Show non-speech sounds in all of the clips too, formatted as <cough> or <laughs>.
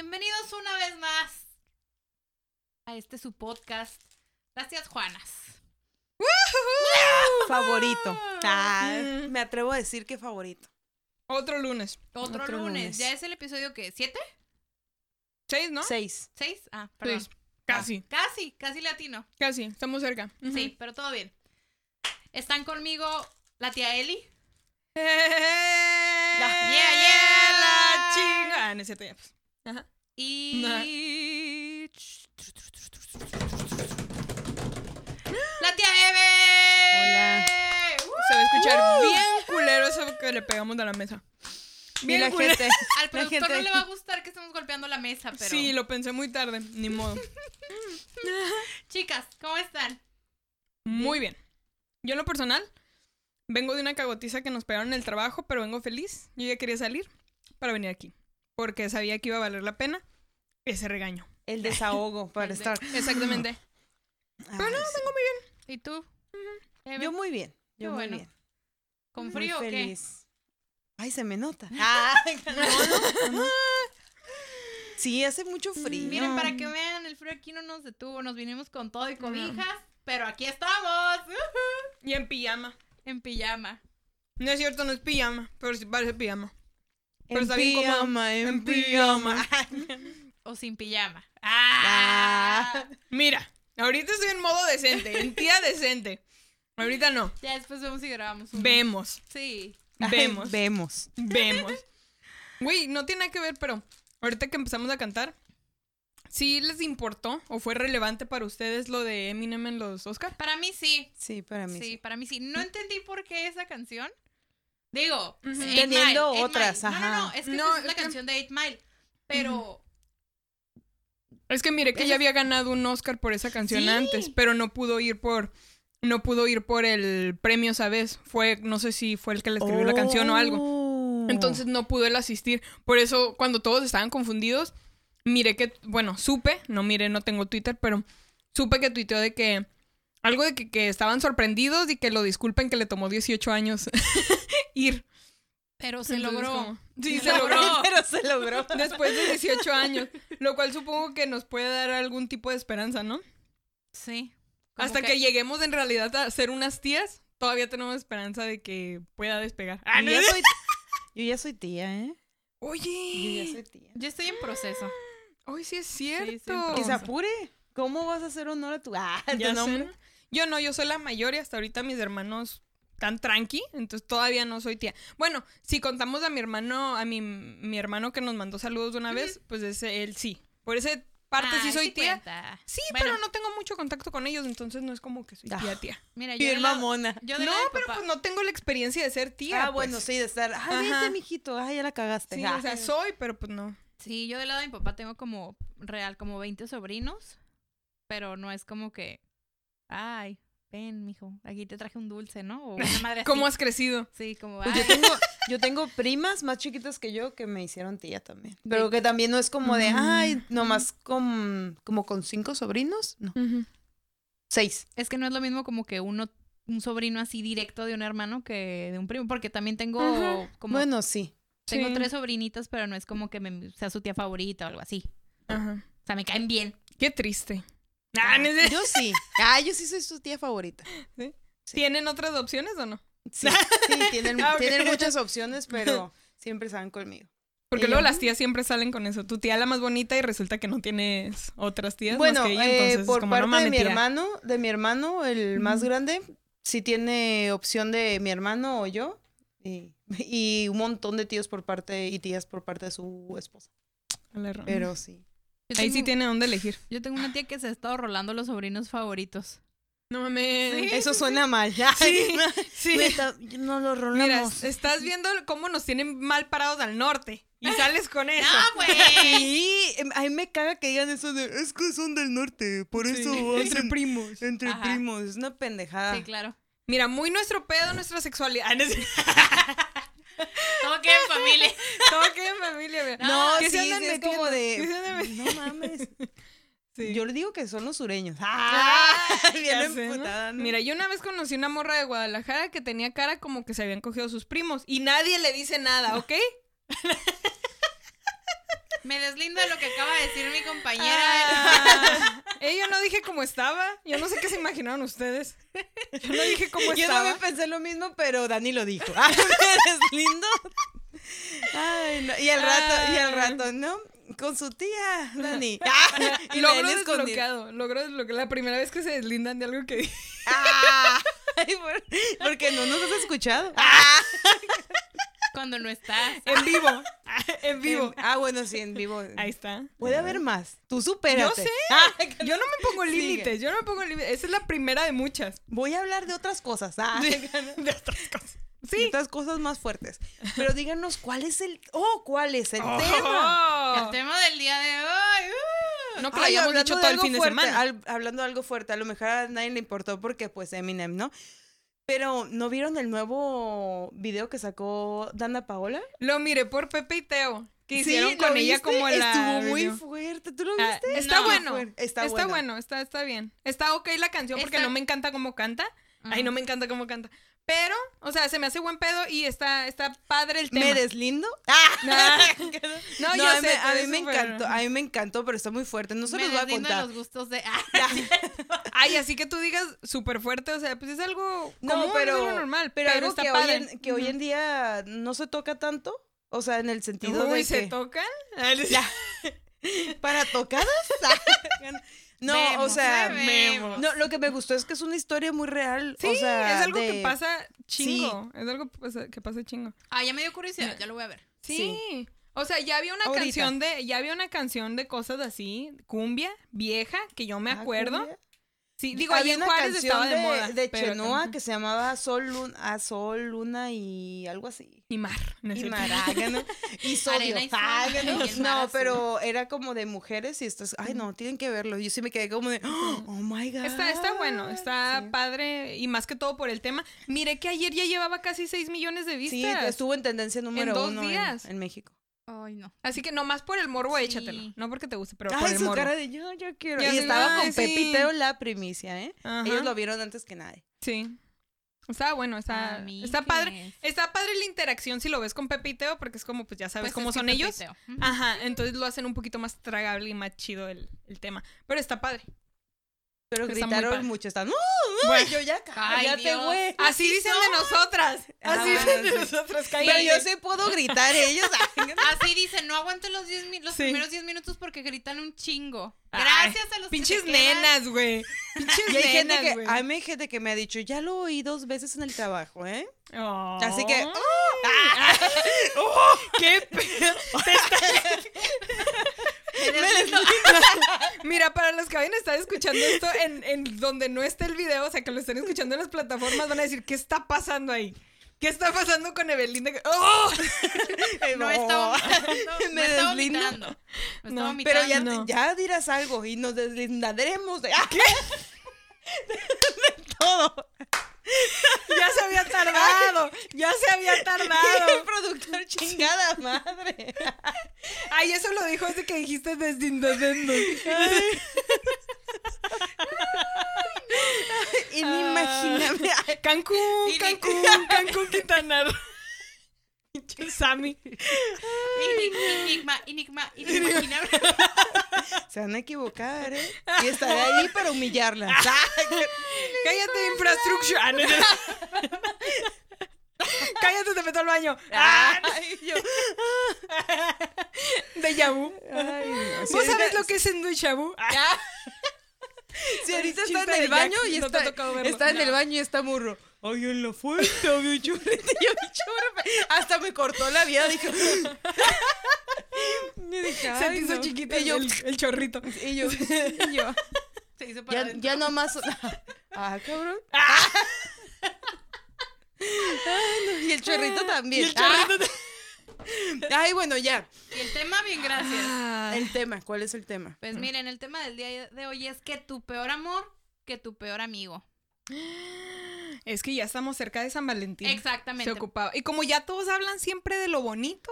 bienvenidos una vez más a este su podcast, Gracias Juanas. Favorito. <laughs> Ah, me atrevo a decir que favorito. Otro lunes. Otro, Otro lunes. lunes. ¿Ya es el episodio que ¿Siete? ¿Seis, no? Seis. ¿Seis? Ah, perdón. Seis. Casi, Casi, casi latino. casi. Estamos cerca. Sí, pero todo bien. Están conmigo la tía Eli. <laughs> La, Yeah, yeah. la chinga. Ah, no es cierto, ya, pues. Ajá. Y. La tía Eve. Hola. Se va a escuchar bien culero eso que le pegamos a la mesa. Y Bien la culero. gente. <laughs> Al productor no le va a gustar que estemos golpeando la mesa, pero. Sí, lo pensé muy tarde. Ni modo. <laughs> Chicas, ¿cómo están? Muy bien. Yo en lo personal vengo de una cagotiza que nos pegaron en el trabajo, pero vengo feliz. Yo ya quería salir para venir aquí. Porque sabía que iba a valer la pena ese regaño. El <laughs> desahogo para estar. Exactamente. Ay, <laughs> Pero no, sí. vengo muy bien. ¿Y tú? Yo muy bien. Yo muy bueno. bien. ¿Con Muy frío o qué? Ay, se me nota. Ah, no, no, no. Sí, hace mucho frío. Miren, para que vean, el frío aquí no nos detuvo. Nos vinimos con todo y cobijas, pero aquí estamos. Y en pijama. En pijama. No es cierto, no es pijama, pero sí parece pijama. Pero En está bien pijama, en En pijama. <laughs> O sin pijama. ¡Ah! Ah. Mira, ahorita estoy en modo decente, en tía decente. Ahorita no. Ya después vemos si grabamos un... Vemos, Sí. vemos, <laughs> Vemos. vemos. <laughs> Güey, no tiene nada que ver, pero ahorita que empezamos a cantar, ¿sí les importó o fue relevante para ustedes lo de Eminem en los Oscar? Para mí sí. Sí, para mí Sí, sí. para mí sí. No entendí por qué esa canción. Digo, Teniendo Mile, Eight otras, Mile. No, no, no, ajá. es que No, esa es es la que- canción de 8 Mile. Pero Es que mire que ya había ganado un Oscar por esa canción Sí. antes, pero no pudo ir por no pudo ir por el premio, ¿sabes? Fue no sé si fue el que le escribió la canción o algo. Oh. Entonces no pudo él asistir. Por eso, cuando todos estaban confundidos, miré que, bueno, supe, no miré, no tengo Twitter, pero supe que tuiteó de que algo de que, que estaban sorprendidos y que lo disculpen que le tomó 18 años <laughs> ir. pero se Entonces, logró. sí, Se se <laughs> logró. Pero se logró. Después de 18 años. Lo cual supongo que nos puede dar algún tipo de esperanza, ¿no? Sí. Hasta que... lleguemos en realidad a ser unas tías, todavía tenemos esperanza de que pueda despegar. Ah, Yo no. ya soy, <laughs> yo ya soy tía, ¿eh? Yo ya Oye, soy tía. Yo estoy en proceso. hoy sí es sí, cierto. Que se apure. ¿Cómo vas a hacer honor a tu, ah, tu Ya sé, nombre? ¿no? Yo no, yo soy la mayor y hasta ahorita mis hermanos están tranqui, entonces todavía no soy tía. Bueno, si contamos a mi hermano, a mi, mi hermano que nos mandó saludos de una vez, pues ese, él sí. Por esa parte sí soy tía. cuenta. Sí, Bueno, pero no tengo mucho contacto con ellos, entonces no es como que soy Ah. tía tía. Mira, yo Bien mamona. Yo de No, pero papá- pues no tengo la experiencia de ser tía. ah, bueno, pues. sí, de estar. Ay, vente, mijito. Ay, ya la cagaste. Sí, Ah. o sea, soy, pero pues no. Sí, yo del lado de mi papá tengo como real, como 20 sobrinos, pero no es como que, ay, ven, mijo, aquí te traje un dulce, ¿no? O una <laughs> madre así. ¿Cómo has crecido? Sí, como, Pues yo tengo, yo tengo primas más chiquitas que yo que me hicieron tía también. Pero que también no es como de, ay, nomás con, como con cinco sobrinos. No, seis. es que no es lo mismo como que uno, un sobrino así directo de un hermano que de un primo, porque también tengo como, Bueno, sí. tengo Sí. tres sobrinitas, pero no es como que me, sea su tía favorita o algo así. Ajá. O sea, me caen bien. Qué triste. Ah, no sé. Yo sí. Ah, yo sí soy su tía favorita. Sí. ¿Tienen otras opciones o no? Sí, sí, tienen, <laughs> Ah, ok. tienen muchas opciones, <laughs> pero siempre salen conmigo. Porque luego yo, las tías siempre salen con eso. Tu tía la más bonita y resulta que no tienes otras tías Bueno, más que ella. eh, Entonces, es por como, parte no de mi tía. hermano, de mi hermano, el más grande, sí tiene opción de mi hermano o yo. Y, y un montón de tíos por parte y tías por parte de su esposa. Pero sí. Ahí sí tiene dónde elegir. Yo tengo una tía que se ha estado rolando los sobrinos favoritos. No mames. Eso suena mal. Sí, <laughs> sí. Neta, no lo Mira, rolamos. estás viendo cómo nos tienen mal parados al norte. Y <laughs> sales con eso. ¡Ah, güey! Sí, em, a mí me caga que digan eso de es que son del norte, por Sí, eso Entre primos. entre Ajá. primos, es una pendejada. Sí, claro. Mira, muy nuestro pedo, nuestra sexualidad. <laughs> <laughs> Todo queda en familia. <laughs> Todo queda en familia, mira. No, ¿Qué sí, se andan sí, es metiendo? como ¿Qué se de no mames. <laughs> Sí. Yo le digo que son los sureños. Ah, bien sé, ¿no? Mira, yo una vez conocí una morra de Guadalajara que tenía cara como que se habían cogido sus primos y nadie le dice nada, ¿ok? Me deslindo de lo que acaba de decir mi compañera. Ah, eh, yo no dije cómo estaba. Yo no sé qué se imaginaron ustedes. Yo no dije cómo Yo estaba. también pensé lo mismo, pero Dani lo dijo. <laughs> Ay, eres lindo. Ay, no. Y al rato, y al rato, ¿no? Con su tía, Dani. <laughs> Ah, y escondido. desbloqueado. Logro desbloqueado. La primera vez que se deslindan de algo que dije. Ah, <laughs> ay, por- porque no nos has escuchado. Cuando no estás. <laughs> En vivo. <laughs> En vivo. en- ah, bueno, sí, en vivo. Ahí está. Puede haber más. Tú supérate. Yo sé. <laughs> Ah, Yo no me pongo límites. Yo no me pongo límites. Esa es la primera de muchas. Voy a hablar de otras cosas. Ah, De otras cosas. de Sí. otras cosas más fuertes. Pero díganos cuál es el. Oh, ¿cuál es el tema? Oh. El tema del día de hoy. uh. No que lo Ay, hayamos dicho de todo el algo fin de fuerte, semana. al- hablando de algo fuerte, a lo mejor a nadie le importó porque pues Eminem, ¿no? Pero ¿no vieron el nuevo video que sacó Dana Paola? Lo miré por Pepe y Teo. Que Sí, hicieron ¿lo con ella viste? como la. Estuvo muy video. fuerte, ¿tú lo Ah, viste? está No. bueno. Está, Está, bueno. está, está bien. Está ok la canción porque Está- no me encanta cómo canta. Ay, no me encanta cómo canta. Pero, o sea, se me hace buen pedo y está, está padre el tema. ¿Me deslindo? ¡Ah! <laughs> No, <laughs> No, yo a mí, sé, a mí me encantó, a mí me encantó, pero está muy fuerte. No se Me los voy a contar. los gustos de. Ah, <laughs> Ay, así que tú digas súper fuerte, o sea, pues es algo No, común, pero, es algo normal, pero, algo está que, padre. hoy en, que hoy en día no se toca tanto. O sea, en el sentido Uy, de ¿se que... tocan? ¿Para tocadas? No, o sea, vemos. no, lo que me gustó es que es una historia muy real. Sí, o sea, es algo que pasa chingo. Es algo que pasa, que pasa chingo. Ah, ya me dio curiosidad, ya lo voy a ver. Sí. O sea, ya había una Ahorita. canción de, ya había una canción de cosas así, cumbia, vieja, que yo me Ah, acuerdo. cumbia. Sí, digo, ahí Había en una Juárez estaba de, de, moda. de Chenoa que se llamaba Sol, Luna, ah, Sol, Luna y algo así. Y mar. no Y cierto. Marágano. <laughs> Y Sodio. <laughs> Y Ágano. y mar No, pero era como de mujeres y estás, ay no, tienen que verlo. Yo sí me quedé como de, <gasps> oh my god. Está, está bueno, está Sí. padre y más que todo por el tema. Miré que ayer ya llevaba casi 6 millones de Sí, vistas. estuvo en tendencia número dos uno en- días. En, México. Ay, no. Así que nomás por el morbo Sí. échatelo. No porque te guste, pero por el su morbo. cara de yo, yo quiero. Y estaba con sí. Pepe y Teo la primicia, ¿eh? Ajá. Ellos lo vieron antes que nadie. Sí. Está bueno, está, Amigues. está padre. Está padre la interacción si lo ves con Pepe y Teo, porque es como, pues ya sabes Pues cómo son ellos. Ajá, entonces lo hacen un poquito más tragable y más chido el, el tema. Pero está padre. Pero muy gritaron mucho, están, ¡Uh, uh! Bueno. yo ya Ay, cállate, güey. Así dicen de nosotras. Ah, Así dicen de nosotras. Pero cállate. yo sí puedo gritar ellos. Así dicen, no aguanto los, 10 mi- los Sí. primeros 10 minutos porque gritan un chingo. Ay, Gracias a los que Pinches quedan. nenas, güey. Pinches Y hay gente nenas, que, güey. a mí hay gente que me ha dicho, ya lo oí dos veces en el trabajo, ¿eh? Oh. Así que, <laughs> <laughs> <laughs> ¡Qué pedo! <laughs> Mira, para los que vayan a estar escuchando esto en, en donde no esté el video, o sea, que lo estén escuchando en las plataformas, van a decir, ¿qué está pasando ahí? ¿Qué está pasando con Evelinda? ¡Oh! No estaba vomitando, Me no estaba vomitando. No, No, estaba <laughs> Pero ya. No. ya dirás algo y nos deslindaremos de, ¿Qué? <laughs> de todo. <laughs> Ya se había tardado, ya se había <laughs> El tardado. productor chingada madre. <laughs> Ay, eso lo dijo desde que dijiste deslindando. Inimaginable. Ay, Cancún, Y- Cancún, Cancún, Quintana Roo. Sammy. Enig- <laughs> Enigma, enigma, inimaginable. <laughs> Se van a equivocar, ¿eh? Y estaré ahí para humillarla. <laughs> Cállate, infrastructure. Ah. Cállate, te meto al baño. Ay, yo- De Yabu. ay, no. Si ¿Vos sabes ahorita- lo que es en Shabu? Si ahorita está en el baño y está, está en el baño y está murro. Ay, en la fuente había un vi chorro. Hasta me cortó la vida. Dije. Me dije, Se hizo no. chiquito Y yo, el, el chorrito. y yo, y yo, Se hizo para ya, adentro. ya nomás. Ah, cabrón. Ay, no, y el chorrito también. Y el chorrito Ah, Ay, bueno, ya. Y el tema, bien, gracias. Ah, El tema, ¿cuál es el tema? Pues miren, el tema del día de hoy es que tu peor amor, que tu peor amigo. <gasps> Es que ya estamos cerca de San Valentín. Exactamente. Se ocupaba. Y como ya todos hablan siempre de lo bonito,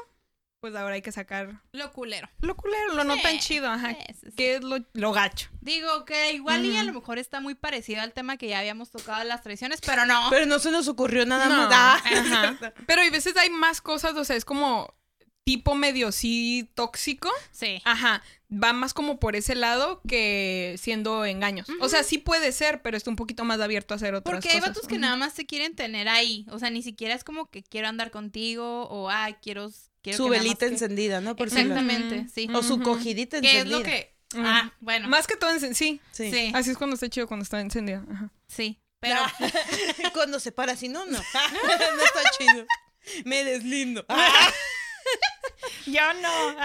pues ahora hay que sacar Lo culero. lo culero, lo no tan chido, ajá. sí, sí, sí. Que es lo, lo gacho. Digo que igual y a lo mejor está muy parecido al tema que ya habíamos tocado las traiciones, pero no. Pero no se nos ocurrió nada No, más. Ah. ajá. <laughs> Pero hay veces hay más cosas, o sea, es como tipo medio sí tóxico, Sí. ajá, va más como por ese lado que siendo engaños. O sea, sí puede ser, pero está un poquito más abierto a hacer otras Porque hay cosas. vatos que nada más te quieren tener ahí. O sea, ni siquiera es como que quiero andar contigo o, ay, quiero... quiero Su que velita que- encendida, ¿no? Por Exactamente. O su cogidita ¿Qué encendida. es lo que...? Ah, bueno. Más que todo, en, sí. Sí. Sí, Así es cuando está chido, cuando está encendida. Ajá. sí. Pero... <laughs> Cuando se para, si no, no. <laughs> no está chido. Me deslindo. Ah, <laughs> Yo no.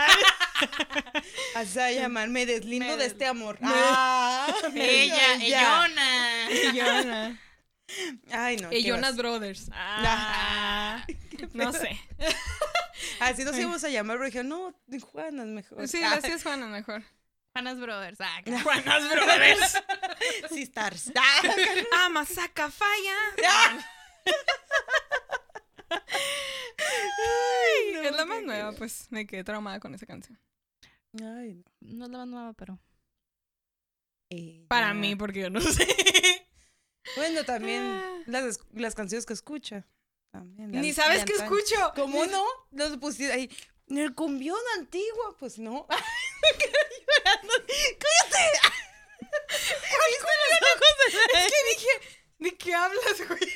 Va a llamar, me deslindo Me de este amor. Me- Ah, <laughs> Ella, ya. Ellona. Jonas. Ay, no. vas. Brothers. Ah. No sé. <laughs> Así nos íbamos a llamar, pero dije, no, Juanas mejor. Sí, Ah, así es Juana mejor. Juanas Brothers. Ah, <laughs> Juanas Brothers. Sí, stars. Ah, Ah, Masaka falla. Ay, no, es la más nueva, pues me quedé traumada con esa canción. Ay, no. No es la más nueva, pero... Eh, Para mí, porque yo no sé. <laughs> Bueno, también Ah. las, las canciones que escucha. También, Ni sabes qué antaño. escucho. ¿Cómo no? Nos pusieron ahí. El cumbión antiguo, pues no. Es que dije, ¿de qué hablas, güey? <laughs>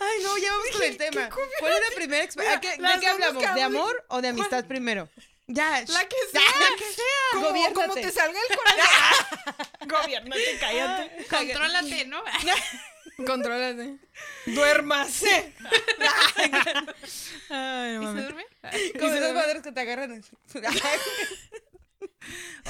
Ay, no, ya vamos con el ¿qué tema. ¿Cuál es la primera experiencia? ¿De qué hablamos? ¿De amor o de amistad <laughs> primero? Ya. La que ya, sea. la que sea. Como, como te salga el <laughs> corazón. Gobiernate, cállate. Contrólate, ¿no? <laughs> Contrólate. Duérmase. <laughs> Ay, ¿Y se duerme? Como esas madres que te agarran.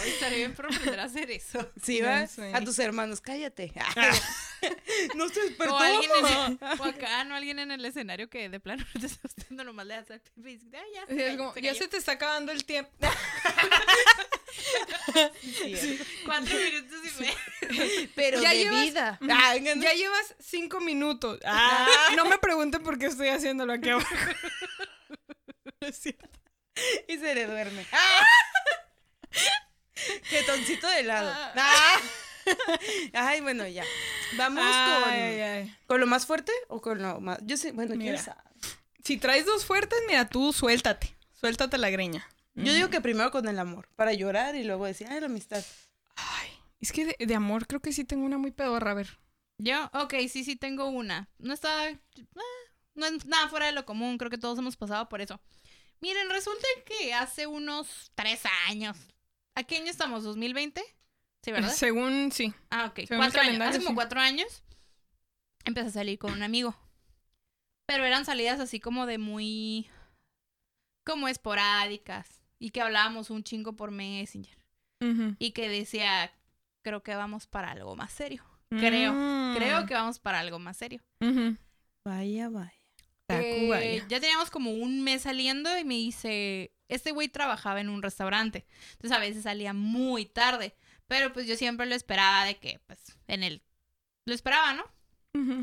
Hoy estaría bien por aprender a hacer eso. <laughs> Sí, va. A tus hermanos, cállate. <laughs> <laughs> no se despertó. O alguien en el, o acá, ¿no? Alguien en el escenario que de plano no te está gustando, nomás le hace pipí y dice, "Ah, ya, se es cayó, como, se ya cayó". se te está acabando el tiempo. Sí, Cuatro minutos y medio. Pero Ya de llevas- vida. Ah, no. Ya llevas cinco minutos. No me pregunten por qué estoy haciéndolo aquí abajo. Es cierto. Y se le duerme. ¡Ah! Jetoncito de lado. ¡Ah! <laughs> Ay, bueno, ya. Vamos con, Ay, ay. con lo más fuerte o con lo más. Yo sé, bueno, quién Mira. sabe. Si traes dos fuertes, mira, tú suéltate. Suéltate la greña. Yo digo que primero con el amor, para llorar y luego decir, ay, la amistad. Ay, es que de, de amor creo que sí tengo una muy pedorra. A ver. Yo, ok, sí, sí tengo una. No está. eh, no es nada fuera de lo común, creo que todos hemos pasado por eso. Miren, resulta que hace unos tres años. ¿A qué año estamos? ¿2020? Sí, ¿verdad? <laughs> Según, sí. Ah, ok. Según Cuatro años. Hace como cuatro años empecé a salir con un amigo. Pero eran salidas así como de muy. como esporádicas. Y que hablábamos un chingo por Messenger. Y que decía, creo que vamos para algo más serio. Creo. Mm. Creo que vamos para algo más serio. Vaya, vaya. Eh, ya teníamos como un mes saliendo y me dice, este güey trabajaba en un restaurante, entonces a veces salía muy tarde, pero pues yo siempre lo esperaba de que, pues, en el, lo esperaba, ¿no?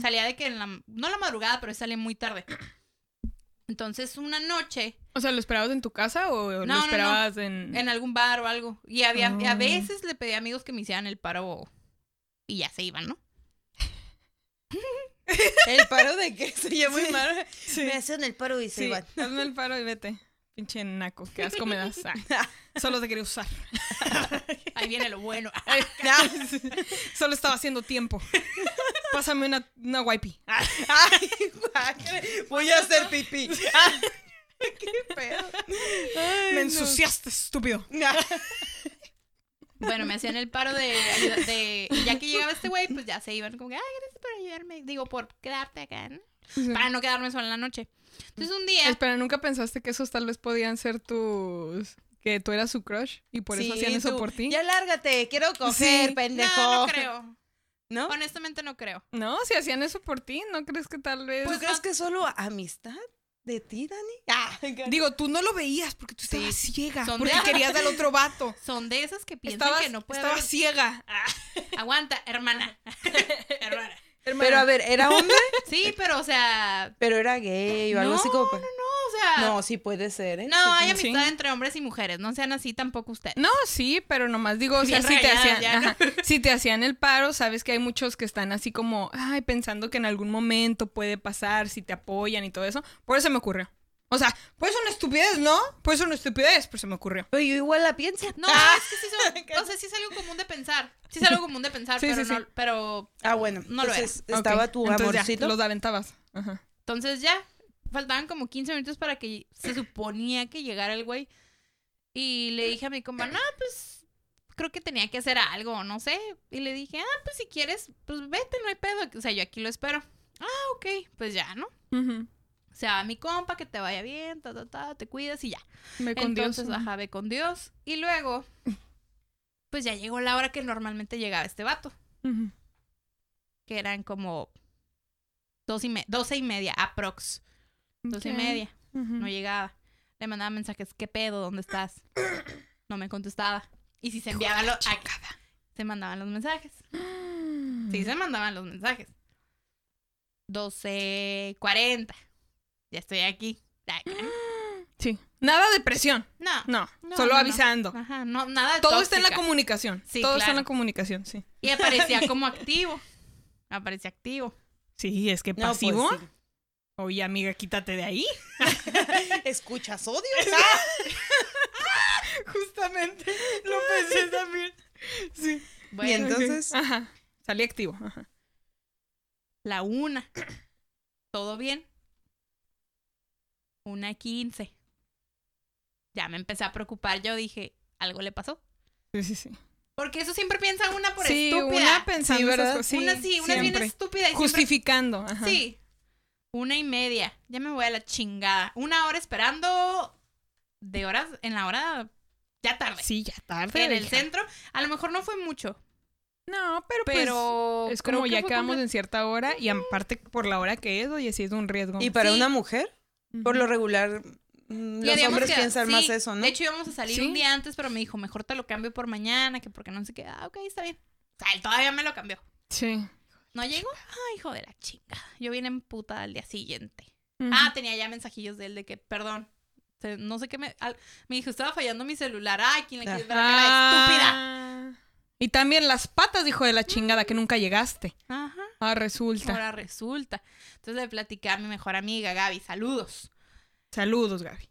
Salía de que en la, no la madrugada, pero salía muy tarde. Entonces una noche, O sea, ¿lo esperabas en tu casa o no, lo no. esperabas en... en algún bar o algo, y había, y a Oh. veces le pedí a amigos que me hicieran el paro y ya se iban, ¿no? El paro de que se llama muy mal. Sí. Me hacen el paro y se Sí, van. hazme el paro y vete. Pinche naco, qué asco me das. Ah, <laughs> solo te quería usar. Ahí viene lo bueno. <laughs> <laughs> Solo estaba haciendo tiempo. Pásame una, una wipey. Ay, voy a hacer pipí. Qué pedo. Ay, Me no. ensuciaste, estúpido. Bueno, me hacían el paro de, de y ya que llegaba este güey, pues ya se iban como que, ay, gracias por ayudarme. Digo, por quedarte acá, ¿no? Para no quedarme sola en la noche. Entonces un día, Espera, ¿nunca pensaste que esos tal vez podían ser tus... que tú eras su crush y por eso Sí, hacían eso tú, por ti? Ya lárgate, quiero coger, Sí. pendejo. no, no creo. <laughs> ¿No? Honestamente no creo. No, si hacían eso por ti, ¿no crees que tal vez...? ¿Tú crees que solo amistad de ti, Dani? <laughs> Ah, Digo, tú no lo veías porque tú Sí. estabas ciega. Son porque de- querías del <laughs> otro vato. Son de esas que piensan Estabas, que no puede estabas haber... ciega. <laughs> Aguanta, hermana. hermana. Pero a ver, ¿era hombre? <laughs> Sí, pero o sea... Pero era gay o algo no, así como... no, no, o sea... No, sí puede ser, ¿eh? No, Sí. hay sí. amistad entre hombres y mujeres. No sean así tampoco ustedes. No, sí, pero nomás digo, o sea, Bien si te, hacían, si te hacían el paro, sabes que hay muchos que están así como, ay, pensando que en algún momento puede pasar, si te apoyan y todo eso. Por eso me ocurrió. O sea, puede ser una estupidez, ¿no? Puede ser una estupidez, pero se me ocurrió. Pero yo igual la pienso. No, es que sí, son, <laughs> o sea, sí es algo común de pensar. Sí es algo común de pensar, Sí, pero, sí, no, sí. pero Ah, bueno. No lo entonces Ok, estaba tu entonces ya, amorcito. los aventabas. Ajá. Entonces ya, faltaban como 15 minutos para que se suponía que llegara el güey. Y le dije a mi compa, no, pues creo que tenía que hacer algo, no sé. Y le dije, ah, pues si quieres, pues vete, no hay pedo. O sea, yo aquí lo espero. Ah, ok, pues ya, ¿no? Ujú. O sea, mi compa, que te vaya bien, ta, ta, ta, te cuidas y ya. Ve con Entonces, Dios. ajá, ve con Dios. Y luego, pues ya llegó la hora que normalmente llegaba este vato. Que eran como dos y me- doce y media, aprox. Doce y Ok. media. No llegaba. Le mandaba mensajes, ¿qué pedo? ¿Dónde estás? No me contestaba. Y si se enviaban los... Se mandaban los mensajes. Sí, se mandaban los mensajes. 12.40. Ya estoy aquí. <gasps> Sí. Nada de presión. No. No, No, solo no, no. avisando. Ajá, no, nada de Todo está en la comunicación. Sí, Todo está en la comunicación, sí. Y aparecía <laughs> como activo. Aparecía activo. Sí, es que No, pues, pasivo. sí. Oye, amiga, quítate de ahí. <laughs> ¿Escuchas odio? <laughs> Justamente. Lo pensé también. Sí. Bueno, Y entonces, Ajá. Salí activo. Ajá. la una. ¿Todo bien? Una quince. Ya me empecé a preocupar. Yo dije, algo le pasó. Sí, sí, sí. Porque eso siempre piensa una por sí, estúpida. una pensando Sí, ¿verdad? cosas. Sí, una sí, una es bien estúpida. Y siempre- Justificando. Ajá. Sí. Una y media. Ya me voy a la chingada. Una hora esperando. De horas. En la hora. Ya tarde. Sí, ya tarde. en el hija. centro. A lo mejor no fue mucho. No, pero, pues, Pero. es creo como ya quedamos en cierta hora y aparte por la hora que es, oye, sí es un riesgo. ¿y para Sí. una mujer? Por lo regular, mm, los hombres piensan sí, más eso, ¿no? De hecho, íbamos a salir Sí. un día antes, pero me dijo, mejor te lo cambio por mañana, que porque no sé qué. Ah, ok, está bien. O sea, él todavía me lo cambió. Sí. ¿No llegó? Ay, hijo de la chingada. Yo vine en puta al día siguiente. Ah, tenía ya mensajillos de él de que, perdón. se- No sé qué me. al- me dijo, estaba fallando mi celular. Ay, ¿quién le quieres ver? Estúpida. Y también las patas, hijo de la chingada, que nunca llegaste. Ajá. Ah, resulta. Ahora resulta. Entonces le platicé a mi mejor amiga, Gaby, saludos. Saludos, Gaby.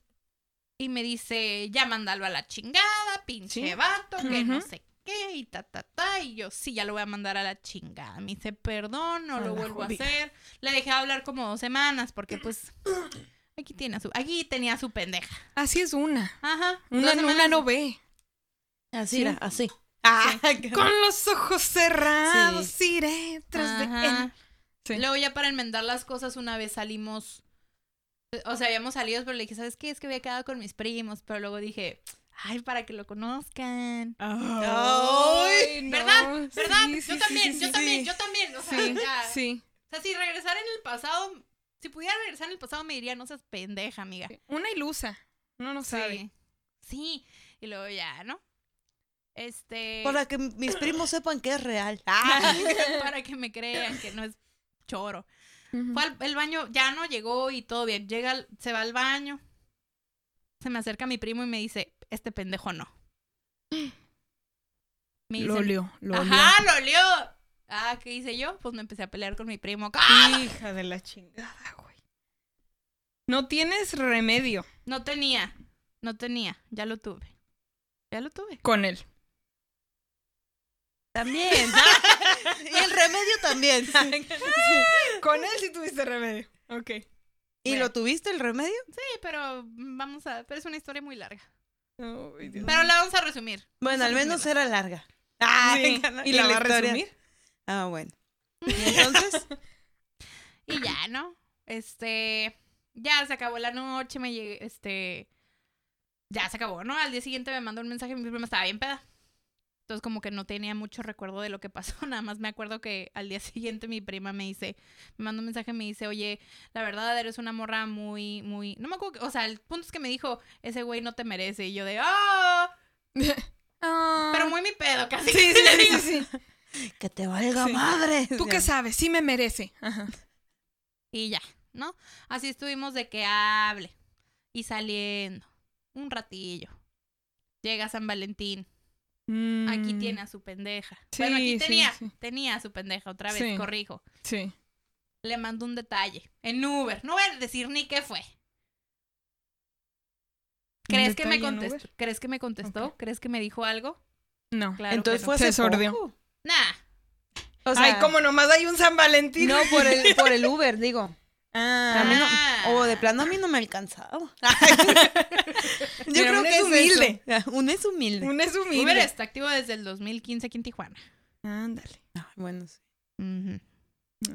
Y me dice, ya mándalo a la chingada, pinche Sí. vato, que no sé qué, y ta, ta, ta. Y yo, sí, ya lo voy a mandar a la chingada. Me dice, perdón, no A lo vuelvo jodida. a hacer. Le dejé de hablar como dos semanas, porque pues, aquí tiene a su, aquí tenía a su pendeja. Así es una. Ajá. Una, una no ve. Así Sí. era, así. Ah, <laughs> Con los ojos cerrados iré tras de él. Sí. Luego ya para enmendar las cosas, una vez salimos, o sea, habíamos salido, pero le dije, ¿sabes qué? Es que había quedado con mis primos, pero luego dije, ay, para que lo conozcan. Ay, no. ¿Verdad? Sí, ¿Verdad? sí, yo sí, también, sí, yo sí. también, yo también. O sea, Sí, ya. sí. O sea, si regresar en el pasado, si pudiera regresar en el pasado, me diría, no seas pendeja, amiga. Una ilusa. No no sabe. Sí. Sí. Y luego ya, ¿no? Este. Para que mis primos sepan que es real. Ah. <laughs> para que me crean que no es choro. Ujú. Fue al el baño, ya no llegó y todo bien. Llega, se va al baño. Se me acerca mi primo y me dice, este pendejo no. Me Lo olió, lo olió. Ajá, lo olió. Ah, ¿qué hice yo? Pues me empecé a pelear con mi primo. ¡Ah! Hija de la chingada, güey. No tienes remedio No tenía, no tenía, ya lo tuve. Ya lo tuve. con él. También. <laughs> y el remedio también. Con él sí tuviste remedio. Ok. ¿Y lo tuviste el remedio? Sí, pero vamos a, pero es una historia muy larga. Dios. Pero la vamos a resumir. Bueno, al Vamos menos resumirla. era larga. Ah, Sí. ¿no? <laughs> ¿Y la va a resumir? Ah, bueno. <laughs> ¿Y entonces? Y ya, ¿no? Este, ya se acabó la noche, me llegué, este, ya se acabó, ¿no? Al día siguiente me mandó un mensaje, mi prima estaba bien peda. Entonces como que no tenía mucho recuerdo de lo que pasó, <laughs> nada más me acuerdo que al día siguiente mi prima me dice, me mandó un mensaje y me dice, oye, la verdad eres una morra muy, muy, no me acuerdo, que- o sea, el punto es que me dijo, ese güey no te merece, y yo de, ¡ah! <laughs> Ah. Pero muy mi pedo, casi. Sí, sí, sí, sí, sí. <laughs> Que te valga Sí. madre. ¿Tú qué sabes? Sí me merece. Ajá. Y ya, ¿no? Así estuvimos de que hable. Y saliendo. Un ratillo. Llega San Valentín. Aquí Mm, tiene a su pendeja. Sí, bueno, aquí sí, tenía. sí. Tenía a su pendeja. Otra vez, Sí. corrijo. Sí. Le mando un detalle. En Uber. No voy a decir ni qué fue. ¿Crees que me contestó? ¿Crees que me contestó? ¿Crees que me dijo algo? No. Claro Entonces fue Se sordió. Nah. O sea, Ay, como nomás hay un San Valentín. No, por el, <laughs> por el Uber, digo. Ah, no- Ah. o de plano a mí no me alcanzaba. <laughs> <laughs> Yo Mira, creo que es humilde. eso. Un es humilde. un es humilde. Uber está activo desde el 2015 aquí en Tijuana. Ándale. Ay, bueno, sí.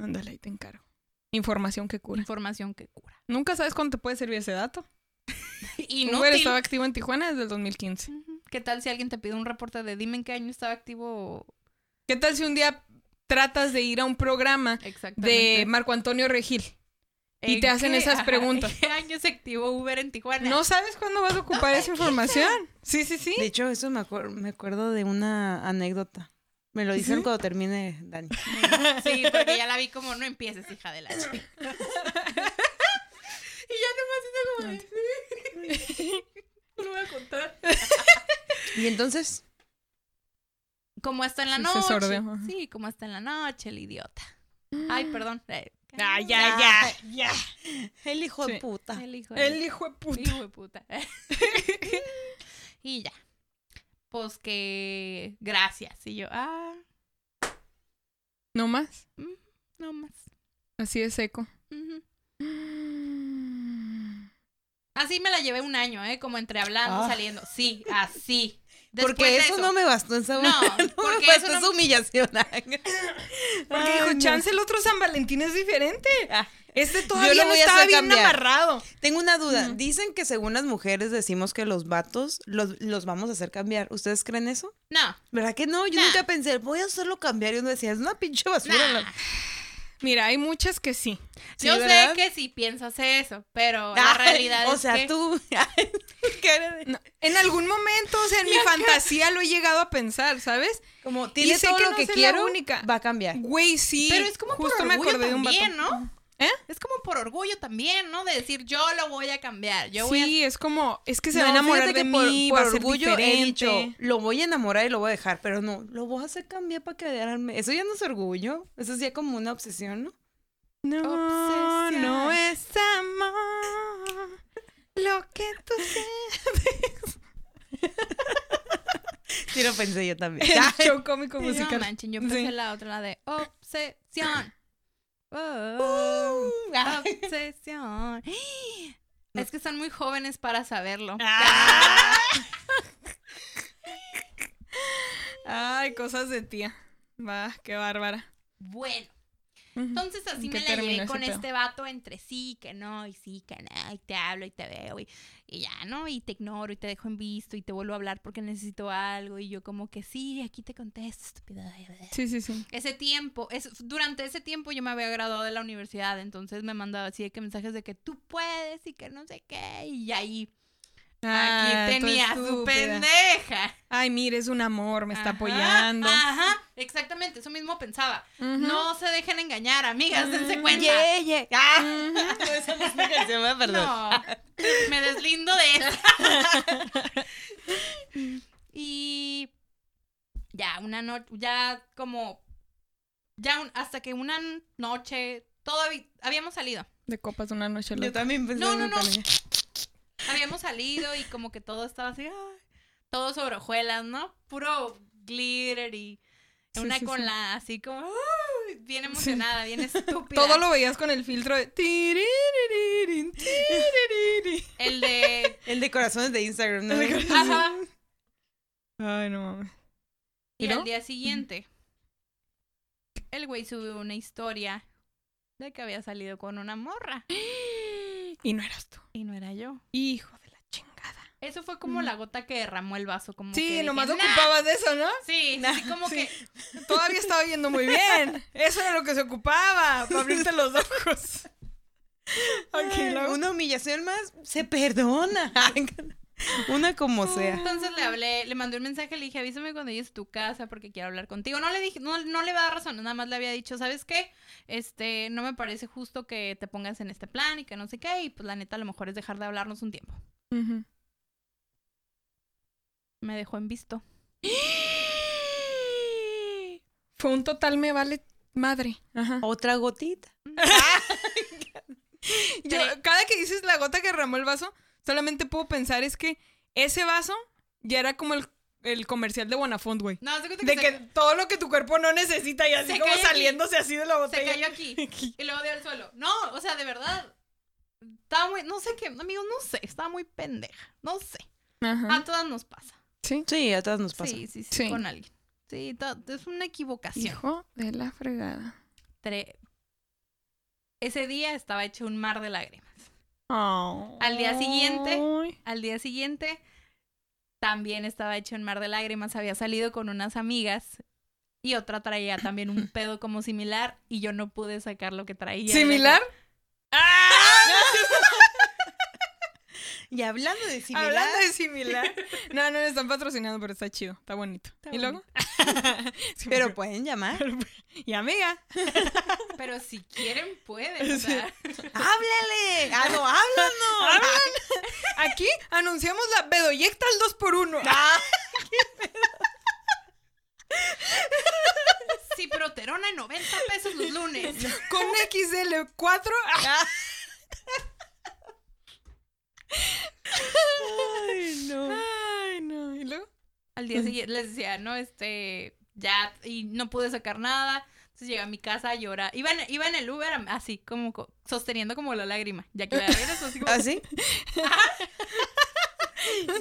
Ándale, ahí te encargo. Información que cura. Información que cura. Nunca sabes cuándo te puede servir ese dato. <laughs> Inútil. Uber estaba activo en Tijuana desde el 2015. Ujú. ¿Qué tal si alguien te pide un reporte de dime en qué año estaba activo? ¿Qué tal si un día tratas de ir a un programa de Marco Antonio Regil? Y ¿En te hacen qué- esas preguntas? ¿En qué año se activó Uber en Tijuana? No sabes cuándo vas a ocupar esa información. <laughs> Sí, sí, sí. De hecho, eso me, acuer- me acuerdo de una anécdota. Me lo dicen ¿Sí? cuando termine Dani. <laughs> Sí, porque ya la vi como no empieces, hija de la chica. <laughs> y ya nomás hice como. No lo voy a contar. Y entonces, Como hasta en la Sí, se noche. sordeó. Sí, como hasta en la noche, el idiota. Ay, perdón. Ah, ya, ya, ya. <laughs> el hijo Sí. de puta. El hijo de, El hijo de puta. hijo de puta. y ya. Pues que gracias. Y yo, ah, No más. no más. Así de seco. <gasps> Así me la llevé un año, ¿eh? Como entre hablando, Ah. saliendo. Sí, así. Después Porque eso, no me bastó esa <laughs> No, me porque bastó eso no- esa humillación. <laughs> Porque Ay, dijo, no. chance el otro San Valentín es diferente. Ah, Este Yo todavía lo no estaba bien cambiar. amarrado. Tengo una duda. Dicen que según las mujeres decimos que los vatos los, los vamos a hacer cambiar. ¿Ustedes creen eso? No, ¿Verdad que no? Yo Nah. nunca pensé, voy a hacerlo cambiar. Y uno decía, es una pinche basura. nah. la- Mira, hay muchas que sí. Sí, Yo ¿verdad? sé que sí piensas eso, pero la realidad o es sea, que... tú. <laughs> ¿qué eres de- No, en algún momento, o sea, en mi <laughs> fantasía lo he llegado a pensar, ¿sabes? Como tiene todo que lo no que quiero, única. va a cambiar. Güey, sí. Pero es como Justo por me acordé de un vato. también, ¿no? ¿Eh? Es como por orgullo también, ¿no? De decir, yo lo voy a cambiar. Yo voy Sí, es como, es que se No, va a enamorar de por- mí, por, va a ser orgullo he diferente. dicho, lo voy a enamorar y lo voy a dejar, pero no, lo voy a hacer cambiar para quedarme. Eso ya no es orgullo, eso es ya como una obsesión, ¿no? No, Obsesión. no es amor. Lo que tú sientes. <laughs> Sí lo pensé yo también. El <laughs> show cómico a... musical. No manchen, yo pensé Sí. la otra, la de obsesión. Oh, obsesión. <gasps> <gasps> Es que están muy jóvenes para saberlo. Ah. <laughs> Ay, cosas de tía. Va, qué bárbara. Bueno, entonces así ¿En me la llevé con este vato entre sí, que no, y sí, que no, y te hablo y te veo, y, y ya, ¿no? Y te ignoro y te dejo en visto y te vuelvo a hablar porque necesito algo, y yo como que sí, aquí te contesto, estúpida. Sí, sí, sí. Ese tiempo, es, durante ese tiempo yo me había graduado de la universidad, entonces me mandaba así de que mensajes de que tú puedes y que no sé qué, y ahí Ah, aquí tenía su pendeja. Ay, mire, es un amor, me está Ajá, apoyando. Ajá, exactamente, eso mismo pensaba. No se dejen engañar, amigas, dense Mm, cuenta. Yeah, yeah. <laughs> Ah, Ujú. esa no es mi canción, perdón. No, me deslindo de eso. <laughs> y ya, una noche, ya como, ya un- hasta que una noche, todavía, habíamos salido. De copas una noche Yo loca. también pensé No, en no, no. Habíamos salido y como que todo estaba así, ay, todo sobre hojuelas, ¿no? Puro glitter y una sí, con sí. la, así como, ay, bien emocionada, bien <laughs> estúpida. Todo lo veías con el filtro de... El de, <laughs> El de corazones de Instagram, ¿no? El de ajá, Ay, no mames. Y ¿Y al día siguiente, el güey subió una historia de que había salido con una morra. <gasps> Y no eras tú. Y no era yo. Hijo. Eso fue como la gota que derramó el vaso. Como Sí, que nomás dije, "Nah". ocupabas de eso, ¿no? Sí, así como Sí. que. <laughs> Todavía estaba yendo muy bien. Eso era lo que se ocupaba, para abrirte los <laughs> ojos. Ok, Ay, luego. Una humillación más se perdona. <laughs> Una como sea. Entonces le hablé, le mandé un mensaje, le dije, avísame cuando llegues a tu casa porque quiero hablar contigo. No le dije, no, no le va a dar razón, nada más le había dicho, ¿sabes qué? Este, no me parece justo que te pongas en este plan y que no sé qué. Y pues la neta, a lo mejor es dejar de hablarnos un tiempo. Ujú. Me dejó en visto. <gasps> Fue un total me vale madre. Ajá. Otra gotita. <laughs> Yo, cada que dices la gota que derramó el vaso, solamente puedo pensar es que ese vaso ya era como el, el comercial de Bonafont, güey. No, se De que, que se, todo lo que tu cuerpo no necesita y así Se como cayó aquí. saliéndose así de la se botella. cayó <laughs> aquí y luego dio al suelo. No, o sea, de verdad. Estaba muy, no sé qué, amigos, no sé, estaba muy pendeja. No sé. Ajá. A todas nos pasa. Sí. Sí, a todas nos pasa. Sí, sí, sí, Sí. con alguien. Sí, es una equivocación. Hijo de la fregada. Tre- Ese día estaba hecho un mar de lágrimas. Oh. Al día siguiente-. Al día siguiente también estaba hecho un mar de lágrimas. Había salido con unas amigas y otra traía también un <laughs> pedo como similar y yo no pude sacar lo que traía. ¿Similar? <laughs> Y hablando de similar, Hablando de similar. <laughs> No, no le están patrocinando, pero está chido. Está bonito. Está ¿Y luego? <laughs> Sí, pero pero- pueden llamar. Y amiga. <laughs> Pero si quieren, pueden. sea. ¡Háblale! ¡Ah, no, háblanos! Aquí anunciamos la Bedoyecta al 2x1. Ah, Ciproterona en 90 pesos los lunes. Con XL4. Ay, no. Ay, no. ¿Y luego? Al día siguiente les decía, no, este, ya, y no pude sacar nada. Entonces llegué a mi casa a llorar. Iba en, iba en el Uber así, como co- sosteniendo como la lágrima. Ya que la <laughs> regreso así como. ¿Así? <laughs>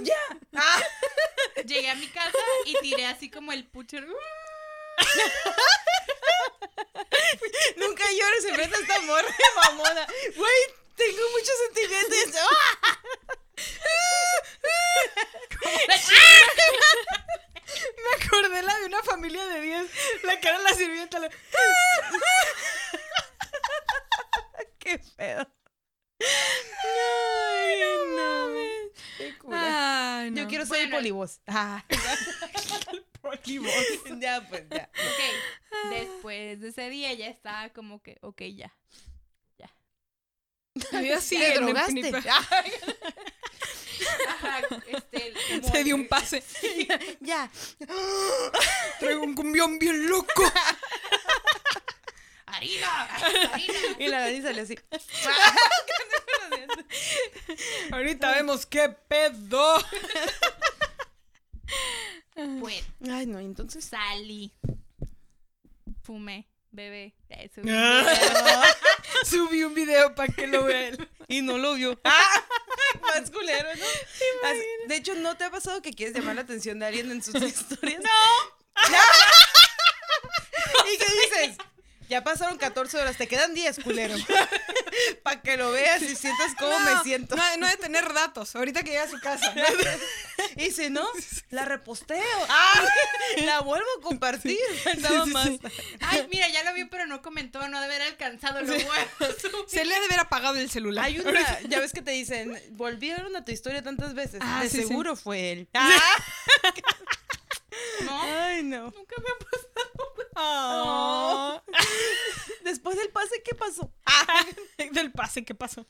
¡Ya! Ah, <laughs> Llegué a mi casa y tiré así como el pucher. Nunca llores en frente a esta morra mamona. Güey, tengo muchos sentimientos. <laughs> Me acordé la de una familia de 10. La cara de la sirvienta. la- <laughs> ¡Qué pedo! Ay, no. Qué cura. Ay, no. Yo quiero ser el Bueno. polivoz. <laughs> Ah. ya, pues, ya. Ok. Después de ese día ya estaba como que, ok, ya. ¿Te drogaste? <laughs> Ajá, este, Se dio un pase. <laughs> ya. Traigo un cumbión bien loco. <laughs> ¡Harina! ¡Harina! Y la Dani salió así. Ahorita vemos qué pedo. Bueno, Ay, no, entonces. salí. Fumé, bebé. Eso. <laughs> Subí un video para que lo vea él. Y no lo vio. ¡Ah! <laughs> Más culero, ¿no? Así- de hecho, ¿no te ha pasado que quieres llamar la atención de alguien en sus <laughs> historias? ¡No! ¿Y qué dices? Ya pasaron 14 horas, te quedan 10, culero. <laughs> Para que lo veas y sientas cómo me siento. No, no de tener datos. Ahorita que llegue a su casa. <laughs> Y si no, la reposteo. <laughs> ¡Ah! La vuelvo a compartir. Nada más. Ay, mira, ya lo vio, pero no comentó. No debe haber alcanzado lo bueno. Se le ha de haber apagado el celular. Hay una, ya ves que te dicen, volvieron a tu historia tantas veces. Ah, de sí, sí. seguro fue él. ¿No? Ay, no. Nunca me ha pasado. Ah. <laughs> Después del pase, ¿qué pasó? <laughs> Del pase, ¿qué pasó?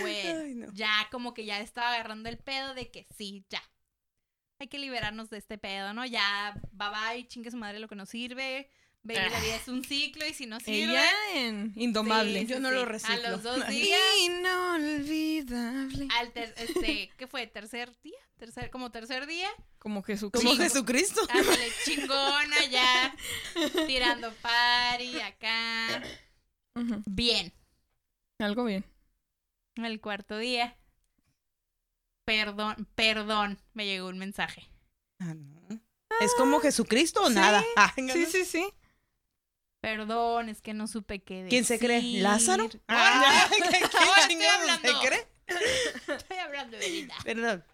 Bueno, Ay, no. ya como que ya estaba agarrando el pedo de que sí, ya. Hay que liberarnos de este pedo, ¿no? Ya, bye bye, chingue su madre lo que nos sirve. Baby, la vida es un ciclo y si no sirve. Ella en Indomable. Sí, Yo no sí. lo A reciclo. los dos <laughs> días, Inolvidable. al ter- este, ¿qué fue? ¿Tercer día? Tercer, como tercer día. Como Jesús. Como. Jesucristo. Ándale, <laughs> chingona ya. Tirando party acá. Bien. Algo bien. El cuarto día. Perdón, perdón, me llegó un mensaje. Ah, no. ¿Es como Jesucristo o Sí, nada? Ah, Sí, sí, sí. Perdón, es que no supe qué decir. ¿Quién se cree? ¿Lázaro? <laughs> Ah, <laughs> ¿qué- qué <laughs> estoy chingados hablando. se cree? Estoy hablando de Linda. Perdón.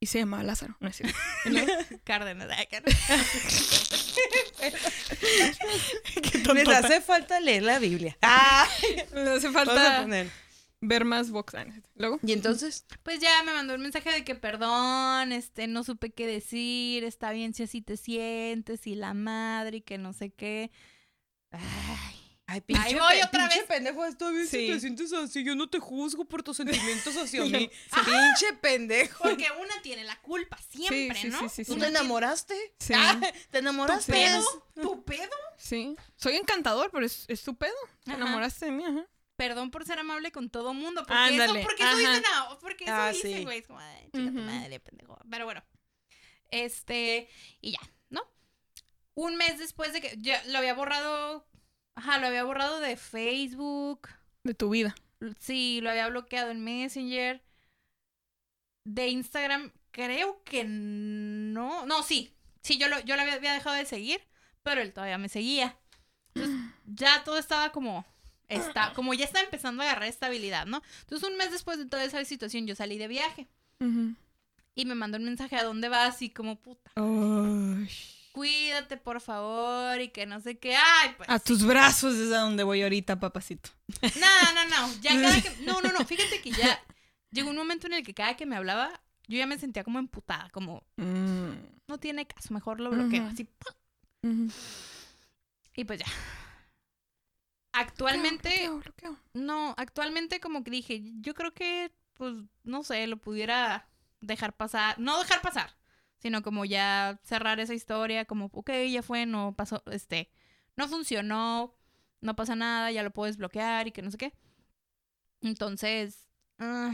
Y se llama Lázaro. No es cierto. Cárdenas. ah, Qué Les hace falta leer la Biblia. Ah, Le hace vamos a falta poner. Ver más box. Ah, no. Luego. ¿Y entonces? <laughs> Pues ya me mandó un mensaje de que perdón, este, no supe qué decir, está bien si así te sientes y la madre y que no sé qué. Ay, Ay, Ahí voy otra pinche vez. pendejo, está bien si Sí. te sientes así. Yo no te juzgo por tus <laughs> sentimientos hacia Yo- mí. <laughs> Pinche pendejo. porque una tiene la culpa siempre, sí, ¿no? sí, sí, ¿Tú sí. te enamoraste? Sí. Ah, ¿Te ¿Tu enamoraste? pedo? ¿Tu pedo? Sí. Soy encantador, pero es, es tu pedo. Te Ajá. enamoraste de mí, ajá. Perdón por ser amable con todo mundo. Porque Ándale, eso, porque eso ajá. dicen, ah, porque eso Ah, dicen, sí. güey. Es como, ay, chica madre, pendejo. Pero bueno. Este, y ya, ¿no? Un mes después de que ya lo había borrado. Ajá, lo había borrado de Facebook. De tu vida. Sí, lo había bloqueado en Messenger. De Instagram, creo que no. No, sí. Sí, yo lo, yo lo había, había dejado de seguir, pero él todavía me seguía. Entonces, ya todo estaba como. Está, como ya estaba empezando a agarrar estabilidad, ¿no? Entonces, un mes después de toda esa situación, yo salí de viaje. Y me mandó un mensaje a dónde vas y como puta. Ay. Cuídate, por favor, y que no sé qué. Ay, pues. A tus brazos es a donde voy ahorita, papacito. No, no, no. Ya cada <laughs> que. No, no, no. Fíjate que ya llegó un momento en el que cada que me hablaba, yo ya me sentía como emputada, como Mm. no tiene caso, mejor lo bloqueo. Ujú. Así. Y pues ya. Actualmente, Bloqueo, bloqueo. no, actualmente como que dije, yo creo que, pues, no sé, lo pudiera dejar pasar. No dejar pasar, sino como ya cerrar esa historia, como, ok, ya fue, no pasó, este, no funcionó, no pasa nada, ya lo puedo desbloquear y que no sé qué. Entonces, ah,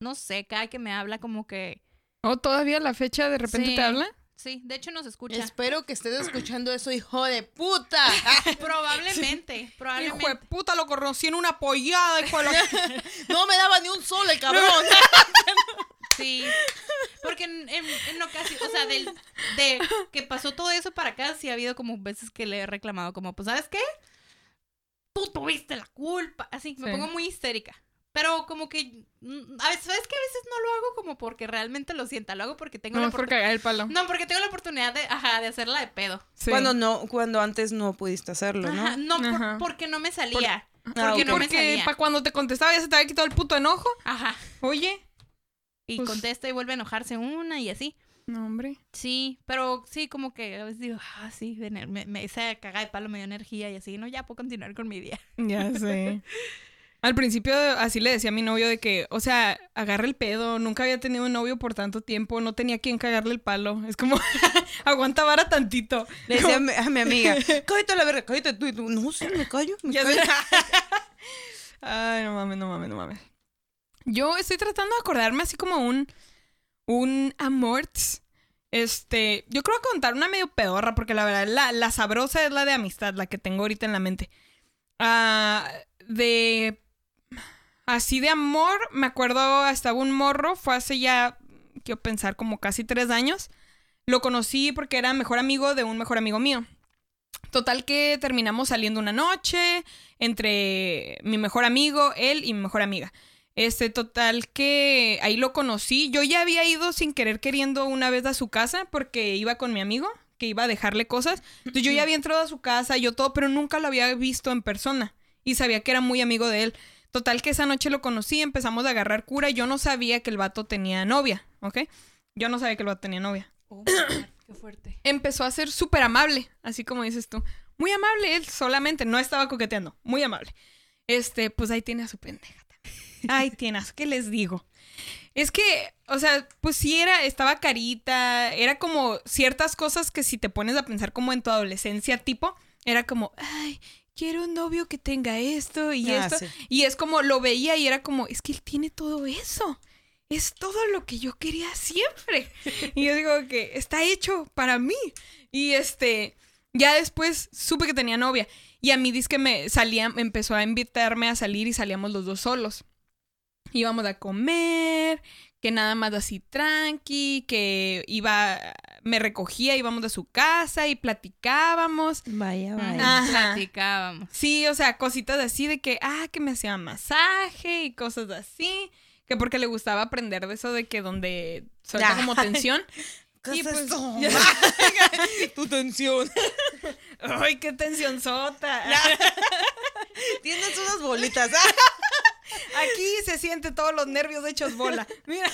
no sé, cada que me habla como que, ¿O todavía la fecha de repente Sí. te habla? Sí, de hecho nos escucha. Espero que estés escuchando eso, hijo de puta. <laughs> Probablemente, Hijo probablemente. de puta, lo conocí en una pollada, hijo de la... <laughs> No me daba ni un sol el cabrón. <laughs> Sí. Porque en, en, en ocasión, o sea, del, de que pasó todo eso para acá, sí ha habido como veces que le he reclamado, como, pues, ¿sabes qué? Tú tuviste la culpa. Así, me Sí. pongo muy histérica. Pero como que, mm, a veces, ¿sabes qué? A veces no lo hago como porque realmente lo sienta, lo hago porque tengo No, la oportunidad. el palo. No, porque tengo la oportunidad de, ajá, de hacerla de pedo. Sí. Cuando no, cuando antes no pudiste hacerlo, ¿no? Ajá, no, por- porque no me salía. Ah, porque no me Porque salía. para cuando te contestaba ya se te había quitado el puto enojo. Ajá. Oye. Y Pues- contesta y vuelve a enojarse una y así. No, hombre. Sí, pero sí, como que a veces digo, ah, sí, me, me, esa cagada de palo me dio energía y así, no, ya puedo continuar con mi día. Ya sé. <laughs> Al principio así le decía a mi novio de que, o sea, agarra el pedo, nunca había tenido un novio por tanto tiempo, no tenía quien cagarle el palo. Es como, <laughs> aguanta vara tantito. Le decía a mi, a mi amiga, <laughs> cállate la verga, cállate tú y tú. No, sí, me callo, me callo. <laughs> Ay, no mames, no mames, no mames. Yo estoy tratando de acordarme así como un, un amorts. Este, yo creo que contar una medio pedorra, porque la verdad, la, la sabrosa es la de amistad, la que tengo ahorita en la mente. Ah, de. Así de amor, me acuerdo, estaba un morro, fue hace ya, quiero pensar, como casi tres años. Lo conocí porque era mejor amigo de un mejor amigo mío. Total que terminamos saliendo una noche entre mi mejor amigo, él y mi mejor amiga. Este, total que ahí lo conocí. Yo ya había ido sin querer queriendo una vez a su casa porque iba con mi amigo, que iba a dejarle cosas. Entonces yo ya había entrado a su casa, yo todo, pero nunca lo había visto en persona. Y sabía que era muy amigo de él. Total que esa noche lo conocí, empezamos a agarrar cura. Yo no sabía que el vato tenía novia, ¿ok? Yo no sabía que el vato tenía novia Oh, <clears throat> qué fuerte. empezó a ser súper amable, así como dices tú. Muy amable él solamente, no estaba coqueteando, muy amable. Este, pues ahí tiene a su pendeja. Ahí tienes, ¿qué les digo? Es que, o sea, pues sí era, estaba carita, era como ciertas cosas que si te pones a pensar como en tu adolescencia tipo, era como, ay, quiero un novio que tenga esto y Ah, esto. sí. Y es como, lo veía y era como, es que él tiene todo eso. Es todo lo que yo quería siempre. <laughs> Y yo digo que está hecho para mí. Y este, ya después supe que tenía novia. Y a mí dice que me salía, empezó a invitarme a salir y salíamos los dos solos. Íbamos a comer, que nada más así tranqui, que iba, me recogía, íbamos a su casa y platicábamos. Vaya, vaya. Ajá. Platicábamos. Sí, o sea, cositas así de que, ah, que me hacía masaje y cosas así. Que porque le gustaba aprender de eso de que donde suelta Ah. como tensión. <laughs> ¿Qué Y es pues, esto? ya- <laughs> tu tensión. Ay, qué tensión sota. <laughs> Tienes unas bolitas. Aquí se siente todos los nervios hechos bola. Mira.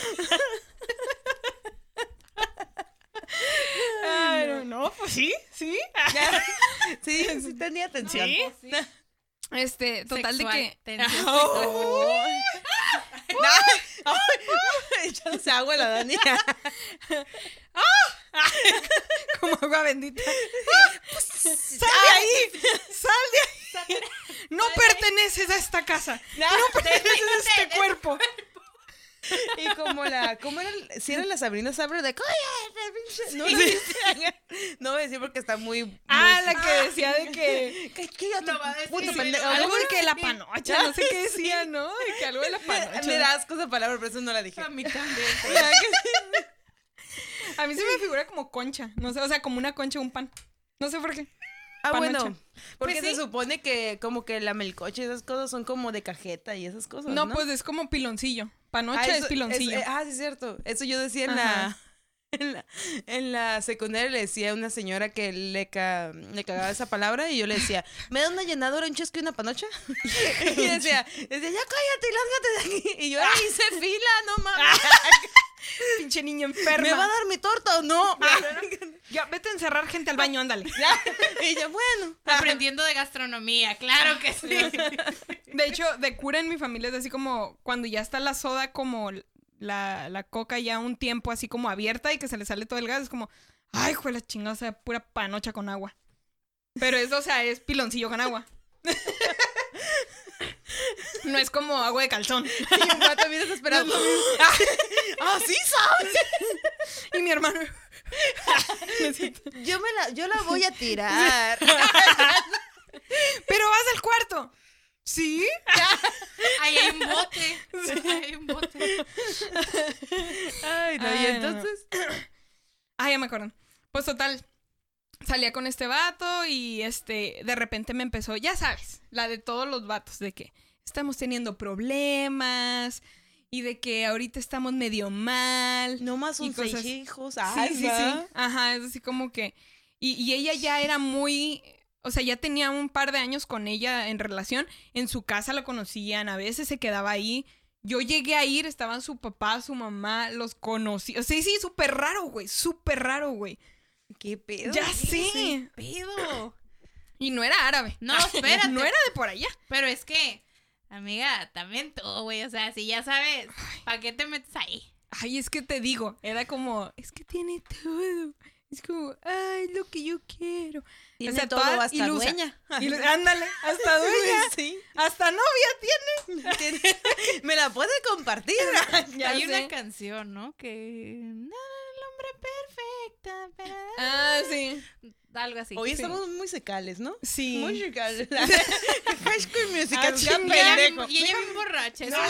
Ay, no, no, pues sí, sí. <laughs> sí, <laughs> sí tenía tensión. Sí. Este, total Sexual, de que. tensión Oh. Echándose agua la Dani. <laughs> Como agua bendita. ¡Sal de ahí! ¡Sal de ahí! no perteneces a esta casa. No perteneces a este cuerpo. <laughs> Y como la, ¿cómo era? Si era la Sabrina Sabre de. No, decía- <laughs> no voy a decir porque está muy. muy- Ah, la que decía de que... ¿Qué, qué ya No va a decir, puto sí, pendejo? Algo de que la panocha, no sé qué <laughs> decía, ¿no? De que algo de la panocha. me da asco esa palabra, por eso no la dije. A mí también. ¿Verdad que sí? A mí se me figura como concha, no sé, o sea, como una concha, un pan. No sé por qué. Ah, Panocha. bueno. Porque Pues se sí. supone que como que la melcocha y esas cosas son como de cajeta y esas cosas. No, No, pues es como piloncillo. Panocha Ah, es piloncillo. eh, ah, sí, es cierto. Eso yo decía en la, <laughs> en la. En la secundaria le decía a una señora que le, ca- le cagaba esa palabra y yo le decía, ¿me da una llenadora, un chesco y una panocha? <laughs> y decía, decía, ya cállate y lárgate de aquí. Y yo, "Ay, hice fila, no mames. <laughs> <laughs> Pinche niño enferma. ¿Me va a dar mi torta o no? Ya, <laughs> vete a encerrar gente al baño, ándale. <laughs> y yo, bueno. Aprendiendo de gastronomía, claro que sí. De hecho, de cura en mi familia es así como cuando ya está la soda como la, la coca ya un tiempo así como abierta y que se le sale todo el gas, es como, ay, fue la chingada, o sea, pura panocha con agua. Pero eso, o sea, es piloncillo con agua. No es como agua de calzón. Y mi mamá también desesperado. <laughs> ¡Ah, sí sabes! Y mi hermano. <laughs> Yo, me la, yo la voy a tirar. <laughs> Pero vas al cuarto. ¿Sí? Ahí hay un bote. Ahí hay un bote. Ay, no, y Ay, no, no. entonces. <clears throat> Ah, ya me acuerdo. Pues total, salía con este vato y este, de repente me empezó, ya sabes, la de todos los vatos, de que estamos teniendo problemas y de que ahorita estamos medio mal. No más son seis cosas- hijos. Sí, Ay, sí, sí. Ajá, es así como que... Y, y ella ya era muy... O sea, ya tenía un par de años con ella en relación. En su casa la conocían, a veces se quedaba ahí. Yo llegué a ir, estaban su papá, su mamá, los conocí. O sea, sí, súper raro, güey. Súper raro, güey. ¿Qué pedo? Ya ¿Qué sé. ese Pido. Y no era árabe. No, <laughs> espérate. No era de por allá. Pero es que, amiga, también tú, güey. O sea, si ya sabes, ¿para qué te metes ahí? Ay, es que te digo, era como, es que tiene todo. Es como, ay, lo que yo quiero. Tiene O sea, todo toda hasta ilusa. dueña. Y lo- ándale, hasta <laughs> dueña. Sí. Hasta novia tiene. <laughs> Tiene- Me la puede compartir. <laughs> Ya Hay sé. una canción, ¿no? Que. No, perfecto. pero- Ah, sí. Algo así. Hoy Sí. estamos musicales, ¿no? Sí. Musicales. <laughs> High School Musical. Ah, pendejo. bien- y ella bien borracha. eso <laughs>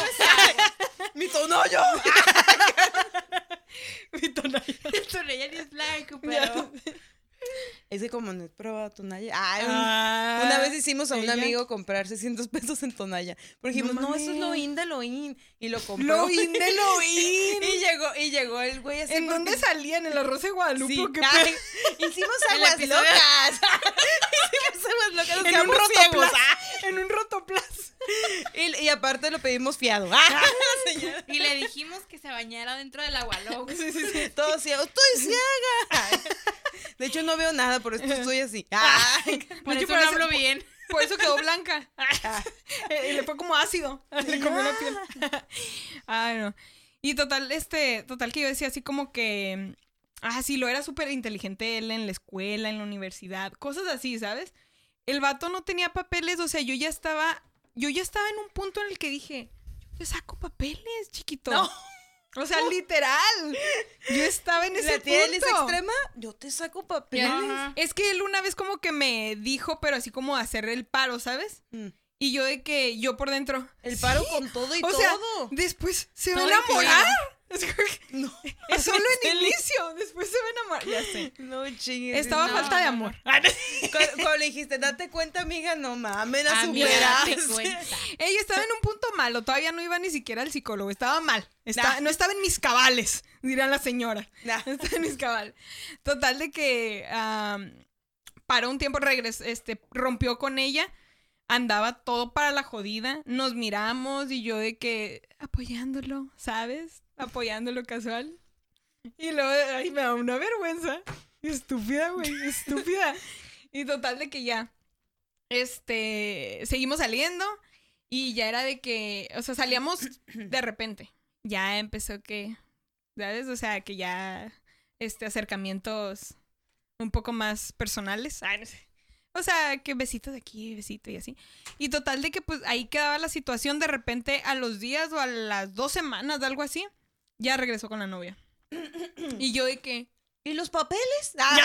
No. ¡Mi tonoyo! <laughs> Mi. Esto ella ni es blanco, pero. <laughs> Es que como no es prueba tonalla. Ay, Ah, Una vez hicimos a un ella. amigo comprar 600 pesos en tonalla. Porque dijimos, No no, eso es lo in de lo in. Y lo compró. Lo in de lo <laughs> in. y llegó, y llegó el güey así. ¿En porque- dónde salían? ¿En la <laughs> Rosa de Guadalupe? Sí, qué ay, hicimos El aguas locas. hicimos aguas locas. Nos En un ciegos. rotoplas. ah. En un rotoplas. Y, y aparte lo pedimos fiado. Ah. Y le dijimos que se bañara dentro del agua loca. Sí, sí, sí. Todo ciego. Estoy ciega. De hecho, no veo nada, por eso estoy así. Ay, <laughs> Por eso no hablo bien. Por eso quedó blanca. <laughs> Y le fue como ácido. <laughs> Le comió la piel. Ay, no. Y total, este, total que yo decía así como que. Ah, sí, lo era súper inteligente él en la escuela, en la universidad, cosas así, ¿sabes? El vato no tenía papeles, o sea, yo ya estaba. Yo ya estaba en un punto en el que dije, yo te saco papeles, chiquito. No. O sea, literal. Yo estaba en ese la punto. Extrema, yo te saco papeles. Ajá. Es que él una vez como que me dijo, pero así como hacer el paro, ¿sabes? Mm. Y yo de que yo por dentro. El paro con todo y O sea, todo. después se va a Todo enamorar. Es que- No. <laughs> es solo en <laughs> el inicio, después se va a enamorar. Ya sé. No chingues. Estaba no, falta de no, amor. <laughs> Cuando, cuando le dijiste, date cuenta, amiga, no mames, la date superaste. Ella estaba en un punto malo, todavía no iba ni siquiera al psicólogo, estaba mal. Estaba- Nah. No estaba en mis cabales, dirá la señora. Nah. No estaba en mis cabales. Total de que am, paró un tiempo, regresó, este, rompió con ella, andaba todo para la jodida, nos miramos y yo de que apoyándolo, ¿sabes? Apoyándolo casual. Y luego, ay, me da una vergüenza. Estúpida, güey, estúpida. <laughs> Y total de que ya, este, seguimos saliendo y ya era de que, o sea, salíamos <clears throat> de repente. Ya empezó que, ¿sabes? O sea, que ya, este, acercamientos un poco más personales. Ay, no sé. O sea, que besito de aquí, besito y así. Y total de que pues ahí quedaba la situación de repente a los días o a las dos semanas, algo así, ya regresó con la novia. <clears throat> y yo de que... ¿Y los papeles? Ya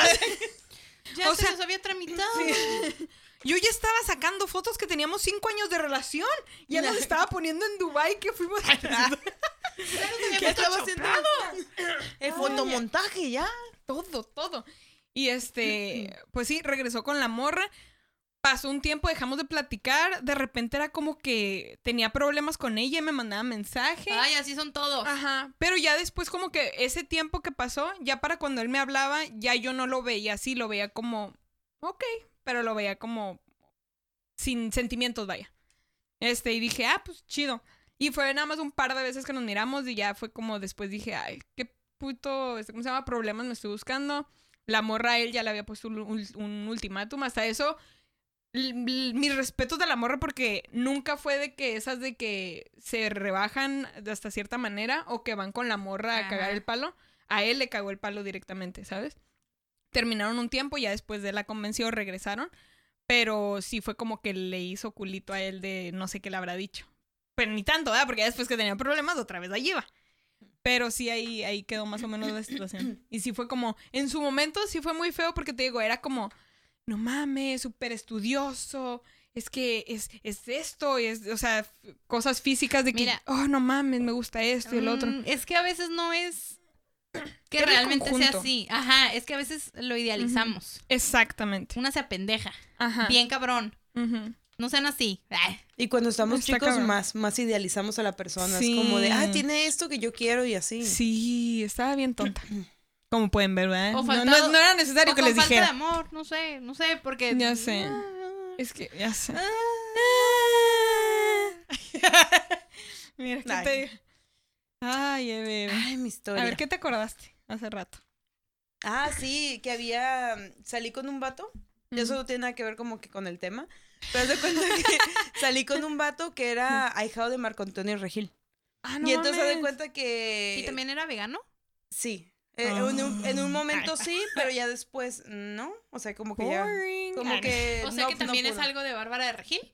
<laughs> O se sea, los había tramitado. <laughs> Yo ya estaba sacando fotos que teníamos cinco años de relación. Ya nos estaba poniendo en Dubai que fuimos... <laughs> ¿Qué estaba haciendo? El fotomontaje ya. todo, todo. Y este, <clears throat> pues sí, regresó con la morra. Pasó un tiempo, dejamos de platicar. De repente era como que tenía problemas con ella y me mandaba mensaje. Ay, así son todos. Ajá. Pero ya después, como que ese tiempo que pasó, ya para cuando él me hablaba, ya yo no lo veía así, lo veía como, ok, pero lo veía como sin sentimientos, vaya. Este, y dije, ah, pues chido. Y fue nada más un par de veces que nos miramos y ya fue como después dije, ay, qué puto, este, ¿cómo se llama? Problemas me estoy buscando. La morra a él ya le había puesto un, ultimátum. Hasta eso, mis respetos de la morra porque nunca fue de que esas de que se rebajan de hasta cierta manera o que van con la morra a cagar el palo. A él le cagó el palo directamente, ¿sabes? Terminaron un tiempo, ya después de la convención regresaron. Pero sí fue como que le hizo culito a él de no sé qué le habrá dicho. Pero ni tanto, ¿verdad? Porque ya después que tenía problemas, otra vez ahí iba. Pero sí, ahí, ahí quedó más o menos la situación. Y sí fue como, en su momento sí fue muy feo porque te digo, era como, no mames, súper estudioso, es que es, es esto, es, o sea, cosas físicas de que, Mira. oh, no mames, me gusta esto y el otro. Mm, Es que a veces no es <clears throat> que realmente sea así. Ajá, es que a veces lo idealizamos. Exactamente. Una se apendeja. Ajá. Bien cabrón. No sean así. Ay, Y cuando estamos Está chicos, cabrón. más, más idealizamos a la persona. Sí. Es como de, ah, tiene esto que yo quiero y así. Sí, estaba bien tonta. <clears throat> Como pueden ver, ¿verdad? O No- faltado- no, no era necesario o que les falta dijera. de amor, no sé, no sé, porque... Ya sé. Ah, Es que, ya sé. <laughs> Mira, ¿qué Ay. te? Ay, bebé. Ay, mi historia. A ver, ¿qué te acordaste hace rato? Ah, sí, que había. Salí con un vato. Eso no tiene nada que ver como que con el tema. Pero de cuenta que <laughs> salí con un vato que era ahijado de Marco Antonio Regil. Ah, no y entonces haz de mames. cuenta que. ¿Y también era vegano? Sí. Eh, en, un, en un momento sí, pero ya después no. O sea, como que ya. Boring. Como Ah, que. O sea no- que no también es algo de Bárbara de Regil.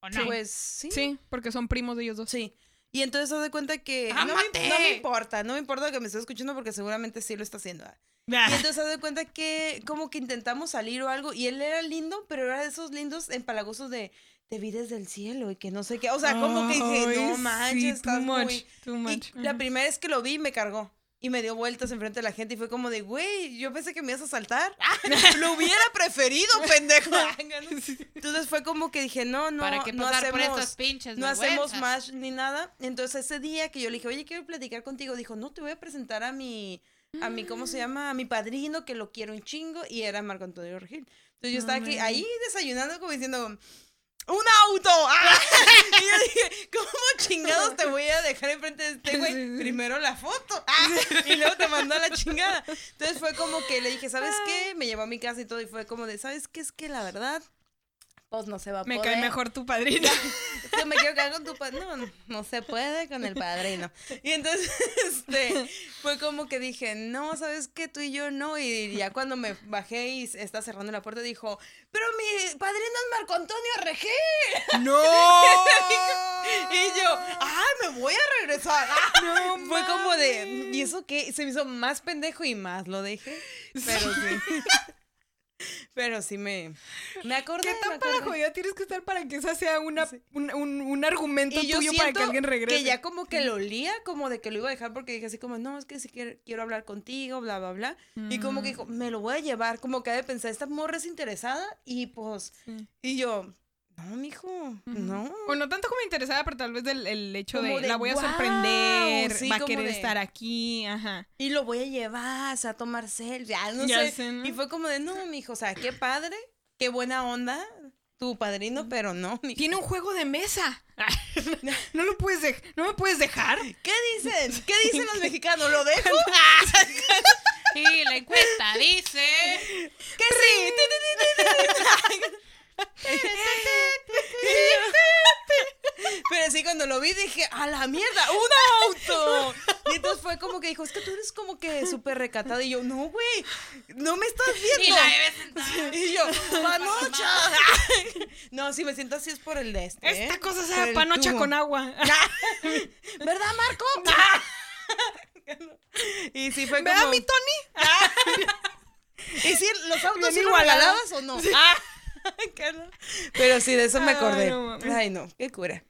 ¿O no? Pues sí. Sí, porque son primos de ellos dos. Sí. Y entonces haz de cuenta que. No me, no me importa, no me importa que me estés escuchando porque seguramente sí lo está haciendo. Ah. Y entonces haz de cuenta que como que intentamos salir o algo y él era lindo, pero era de esos lindos empalagosos de te vi desde el cielo y que no sé qué. O sea, como que dije, no sí, manches, estás too much, muy... too Y much. la primera vez que lo vi me cargó y me dio vueltas enfrente de la gente y fue como de, güey, yo pensé que me ibas a saltar. <laughs> lo hubiera preferido, pendejo. <laughs> Entonces fue como que dije, no, no, ¿Para qué no pasar por hacemos... estas pinches No hacemos más ni nada. Entonces ese día que yo le dije, oye, quiero platicar contigo, dijo, no, te voy a presentar a mi, a mi, ¿cómo se llama? A mi padrino, que lo quiero un chingo, y era Marco Antonio Regil. Entonces yo estaba aquí, ahí desayunando como diciendo, ¡un auto! ¡Ah! <laughs> Y yo dije, ¿cómo chingados te voy a dejar enfrente de este güey? Sí, sí. Primero la foto, ¡ah! y luego te mandó a la chingada. Entonces fue como que le dije, ¿sabes qué? Me llevó a mi casa y todo, y fue como de, ¿sabes qué? Es que la verdad, pues no se va a Me poder. cae mejor tu padrino. Me quiero quedar con tu padrino. No, no, se puede con el padrino. Y entonces, <laughs> este, fue como que dije, no, ¿sabes qué? Tú y yo no. Y ya cuando me bajé y está cerrando la puerta, dijo, pero mi padrino es Marco Antonio Regil. ¡No! <laughs> Y yo, ¡ay, me voy a regresar! ¡Ah! <laughs> No Fue como de. ¿y eso qué? Se me hizo más pendejo y más lo dejé. Pero sí. Pero sí me, me acordé. ¿Qué tan para jodida tienes que estar para que esa sea una, un, un- un argumento Y tuyo para que alguien regrese? Que ya como que lo olía, como de que lo iba a dejar porque dije así como, no, es que si quiero, quiero hablar contigo, bla, bla, bla. Y como que Mm. dijo, me lo voy a llevar, como que ha de pensar, esta morra es interesada y pues, Sí. y yo, no, mijo, no. O no tanto como interesada, pero tal vez del el hecho de, de, la voy a sorprender, sí, va a querer de- estar aquí, ajá. Y lo voy a llevar, o sea, a tomar selfie, ya no Ya sé. sé, ¿no? Y fue como de, no, mijo, o sea, qué padre, qué buena onda, tu padrino, pero no, mijo. Tiene un juego de mesa. <laughs> no lo puedes dej- no me puedes dejar. ¿Qué dicen? ¿Qué dicen los <laughs> mexicanos? ¿Lo dejo? <laughs> Y la encuesta dice... que sí. Pero sí, cuando lo vi dije, a la mierda, un auto. Y entonces fue como que dijo, es que tú eres como que súper recatado. Y yo, no, güey, no me estás viendo. Y la bebé sentada. Y yo, <laughs> panocha. No, si me siento así es por el de este. ¿eh? Esta cosa el panocha tubo. con agua. <laughs> ¿Verdad, Marco? <laughs> y sí fue ¿Ve como... a mi Tony? ¿Y si los autos regalabas o no? Ah. <laughs> Pero sí, de eso me Ay, acordé. no mames. Ay, no, qué cura.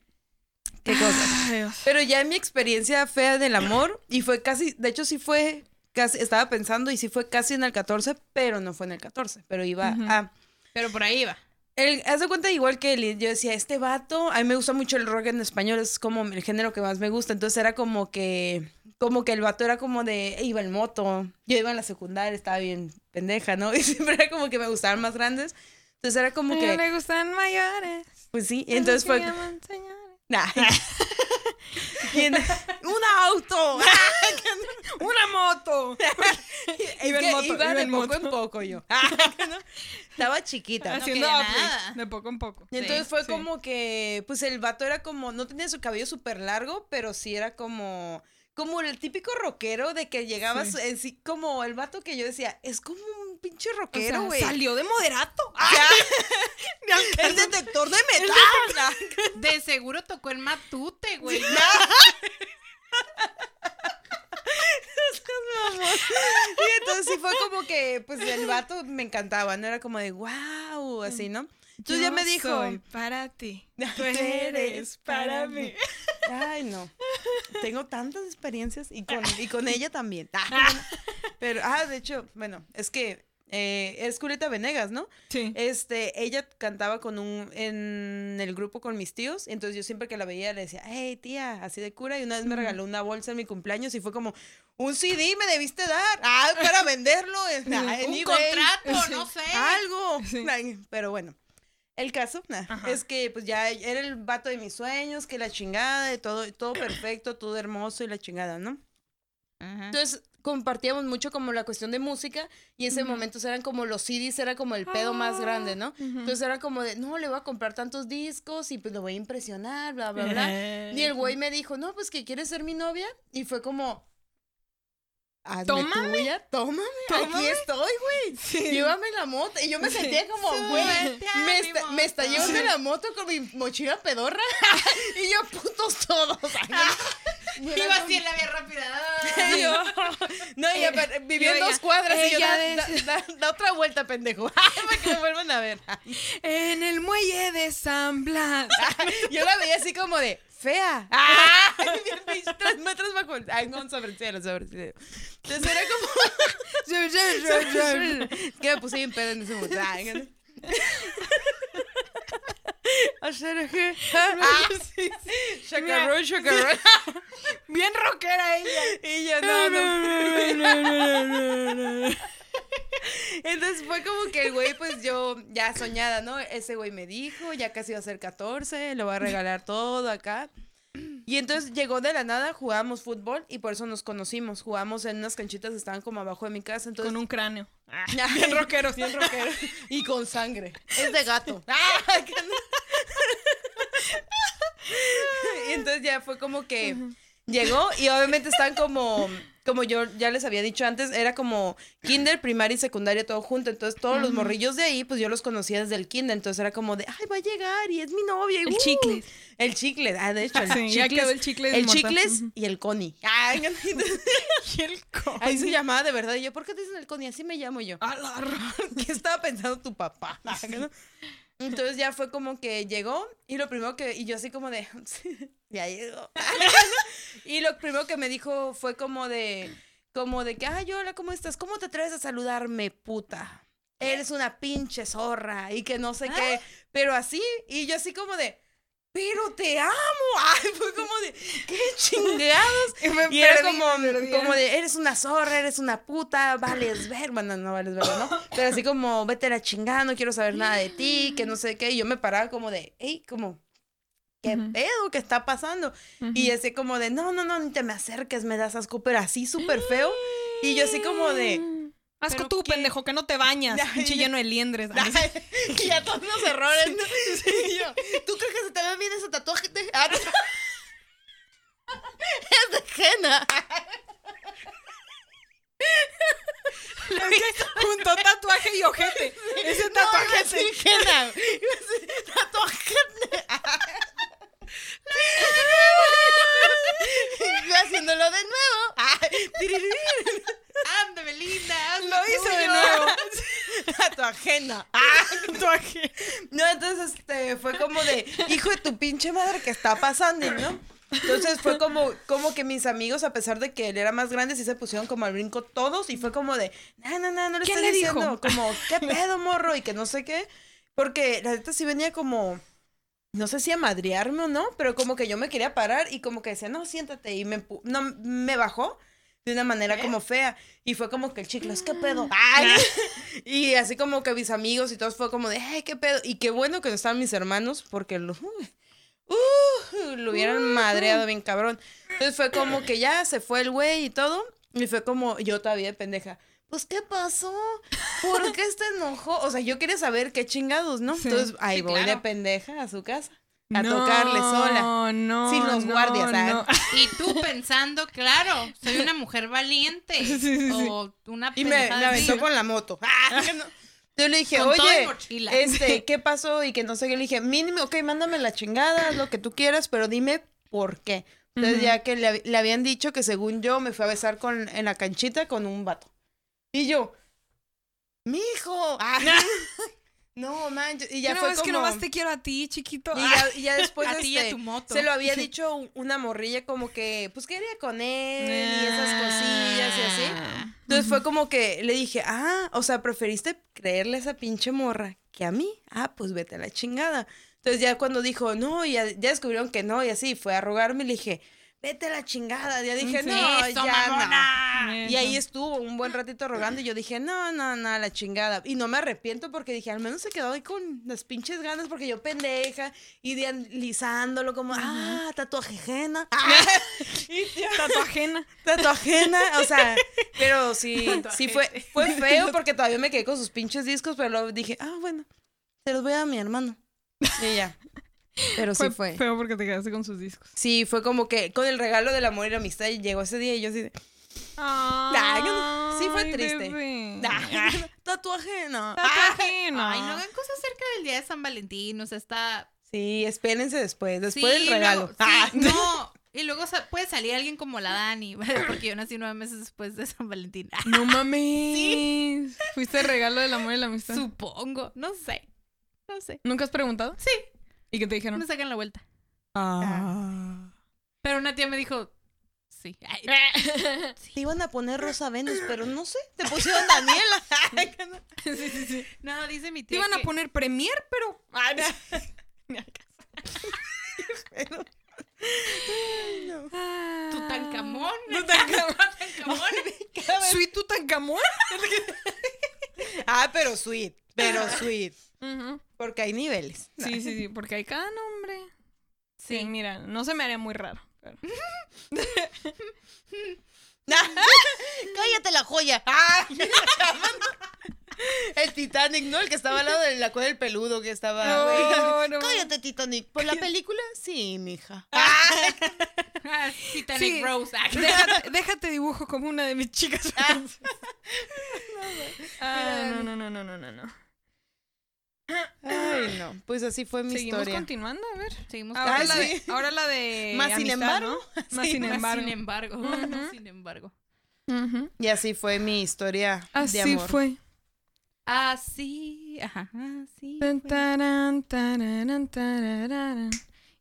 Qué cosa. Ay. Pero ya en mi experiencia fea del amor, y fue casi, de hecho sí fue casi, estaba pensando y sí fue casi en el 14, pero no fue en el 14, pero iba Ujú. a... Pero por ahí va. El, haz de cuenta igual que él, yo decía, este vato, a mí me gusta mucho el rock en español, es como el género que más me gusta, entonces era como que, como que el vato era como de, iba en moto, yo iba en la secundaria, estaba bien pendeja, ¿no? <laughs> Y siempre era como que me gustaban más grandes, entonces era como que, ella le gustan mayores. pues sí, y entonces fue. Nah. <laughs> Y en- un auto, <laughs> ¡Una moto! Es <laughs> Iba en moto, iba iba de en poco moto. en poco yo. ¿no? Estaba chiquita. Haciendo upgrades, nada. de poco en poco. Y entonces Sí, fue sí. como que, pues el vato era como, no tenía su cabello súper largo, pero sí era como, como el típico rockero de que llegabas, Sí. en sí, como el vato que yo decía, es como un pinche O sea, rockero, güey. salió de moderato. <laughs> <laughs> el detector de metal. De seguro tocó el matute, güey. <laughs> y entonces sí fue como que, pues el vato me encantaba, ¿no? Era como de, wow, así, ¿no? Entonces ya me dijo, soy para ti. Tú eres para mí. Ay, no. Tengo tantas experiencias y con, y con ella también. Ah. Pero, ah, de hecho, bueno, es que eh, es Julieta Venegas, ¿no? Sí. Este, ella cantaba con un, en el grupo con mis tíos, entonces yo siempre que la veía le decía, hey tía, así de cura, y una vez me regaló una bolsa en mi cumpleaños y fue como, un CD me debiste dar, ah, para venderlo en, <laughs> ah, en Un eBay". contrato, no <laughs> sé. Algo. Sí. Pero bueno. El caso nah, es que pues ya era el vato de mis sueños, que la chingada, de todo, todo perfecto, todo hermoso y la chingada, ¿no? Ajá. Entonces compartíamos mucho como la cuestión de música y ese momento eran como los CDs, era como el pedo más grande, ¿no? Entonces era como de, no, le voy a comprar tantos discos y pues lo voy a impresionar, bla, bla, bla. <laughs> Y el güey me dijo, no, pues que quieres ser mi novia. Y fue como, hazme Tómame. tuya, tómame, aquí estoy, güey. Sí. Llévame la moto. Y yo me sentía como, güey, me, está, me está llevando la moto con mi mochila pedorra. <laughs> y yo, putos todos. <laughs> Iba así en la vía rápida. yo, no, y aparte, vivía en dos cuadras y yo, da- da otra vuelta, pendejo. <laughs> Para que me vuelvan a ver. En el muelle de San Blas. <laughs> Yo la veía así como de fea. ¡Ah! <laughs> Tres metros bajo el. Ay, no, sobre el cielo, sobre el cielo. Entonces era como. que me puse bien pedo en ese momento. Hacer <laughs> sí. Chacarrón, chacarrón. <laughs> Bien rockera ella. <laughs> Y yo, no, no. Entonces fue como que el güey, pues yo ya soñada, ¿no? Ese güey me dijo, ya casi va a ser 14, le voy a regalar todo acá. Y entonces llegó de la nada, jugábamos fútbol y por eso nos conocimos. Jugamos en unas canchitas que estaban como abajo de mi casa. Entonces, Con un cráneo. <laughs> bien rockero, bien <laughs> rockero. Y con sangre. Es de gato. <laughs> Ah, y entonces ya fue como que llegó y obviamente están como, como yo ya les había dicho antes, era como kinder, primaria y secundaria todo junto. Entonces todos los morrillos de ahí, pues yo los conocía desde el kinder. Entonces era como de, ay, va a llegar y es mi novia. y, El uh, chicle. El chicle, ah, de hecho, el Sí, quedó el chicle El chicles y el coni. <laughs> Y el co- ahí se llamaba de verdad. Y yo, ¿por qué te dicen el coni? Así me llamo yo. <laughs> ¿Qué estaba pensando tu papá? <laughs> Entonces ya fue como que llegó y lo primero que, y yo así como de, ya llegó. <laughs> y lo primero que me dijo fue como de, como de que, ay, hola, ¿cómo estás? ¿Cómo te atreves a saludarme, puta? Eres una pinche zorra y que no sé qué, <gasps> pero así, y yo así como de, pero te amo. <laughs> Ay, fue como de, qué chingados. <laughs> Y me Y era perdí, como, me como de, eres una zorra, eres una puta, vales ver, bueno, no vales ver, ¿no? Pero así como, vete a la chingada, no quiero saber nada de ti, que no <gasps> sé qué. Y yo me paraba como de, hey, como, ¿qué pedo que está pasando? Y así como de, no, no, no, ni te me acerques, me das asco, pero así súper feo. Y yo así como de... Mm. Asco tú, pendejo, que no te bañas. <laughs> Pinche lleno de liendres. <laughs> y a todos los errores. ¿no? <laughs> Yo, ¿Tú crees que se te ve bien ese tatuaje? Ah, es de Jena. Junto tatuaje y ojete. Ese tatuaje no, es de Jena. Tatuaje ¡Anda, Belinda! lo hizo de nuevo. <laughs> Tatuajena. Tatuaje. <laughs> No, entonces este, fue como de, hijo de tu pinche madre, ¿qué está pasando? ¿no? Entonces fue como, como que mis amigos, a pesar de que él era más grande, sí se pusieron como al brinco todos y fue como de, no, no, no, no le ¿Quién estoy le diciendo, dijo? como, ¿qué pedo, morro? Y que no sé qué. Porque la neta sí venía como, no sé si a madrearme o no, pero como que yo me quería parar y como que decía, no, siéntate. Y me, no, me bajó de una manera como fea. Y fue como que el chicle, ¿qué pedo? Ay. <laughs> <laughs> y así como que mis amigos y todos fue como de, ay, qué pedo. Y qué bueno que no estaban mis hermanos porque lo, <laughs> uh, lo hubieran madreado bien cabrón. Entonces fue como que ya se fue el güey y todo. Y fue como, yo todavía de pendeja. Pues, ¿qué pasó? ¿Por qué se enojó? O sea, yo quería saber qué chingados, ¿no? Sí. Entonces, ahí Sí, voy de pendeja a su casa. A tocarle sola. No, no. Sin los guardias, no. Y tú pensando, claro, soy una mujer valiente. <laughs> Sí, sí, sí. O una Y me, me aventó con la moto. <laughs> Ah, no. Yo le dije, Con oye, este, <laughs> ¿qué pasó? Y que no sé qué. Le dije, mínimo, ok, mándame la chingada, haz lo que tú quieras, pero dime por qué. Entonces, ya que le, hab- le habían dicho que según yo me fue a besar con, en la canchita con un vato. Y yo, mi hijo. No, man. Y ya no, fue es como. que nomás te quiero a ti, chiquito. Y ya, <laughs> y ya después a ti y a este, tu moto. se lo había <laughs> dicho un- una morrilla como que, pues quería con él y esas cosillas y así. Ah. Entonces fue como que le dije, ah, o sea, preferiste creerle a esa pinche morra que a mí. Ah, pues vete a la chingada. Entonces ya cuando dijo, no, ya, ya descubrieron que no, y así, fue a rogarme, le dije, vete a la chingada. Ya dije, Sí, no, ¡Eso, ya no. Y ahí estuvo un buen ratito rogando y yo dije, no, no, no, la chingada. Y no me arrepiento porque dije, al menos se quedó ahí con las pinches ganas porque yo pendeja, idealizándolo como, ah, tatuaje ajena. <laughs> y yo, Tatuajena. tatuajena, o sea, pero sí, sí fue, fue feo <laughs> porque todavía me quedé con sus pinches discos, pero luego dije, ah, bueno, se los voy a dar a mi hermano. Y ya. Pero sí Fue fue. feo porque te quedaste con sus discos. Sí, fue como que con el regalo del amor y la amistad y llegó ese día y yo así de, Ay, no, sí fue <laughs> Ay, triste. bebé. "Ah, tatuaje, no. Ay, no hagan cosas cerca del día de San Valentín, o sea, está... Sí, espérense después, después Sí, del regalo. sí, Ah, no, <laughs> y luego puede salir alguien como la Dani, <laughs> porque yo nací nueve meses después de San Valentín. No mames. Fuiste el regalo del amor y la amistad. Supongo, no sé, no sé. ¿Nunca has preguntado? Sí, ¿Y qué te me dijeron? sacan la vuelta. Ah. Pero una tía me dijo, sí. Ay, <laughs> Te iban a poner Rosa Venus, <laughs> pero no sé, te pusieron Daniela. <laughs> sí, sí, sí. no, dice mi Te tía iban a poner Premier, pero. Ah. Tutankamón. Tutankamón. Tutankamón. ¿Sweet Tutankamón? Ah, pero sweet, pero sweet. Porque hay niveles. Sí, sí, sí, porque hay cada nombre. Sí, Sí. mira, no se me haría muy raro. pero- <laughs> Cállate la joya. Ah, <laughs> El Titanic, ¿no? El que estaba al lado de la cueva del peludo que estaba. No, no. Cállate, Titanic. ¿Por la película? Sí, mija. <laughs> Ah, Titanic Sí. Rose. Ah, Déjate, déjate dibujo como una de mis chicas. Ah, no, no, no, no, no, no, no. Ay, no. <laughs> Pues así fue mi Seguimos historia. continuando, a ver. Seguimos Ahora, Ah, la, sí. de, ahora la de. Más sin embargo. ¿no? <laughs> Más Sí, sin más embargo. Sin embargo. Sin embargo. Y así fue mi historia Así de amor. fue. Así, ajá, así. Tan.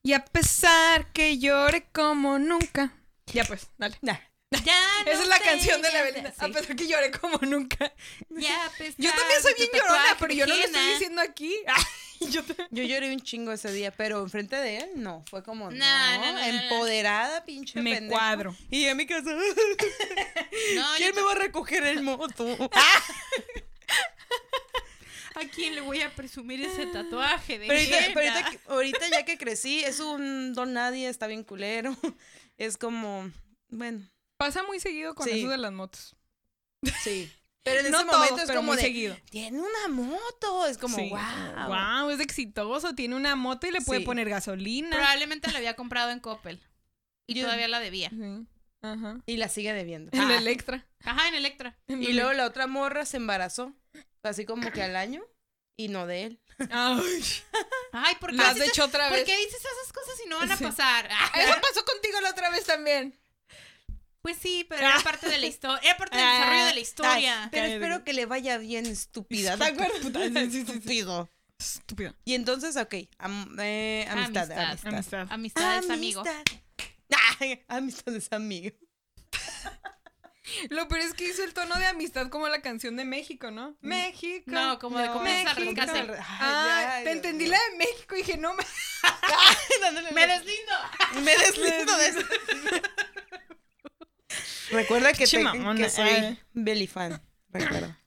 Y a pesar que llore como nunca. Ya pues, dale. Nah. <laughs> Ya no Esa es la canción de la Belinda. sé, A sí. pesar que llore como nunca. Ya, <laughs> pues, Yo también soy bien llorona, pero yo no lo estoy diciendo aquí. <laughs> Yo te- Yo lloré un chingo ese día, pero enfrente de él no. Fue como, no, No, no, no, no, no. empoderada, pinche Me cuadro. Y a mi casa, No, ¿quién yo me va a recoger el moto? ¿A quién le voy a presumir ese tatuaje de Pero ahorita, pero ahorita, que- ahorita ya que crecí, es un don nadie, está bien culero. Es como, bueno, Pasa muy seguido con Sí. eso de las motos. sí. <laughs> Pero en no ese todo, momento es pero como muy de, seguido. tiene una moto. Es como, Sí. wow. Wow, es exitoso, tiene una moto y le puede Sí. poner gasolina. Probablemente la había comprado en Coppel. Y Yo- todavía la debía. Sí. Ajá. Y la sigue debiendo. El Ah. Electra. Ajá, en Electra. <laughs> Y luego la otra morra se embarazó. así como que al año, y no de él. Ay, Ay, ¿por qué, lo has dices, hecho otra ¿por vez. qué dices esas cosas si no van a Sí. pasar? Eso <laughs> pasó contigo la otra vez también. Pues sí, pero era parte de la historia. Era parte del desarrollo de la historia. Ay, pero espero que le vaya bien, estúpida. ¿Te Estúpida. acuerdas? Sí, sí, sí, sí. Estúpido. Estúpido. Y entonces, ok, am- eh, amistad, Amistad. amistad. Amistad. Amistades, amigos. Amistad. Ay, <laughs> amistad es amigo. Lo peor es que hizo el tono de amistad como la canción de México, ¿no? México. No, como de cómo México. desarrascarse. Ay, Ah, ya, te entendí la de México y dije, no me. <laughs> Me deslindo. Me deslindo de eso. Recuerda que, te, que soy eh. Belly fan. Recuerda.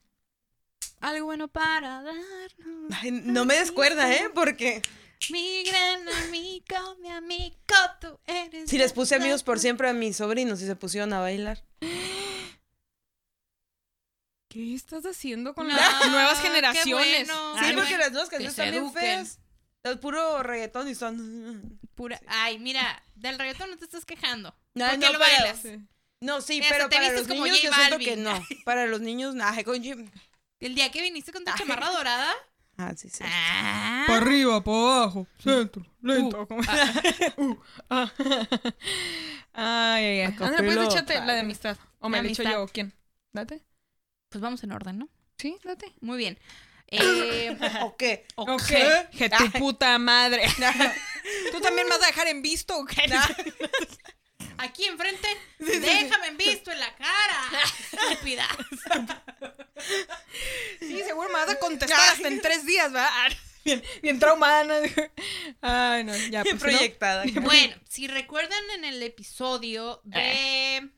Algo bueno para darnos. Ay, no me descuerda, ¿eh? Porque Mi gran amigo, mi amigo, tú eres. si les puse amigos por siempre a mis sobrinos y se pusieron a bailar. ¿Qué estás haciendo con No, las nuevas generaciones? bueno. Sí, Ay, porque bueno, las dos que canciones están bien feas. Es puro reggaetón y son... Pura... Ay, mira, del reggaetón no te estás quejando. No, ¿Por qué no, lo bailas? Sí. No, sí, pero te para los como niños J yo siento que no. <laughs> Para los niños, ay, con Jim- El día que viniste con tu Ay. chamarra dorada. Ah, sí, sí. Ah. Para arriba, para abajo, centro, lento. <laughs> Uh, Uh, ah. Ay, ay, ay. Acapella Ándale, pues échate la de amistad. O me la echo Amistad. yo, ¿o ¿quién? Date. Pues vamos en orden, ¿no? Sí, date. Muy bien. <laughs> Eh, ¿O qué? Ok. ¿Qué? Que tu puta madre. ¿Tú también me vas a dejar en visto o qué? Aquí enfrente, <laughs> déjame en visto en la cara. Estúpida. Sí, seguro me vas a contestar hasta en tres días, ¿verdad? Bien, bien traumada. Ay, no, ya. Bien pues, ¿no? proyectada. <laughs> Bueno, si recuerdan en el episodio de.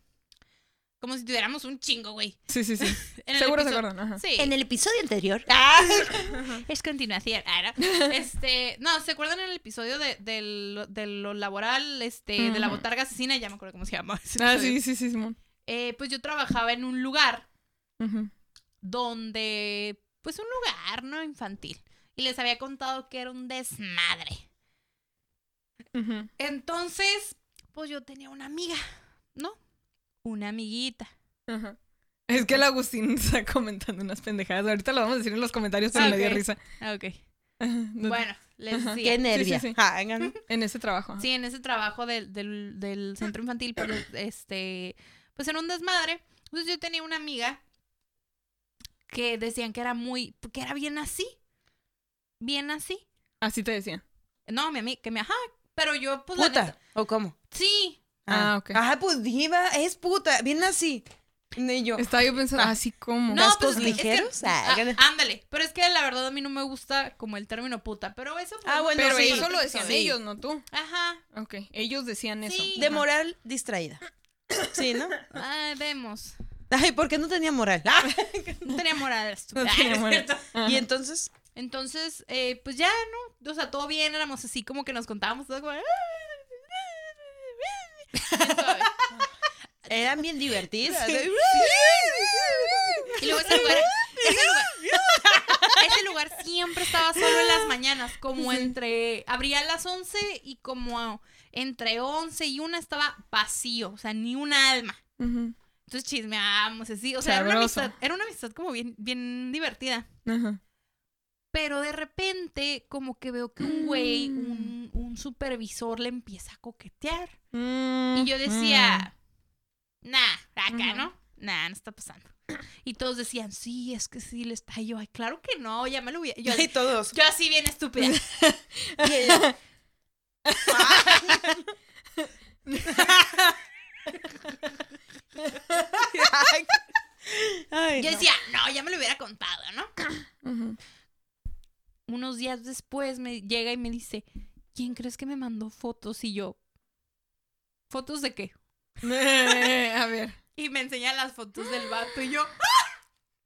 Como si tuviéramos un chingo, güey. Sí, sí, sí. <laughs> Seguro se acuerdan. Ajá. Sí. En el episodio anterior. <laughs> Es continuación. Ah, ¿no? <laughs> Este, no, ¿se acuerdan en el episodio de, de lo, de lo laboral, este, de la botarga asesina? Ya me acuerdo cómo se llama. Ah, sí, sí, sí, Simón. Eh, pues yo trabajaba en un lugar Ujú. donde, pues un lugar, ¿no? Infantil. Y les había contado que era un desmadre. Ujú. Entonces, pues yo tenía una amiga, ¿no? Una amiguita. Ajá. Es que el Agustín <laughs> está comentando unas pendejadas. Ahorita lo vamos a decir en los comentarios, pero Ah, me dio risa. Ah, Ok. <laughs> Bueno, les decía. Qué nervia. sí, sí. Ah. <laughs> En ese trabajo. ajá. Sí, en ese trabajo del, del, del centro infantil, pues, este, pues era un desmadre. Entonces yo tenía una amiga que decían que era muy, que era bien así. Bien así. Así te decía. No, mi amiga, que me, ajá, pero yo, pues, la ¿Puta? neta- ¿O cómo? sí. Ah, ok. Ajá, pues diva, es puta, bien así. Y yo. Estaba yo pensando, Ah. así como. No, ¿Gastos pues, es que- ligeros? Ah, Ah, ándale, pero es que la verdad a mí no me gusta como el término puta, pero eso Ah, bueno, pero sí. eso lo decían Sí. ellos, no tú. Ajá, Ok, ellos decían eso. Sí. De moral distraída. <coughs> Sí, ¿no? ah, vemos. Ay, ¿por qué no tenía moral? Ah. <laughs> No tenía moral. No tenía <laughs> moral. Y entonces, Entonces, eh, pues ya, ¿no? O sea, todo bien, éramos así como que nos contábamos todo como... <laughs> Eran bien divertidas. ¿eh? Y luego ese lugar, ese lugar, <laughs> ese lugar siempre estaba solo en las mañanas, como entre, abría a las 11 y como entre 11 y 1 estaba vacío, o sea, ni un alma. Entonces chismeábamos así, o sea, era una, amistad, era una amistad como bien, bien divertida. Pero de repente, como que veo que un güey, un, un supervisor le empieza a coquetear. Y yo decía, nah, acá. ¿no? Nah, no está pasando. Y todos decían, sí, es que sí le está. Y yo, ay, claro que no, ya me lo hubiera. Yo, <laughs> Y todos. yo así bien estúpida. <laughs> Y ella, Ay, Yo decía, no, ya me lo hubiera contado, ¿no? Unos días después me llega y me dice, ¿quién crees que me mandó fotos? Y yo, ¿fotos de qué? <laughs> a ver, Y me enseña las fotos del vato y yo,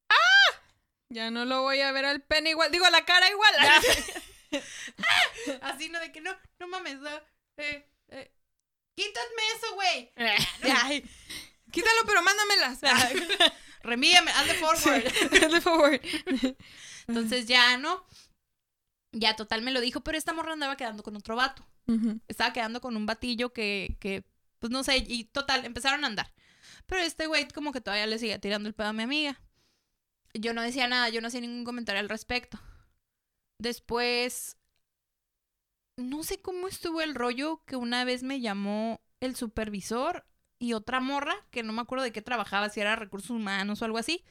<gasps> ya no lo voy a ver al pene igual. Digo, la cara igual. <laughs> <laughs> así, ¿no? De que no, no mames, no, eh, eh, quítame eso, güey. Ay, Quítalo, pero mándamelas. Remídame, hazle forward. Hazle favor. Entonces ya, ¿no? Ya total me lo dijo, pero esta morra andaba quedando con otro vato. Estaba quedando con un batillo que, que, pues no sé, y total, empezaron a andar. Pero este güey como que todavía le sigue tirando el pedo a mi amiga. yo no decía nada, yo no hacía ningún comentario al respecto. Después, no sé cómo estuvo el rollo que una vez me llamó el supervisor y otra morra, que no me acuerdo de qué trabajaba, si era recursos humanos o algo así,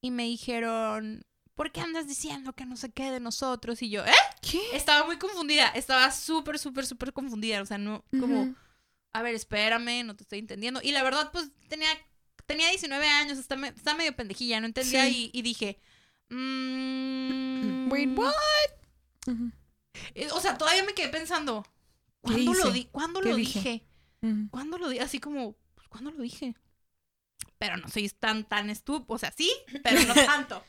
y me dijeron, ¿por qué andas diciendo que no se qué de nosotros? Y yo, ¿eh? ¿Qué? Estaba muy confundida, estaba súper, súper, súper confundida, o sea, no, como, a ver, espérame, no te estoy entendiendo. Y la verdad, pues tenía, tenía 19 años, está, me- está medio pendejilla, no entendía Sí. y, y dije, mm, Wait, what? Eh, O sea, todavía me quedé pensando, ¿Qué ¿cuándo lo, di ¿cuándo ¿Qué lo dije? dije? ¿Cuándo lo dije? Así como, pues, ¿cuándo lo dije? Pero no soy tan, tan estúpido, o sea, sí, pero no <laughs> tanto.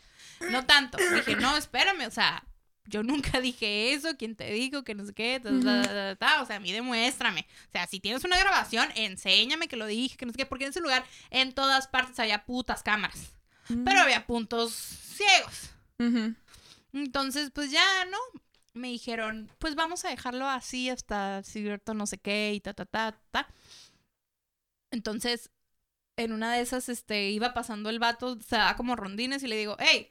No tanto. Dije, no, espérame, o sea, yo nunca dije eso, ¿quién te dijo? Que no sé qué, ta, ta, ta, o sea, a mí demuéstrame. O sea, si tienes una grabación, enséñame que lo dije, que no sé qué, porque en ese lugar en todas partes había putas cámaras, pero había puntos ciegos. Entonces, pues ya, ¿no? Me dijeron, pues vamos a dejarlo así hasta cierto no sé qué y ta, ta, ta, ta. Entonces, en una de esas, este, iba pasando el vato, se daba como rondines y le digo, hey,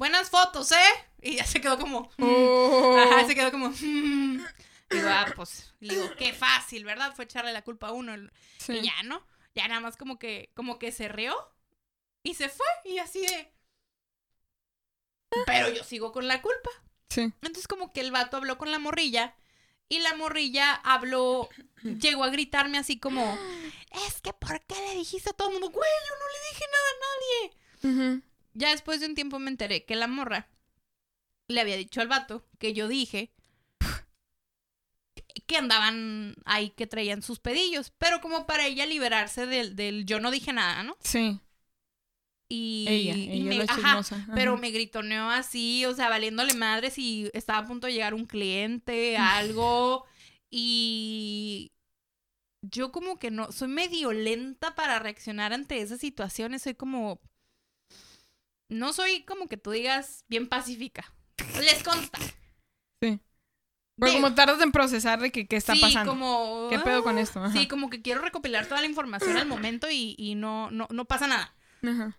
buenas fotos, ¿eh? Y ya se quedó como, "Mm". Oh. ajá, se quedó como, "Mm". Digo, ah, pues, le digo, qué fácil, ¿verdad? Fue echarle la culpa a uno. Sí. Y ya, ¿no? Ya nada más como que, como que se rió y se fue y así de... Pero yo sigo con la culpa. Sí. Entonces como que el vato habló con la morrilla y la morrilla habló, llegó a gritarme así como, es que ¿por qué le dijiste a todo el mundo? Güey, yo no le dije nada a nadie. Ujú. Ya después de un tiempo me enteré que la morra le había dicho al vato que yo dije que andaban ahí que traían sus pedillos, pero como para ella liberarse del, del yo no dije nada, ¿no? Sí. Y, Ella, y ella me- la ajá. Ajá. pero me gritoneó así, o sea, valiéndole madres y estaba a punto de llegar un cliente, <laughs> algo, y yo como que no, soy medio lenta para reaccionar ante esas situaciones, soy como, no soy como que tú digas bien pacífica, les consta. Sí. Pero Digo, como tardas en procesar de que qué está sí, pasando. como, ¿Qué pedo con ah, esto? Ajá. Sí, como que quiero recopilar toda la información al momento y, y no, no, no pasa nada. Ajá.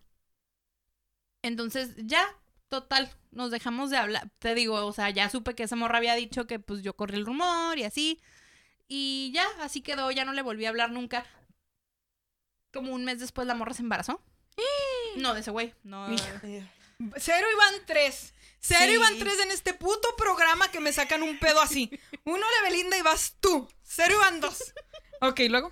Entonces, ya, total, nos dejamos de hablar. Te digo, o sea, ya supe que esa morra había dicho que pues yo corrí el rumor y así. Y ya, así quedó, ya no le volví a hablar nunca. Como un mes después la morra se embarazó. No, de ese güey. No. Cero iban tres. Cero Sí. iban tres en este puto programa que me sacan un pedo así. <laughs> Uno de Belinda y vas tú. Cero iban dos. Ok, luego.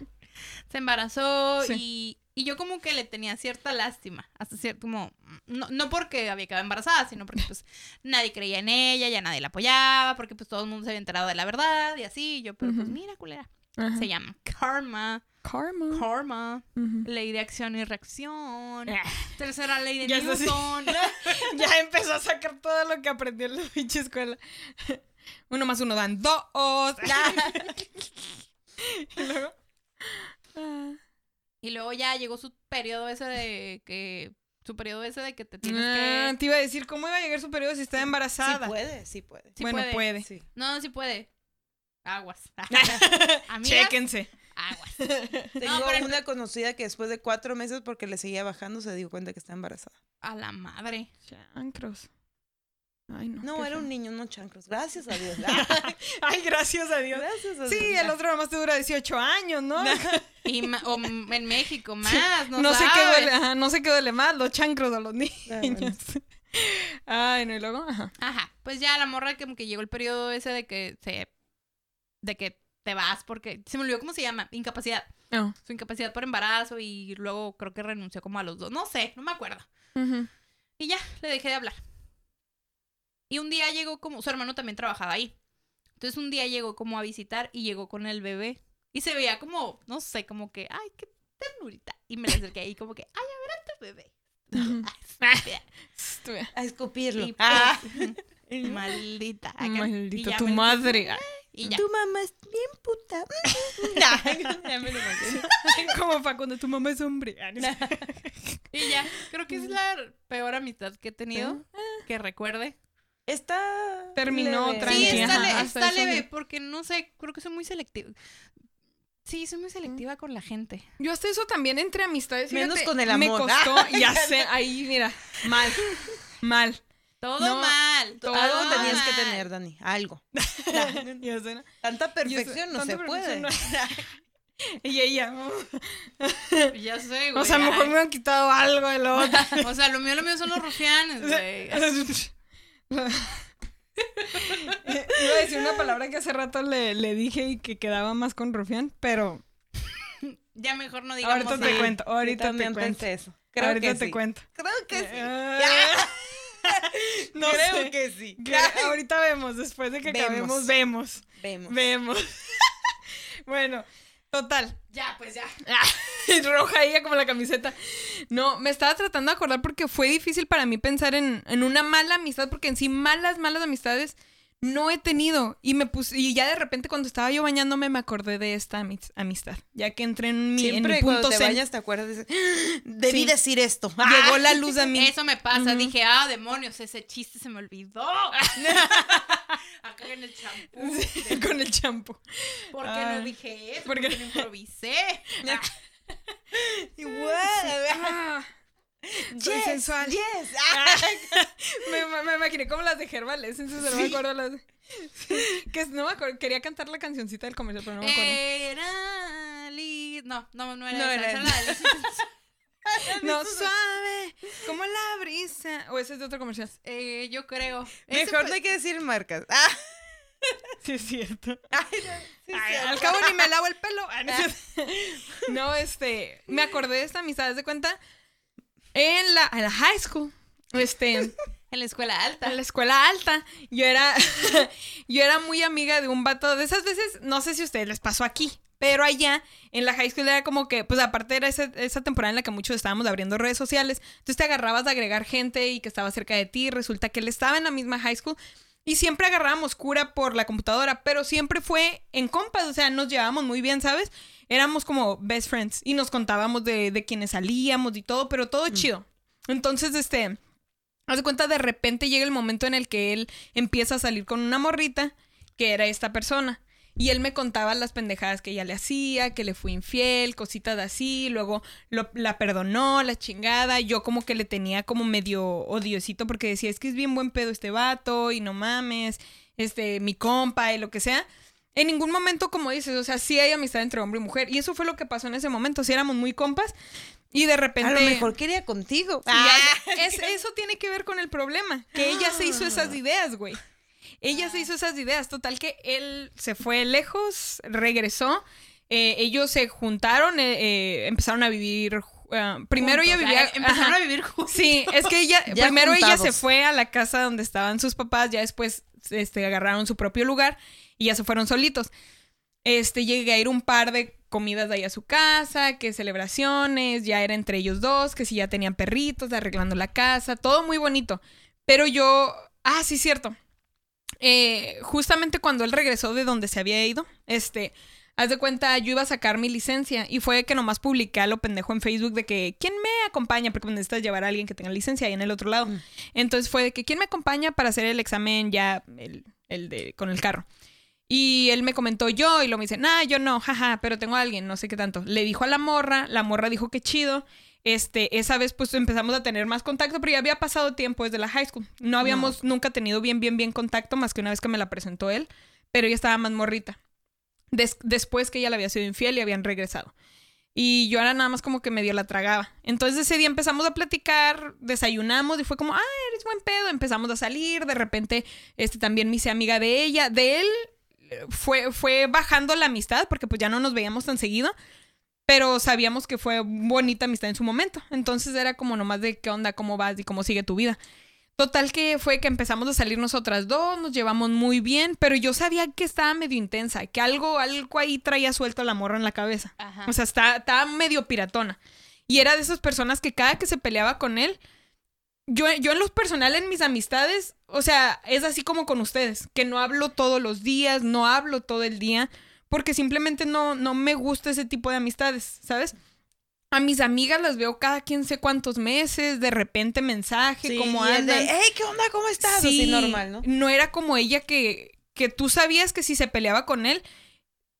Se embarazó Sí. y, y yo como que le tenía cierta lástima. Hasta cierto, como, no, no porque había quedado embarazada, sino porque pues <laughs> nadie creía en ella, ya nadie la apoyaba, porque pues todo el mundo se había enterado de la verdad y así. Y yo, pero pues mira, culera. Ajá. Se llama Karma. Karma. Karma. Ley de acción y reacción. Ah, Tercera ley de Ya. Newton. <laughs> Ya empezó a sacar todo lo que aprendió en la pinche escuela. <laughs> Uno más uno dan dos. <laughs> y luego. Ah. y luego ya llegó su periodo ese de que. Su periodo ese de que te tienes Ah, que. te iba a decir, ¿cómo iba a llegar su periodo si estaba Sí embarazada? puede, sí puede. Sí bueno, puede. puede. Sí. No, sí puede. Aguas. <laughs> Amigas, Chéquense. aguas. <laughs> Tengo pero- una conocida que después de cuatro meses, porque le seguía bajando, se dio cuenta que está embarazada. A la madre. Chancros. Ay, no. No, era feo. un niño, no chancros. Gracias a Dios. <laughs> Ay, gracias a Dios. Gracias a Dios. Sí, el otro nomás te dura 18 años, ¿no? Y o en México más, no, No, sé qué duele, ajá, no sé qué duele más, los chancros a los niños. Ah, bueno. Ay, no, y luego, ajá. Ajá, pues ya la morra como que llegó el periodo ese de que se... De que te vas porque... Se me olvidó cómo se llama. Incapacidad. No. Su incapacidad por embarazo y luego creo que renunció como a los dos. No sé, no me acuerdo. Ujú. Y ya, le dejé de hablar. Y un día llegó como... Su hermano también trabajaba ahí. Entonces un día llegó como a visitar y llegó con el bebé. Y se veía como, no sé, como que, ay, qué ternurita. Y me le acerqué ahí como que, ay, a ver a tu bebé. Estuve- A escupirlo. Y Ah. pues, <laughs> maldita. <laughs> Maldita tu me- madre. Y ya. Tu mamá es bien puta. <laughs> Ya me lo. <laughs> <laughs> Como para cuando tu mamá es hombre. Y ya, creo que es la peor amistad que he tenido, que recuerde. Está. Terminó leve. Sí, está, le- leve, porque no sé, creo que soy muy selectiva. Sí, soy muy selectiva con la gente. Yo hasta eso también entre amistades. Menos fíjate, con el Me amor. costó, ya sé, ahí mira, mal, mal. Todo No, mal. todo Algo mal. tenías que tener, Dani. Algo. <laughs> Tanta perfección no se <laughs> puede. <laughs> Y ella, Ya sé, güey. o sea, a lo mejor me han quitado algo de lo otro. O sea, lo mío, lo mío son los rufianes, güey. Iba a decir una palabra que hace rato le, le dije y que quedaba más con rufián, pero Ya mejor no digamos ahorita te cuento, ahorita te cuento. Creo ahorita que te sí. cuento. Creo que sí. <laughs> No Creo sé. que sí. Que ahorita vemos, después de que Vemos. acabemos, vemos. Vemos. Vemos. <laughs> bueno, total. Ya, pues ya. <laughs> Roja ella como la camiseta. No, me estaba tratando de acordar porque fue difícil para mí pensar en, en una mala amistad, porque en sí malas, malas amistades no he tenido. Y me puse, y ya de repente cuando estaba yo bañándome me acordé de esta amis- amistad. Ya que entré en mi, en Siempre mi cuando punto te zen. bañas te acuerdas de ese, Debí Sí. decir esto. Llegó la luz a mí. Eso me pasa. Dije, ah, demonios, ese chiste se me olvidó. <laughs> Acá en el champú. Sí, con el champú. ¿Por qué Ah. no dije eso? ¿Por ¿Por no improvisé? <laughs> Igual. Ah, Yes, sensual. yes. <laughs> me, me- me imaginé como las de Herbales, entonces no me acuerdo las de- <laughs> que no me acuerdo, quería cantar la cancioncita del comercial, pero no me acuerdo. Era li- No, no, no era No esa. era esa esa. era la de <laughs> no suave, como la brisa. O ese es de otro comercial. Eh, yo creo. Mejor no hay que decir marcas. Ah. Sí, es cierto. Ay, no, sí, Ay, sí. al cabo ni me lavo el pelo. Ah, no, este, me acordé de esta amistad, ¿haz de cuenta? En la, en la high school, este, <laughs> En la escuela alta. en la escuela alta, yo era, <laughs> yo era muy amiga de un vato de esas veces, no sé si a ustedes les pasó aquí, pero allá en la high school era como que, pues aparte era esa, esa temporada en la que muchos estábamos abriendo redes sociales, entonces te agarrabas de agregar gente y que estaba cerca de ti, resulta que él estaba en la misma high school y siempre agarrábamos cura por la computadora, pero siempre fue en compas, o sea, nos llevábamos muy bien, ¿sabes? Éramos como best friends y nos contábamos de, de quienes salíamos y todo, pero todo chido. Entonces, este, haz de cuenta, de repente llega el momento en el que él empieza a salir con una morrita que era esta persona. Y él me contaba las pendejadas que ella le hacía, que le fue infiel, cositas así, luego lo- la perdonó, la chingada. Yo como que le tenía como medio odiosito porque decía, es que es bien buen pedo este vato y no mames, este, mi compa y lo que sea. En ningún momento, como dices, o sea, sí hay amistad entre hombre y mujer. Y eso fue lo que pasó en ese momento. Sí éramos muy compas y de repente... A lo mejor quería contigo. Es- eso tiene que ver con el problema, que ella se hizo esas ideas, güey. Ella se hizo esas ideas. Total que él se fue lejos, regresó. eh, ellos se juntaron, eh, eh, empezaron a vivir. ah, primero ella vivía. ah, Empezaron ajá. a vivir juntos. Sí, es que ella, <laughs> Ya primero ella se fue a la casa donde estaban sus papás, ya después este, agarraron su propio lugar y ya se fueron solitos. Este, llegué a ir un par de comidas de ahí a su casa, que celebraciones, ya era entre ellos dos, que si ya tenían perritos, arreglando la casa, todo muy bonito. Pero yo, ah, sí, cierto. Eh, justamente cuando él regresó de donde se había ido, este, haz de cuenta, yo iba a sacar mi licencia y fue que nomás publiqué a lo pendejo en Facebook de que, ¿quién me acompaña? Porque necesitas llevar a alguien que tenga licencia ahí en el otro lado. Mm. Entonces fue de que, ¿quién me acompaña para hacer el examen ya, el, el de, con el carro? Y él me comentó yo y lo me dice, nah, yo no, jaja, pero tengo a alguien, no sé qué tanto. Le dijo a la morra, la morra dijo que chido. Este, esa vez pues empezamos a tener más contacto, pero ya había pasado tiempo desde la high school. No habíamos nunca tenido bien, bien, bien contacto, más que una vez que me la presentó él, pero ella estaba más morrita. Des- después que ella le había sido infiel y habían regresado. Y yo era nada más como que medio la tragaba. Entonces ese día empezamos a platicar, desayunamos y fue como, ah, eres buen pedo. Empezamos a salir, de repente este, también me hice amiga de ella. De él eh, fue, fue bajando la amistad porque pues ya no nos veíamos tan seguido. Pero sabíamos que fue bonita amistad en su momento. Entonces era como nomás de qué onda, cómo vas y cómo sigue tu vida. Total que fue que empezamos a salir nosotras dos, nos llevamos muy bien, pero yo sabía que estaba medio intensa, que algo, algo ahí traía suelto la morra en la cabeza. Ajá. O sea, está- estaba medio piratona. Y era de esas personas que cada que se peleaba con él, yo, yo en lo personal, en mis amistades, o sea, es así como con ustedes, que no hablo todos los días, no hablo todo el día, porque simplemente no, no me gusta ese tipo de amistades, ¿sabes? A mis amigas las veo cada quién sé cuántos meses, de repente mensaje, Sí, y el de, andan. hey, ¿qué onda? ¿Cómo estás? Así normal, ¿no? era como ella que, que tú sabías que si se peleaba con él,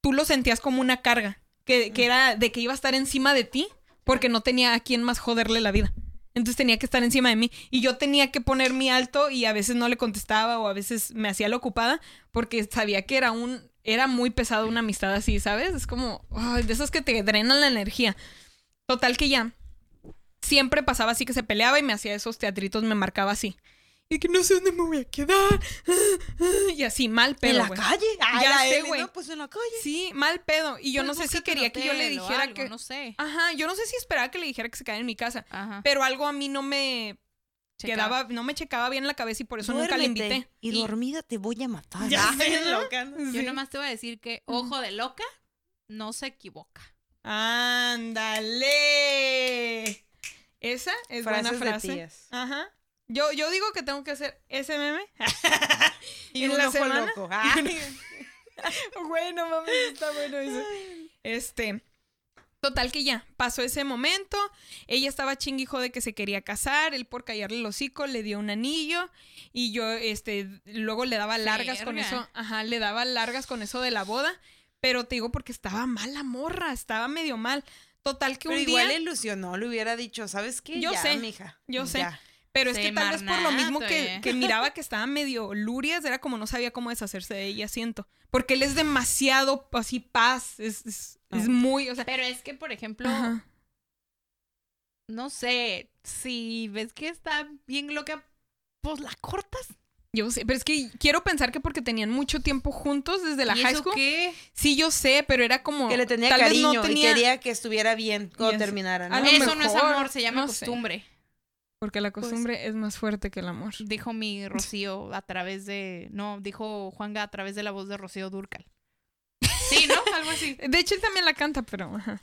tú lo sentías como una carga. que, que era de que iba a estar encima de ti porque no tenía a quién más joderle la vida. Entonces tenía que estar encima de mí y yo tenía que poner mi alto y a veces no le contestaba o a veces me hacía la ocupada porque sabía que era un era muy pesado una amistad así, ¿sabes? Es como ay, de esos que te drenan la energía. Total que ya siempre pasaba así que se peleaba y me hacía esos teatritos, me marcaba así. Y que no sé dónde me voy a quedar. Y así, mal pedo. ¿En la calle? Ah, Ya sé, güey. ¿no? Pues en la calle. Sí, mal pedo. Y yo no Pues sé si quería que yo le dijera algo, que. No sé. Ajá, yo no sé si esperaba que le dijera que se quedara en mi casa. Ajá. Pero algo a mí no me. Quedaba, no me checaba bien la cabeza y por eso nunca Duérmete, invité. Y, dormida te voy a matar. Ya <laughs> sé, loca, ¿no? Yo Sí. nomás te voy a decir que ojo de loca no se equivoca. ¡Ándale! Esa es Frases buena de frase. tías. Ajá. Yo, yo digo que tengo que hacer ese meme. <laughs> Y En un la ojo semana. loco. <laughs> Ay. Güey, no mames, está bueno eso. Este. Total que ya, pasó ese momento. Ella estaba chinguijo de que se quería casar. Él por callarle el hocico le dio un anillo. Y yo, este, luego le daba largas con eso. Ajá, le daba largas con eso de la boda. Pero te digo porque estaba mal la morra, estaba medio mal. Total que Pero un igual día. le ilusionó, le hubiera dicho, ¿sabes qué? Yo ya, sé, mija. yo sé. ya. Pero es que tal vez por lo mismo que, marnato, que <laughs> miraba que estaba medio lurias, era como no sabía cómo deshacerse de ella, siento. Porque él es demasiado así paz, es, es, es muy, o sea, Pero es que, por ejemplo, ajá. no sé, si ves que está bien loca, pues la cortas. yo sé, pero es que quiero pensar que porque tenían mucho tiempo juntos desde la ¿Y high eso school. qué? Sí, yo sé, pero era como Que le tenía tal vez cariño no tenía y quería que estuviera bien cuando terminaran. A ¿no? lo Eso no es amor, se llama no sé. costumbre. porque la Pues costumbre es más fuerte que el amor. Dijo mi Rocío a través de. No, dijo Juanga a través de la voz de Rocío Durcal. Sí, ¿no? Algo así. De hecho, él también la canta, pero ajá.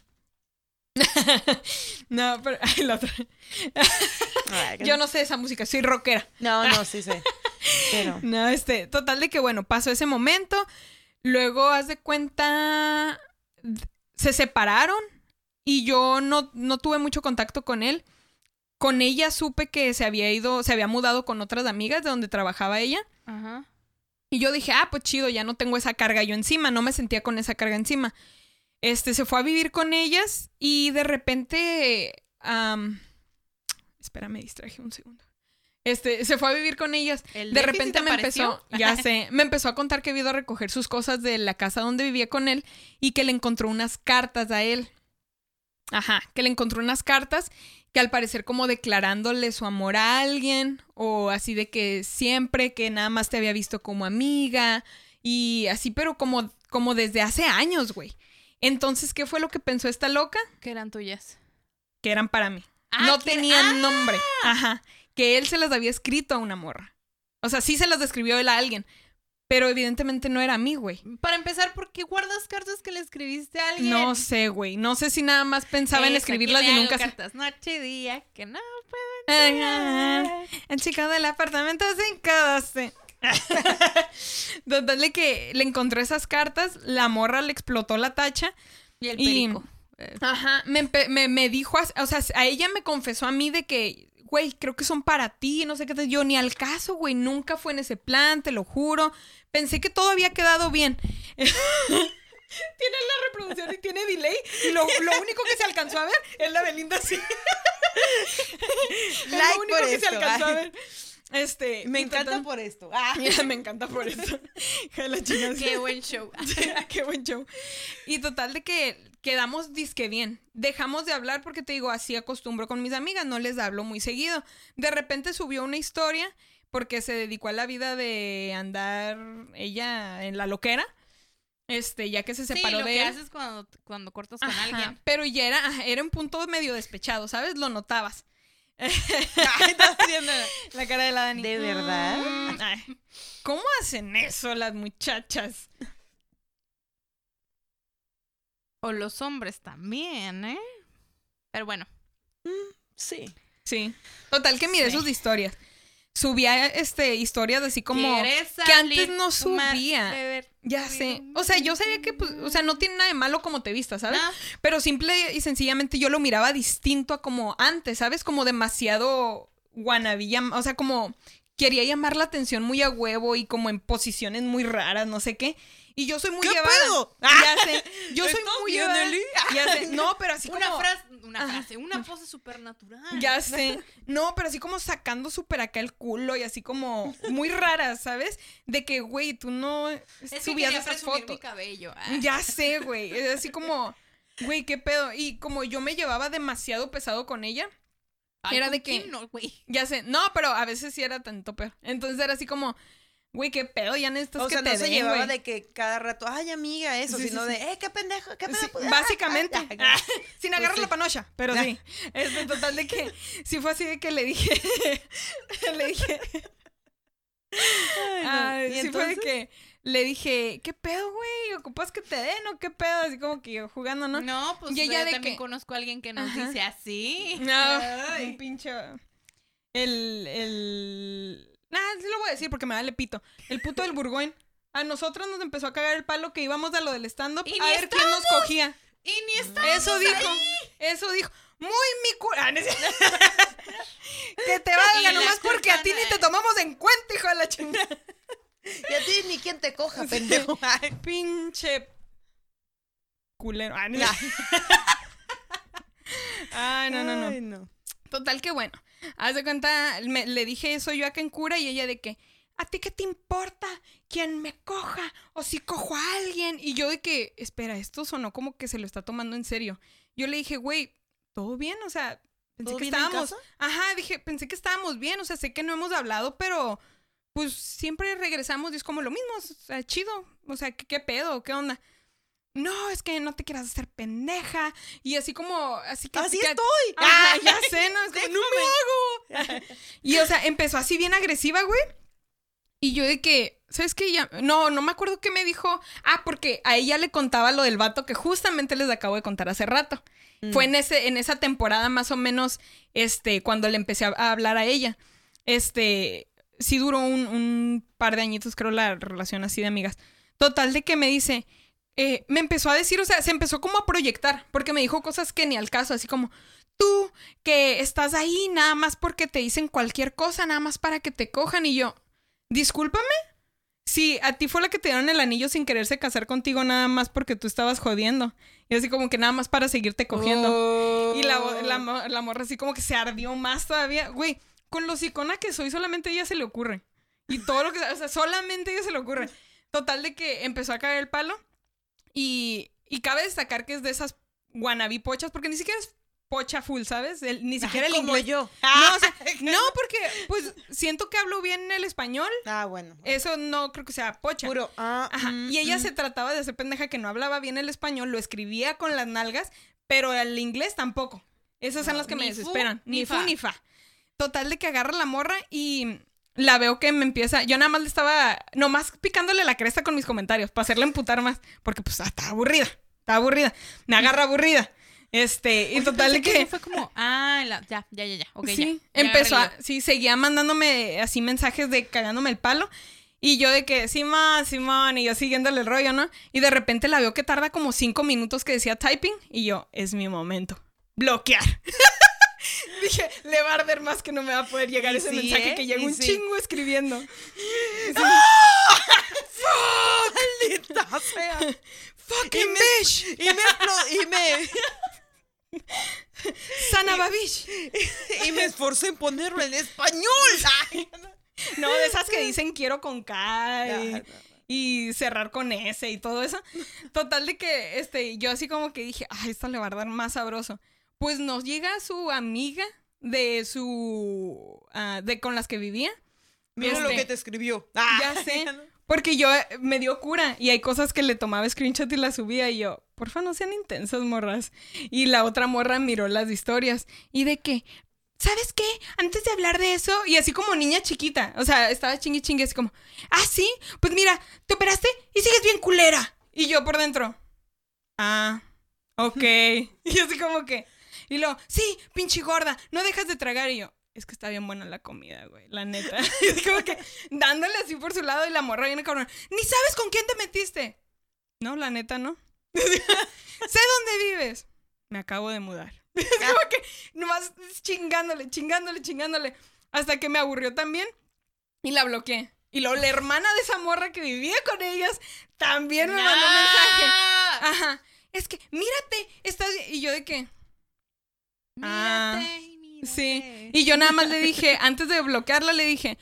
<laughs> no, pero ay, la otra. Yo no sé esa música, soy rockera. No, no, sí sé. Pero. <laughs> No, este, total de que bueno, pasó ese momento. Luego, haz de cuenta, se separaron y yo no, no tuve mucho contacto con él. Con ella supe que se había ido, se había mudado con otras amigas de donde trabajaba ella. Ajá. Y yo dije, ah, pues chido, ya no tengo esa carga yo encima, no me sentía con esa carga encima. Este, se fue a vivir con ellas y de repente, am, espera, me distraje un segundo. Este, se fue a vivir con ellas. El De repente me apareció. empezó, <laughs> ya sé, <laughs> me empezó a contar que había ido a recoger sus cosas de la casa donde vivía con él y que le encontró unas cartas a él. Ajá, que le encontró unas cartas que al parecer como declarándole su amor a alguien o así de que siempre que nada más te había visto como amiga y así, pero como, como desde hace años, güey. Entonces, ¿qué fue lo que pensó esta loca? Que eran tuyas. Que eran para mí. Ah, no tenían nombre. Ajá. Que él se las había escrito a una morra. O sea, sí se las describió él a alguien. Pero evidentemente no era a mí, güey. Para empezar, ¿por qué guardas cartas que le escribiste a alguien? No sé, güey. No sé si nada más pensaba en escribirlas ¿quién y nunca cartas noche y día que no Ajá. El chico del apartamento 512. <laughs> Total que le encontró esas cartas, la morra le explotó la tacha. y el perico. Eh, Ajá, me, me, me dijo, o sea, a ella me confesó a mí de que, güey, creo que son para ti, no sé qué. te- Yo ni al caso, güey, nunca fue en ese plan, te lo juro. Pensé que todo había quedado bien. <laughs> tiene la reproducción y tiene delay. Y lo, lo único que se alcanzó a ver es la Belinda. <laughs> Es Like lo único por que se alcanzó a ver. Este, Me y <laughs> encanta por esto. <laughs> Ah. me encanta por <laughs> chingada. Qué buen show. Qué buen show. Y total de que quedamos disque bien. Dejamos de hablar porque te digo, así acostumbro con mis amigas, no les hablo muy seguido. De repente subió una historia porque se dedicó a la vida de andar ella en la loquera. Este, ya que se Sí, separó lo de que él. haces cuando, cuando cortas con Ajá, alguien. Pero ya era, ajá, era un punto medio despechado, ¿sabes? Lo notabas. <laughs> Estás haciendo- La cara de la Dani. ¿De verdad? Mm, ay, ¿Cómo hacen eso las muchachas? O los hombres también, ¿eh? Pero bueno. Sí. Sí. Total que mire Sí. sus historias. Subía este historias así como ¿Quieres que antes no subía. ya sé. O sea, yo sabía que pues, o sea, no tiene nada de malo como te vistas, ¿sabes? No, Pero simple y sencillamente yo lo miraba distinto a como antes, ¿sabes? Como demasiado guanabilla, o sea, como quería llamar la atención muy a huevo y como en posiciones muy raras, no sé qué. Y yo soy muy ¿Qué llevada. pedo? Ya sé. Yo soy ¿Estás muy bien, llevada. Eli? Ya sé. No, pero así Una como... frase, una frase, una pose supernatural. Ya sé. No, pero así como sacando súper acá el culo y así como muy rara, ¿sabes? De que, güey, tú no Es que subías quería esas fotos. mi cabello. ah. Ya sé, güey. Es así como, güey, qué pedo. Y como yo me llevaba demasiado pesado con ella, Ay, era ¿con de que- no, ya sé. No, pero a veces sí era tanto peor. Entonces era así como, güey, qué pedo, ya necesitas O que sea, te no se llevaba de que cada rato, ay, amiga, eso, Sí, sino sí. de, eh, qué pendejo, qué Sí, pendejo. básicamente. Ah, <laughs> Sin Pues agarrar la panocha, pero sí. Este, total de que <laughs> sí fue así de que le dije. <laughs> le dije. Ay, no. ¿Y sí fue de que le dije, ¿qué pedo, güey? ¿Ocupas que te den o qué pedo? Así como que yo jugando, ¿no? No, pues Y ella de también que- conozco a alguien que nos Ajá. dice así. No, Ay. un pinche. El. el... Nah, sí lo voy a decir porque me vale pito. El puto del Burgoyne. A nosotros nos empezó a cagar el palo que íbamos a lo del stand-up a ver quién nos cogía. Y ni está. Eso dijo. Eso dijo. Muy mi cu- Ah, <laughs> que te valga nomás porque a ti ni te tomamos en cuenta, hijo de la chingada. Y a ti ni quien te coja, pendejo. <laughs> Ay, Pinche culero. Ah. <laughs> Ay, no, no, no. Total que bueno. Haz de cuenta, me- le dije eso yo acá en cura y ella de que, ¿a ti qué te importa quién me coja o si cojo a alguien? Y yo de que, espera, esto sonó como que se lo está tomando en serio. Yo le dije, güey, ¿todo bien? O sea, pensé ¿Todo que bien en estábamos... casa? Ajá, dije, pensé que estábamos bien, o sea, sé que no hemos hablado, pero pues siempre regresamos y es como lo mismo, o sea, chido. O sea, ¿qué, qué pedo? ¿Qué onda? No, es que no te quieras hacer pendeja. Y así como, así que... Así que- estoy. Ajá, <laughs> ya sé, ¿no? Es como, no me hago. Y, o sea, empezó así bien agresiva, güey. Y yo de que, ¿sabes qué? Ya, no, no me acuerdo qué me dijo. Ah, porque a ella le contaba lo del vato que justamente les acabo de contar hace rato. Mm. Fue en, ese, en esa temporada más o menos, este, cuando le empecé a, a hablar a ella. Este, sí duró un, un par de añitos, creo, la relación así de amigas. Total de que me dice, eh, me empezó a decir, o sea, se empezó como a proyectar, porque me dijo cosas que ni al caso, así como, tú que estás ahí nada más porque te dicen cualquier cosa, nada más para que te cojan, y yo, discúlpame. Si a ti fue la que te dieron el anillo sin quererse casar contigo nada más porque tú estabas jodiendo. Y así como que nada más para seguirte cogiendo. Y la, la, la morra así como que se ardió más todavía. Güey, con lo sicona que soy, solamente a ella se le ocurre. Y todo lo que... O sea, solamente a ella se le ocurre. Total de que empezó a caer el palo. Y, y cabe destacar que es de esas wannabe pochas, porque ni siquiera es pocha full, ¿sabes? El- ni siquiera el como inglés. yo. <laughs> No, o sea, <laughs> no, porque pues siento que hablo bien el español. Ah, bueno. Eso no creo que sea pocha. Puro. ah, Ajá. mm, Y ella mm. se trataba de hacer pendeja que no hablaba bien el español, lo escribía con las nalgas, pero el inglés tampoco. Esas son las que me fu, desesperan. ni fu ni fa. Total de que agarra la morra y la veo que me empieza. Yo nada más le estaba nomás picándole la cresta con mis comentarios para hacerle emputar más. Porque pues ah, estaba aburrida. Estaba aburrida. Me agarra aburrida. Este, y total de que. eso fue como, ah, la- ya, ya, ya, ya. Sí, ya. Ya empezó a, sí, seguía mandándome así mensajes de cagándome el palo. Y yo de que, Simón, Simón, y yo siguiéndole el rollo, ¿no? Y de repente la veo que tarda como cinco minutos que decía typing. Y yo, es mi momento. Bloquear. <laughs> <laughs> Dije, le va a arder más que no me va a poder llegar Y ese sí, mensaje ¿eh? que llega Y un sí. chingo escribiendo. <laughs> Maldita sea. ¡Fucking bitch! Y me, y me, <laughs> ¡Sana babish! y me esforcé en ponerlo en español. Ay, No, de esas que dicen quiero con K. y- no, no. y cerrar con S y todo eso. Total de que este, yo así como que dije, ay, esto le va a dar más sabroso. Pues nos llega su amiga de su... ah, de con las que vivía. Mira lo Este, que te escribió. Ya <laughs> sé. Porque yo eh, me dio cura y hay cosas que le tomaba screenshot y las subía y yo, porfa, no sean intensas, morras. Y la otra morra miró las historias y de que, ¿sabes qué? Antes de hablar de eso, y así como niña chiquita, o sea, estaba chingui chingue así como, ah, sí, pues mira, te operaste y sigues bien culera. Y yo por dentro, ah, ok. <laughs> y así como que, y luego, sí, pinche gorda, no dejas de tragar. Y yo, es que está bien buena la comida, güey, la neta. <laughs> Y así como que dándole así por su lado y la morra viene cabrón. Ni sabes con quién te metiste. No, la neta, no. <laughs> sé dónde vives. Me acabo de mudar. <laughs> Es como que nomás chingándole, chingándole, chingándole. Hasta que me aburrió también y la bloqueé. Y luego la hermana de esa morra que vivía con ellas también me mandó un mensaje. Ajá. Es que, mírate, estás... Y yo de qué. Ah, Mírate, mírate. Sí. Y yo nada más le dije, <laughs> antes de bloquearla, le dije,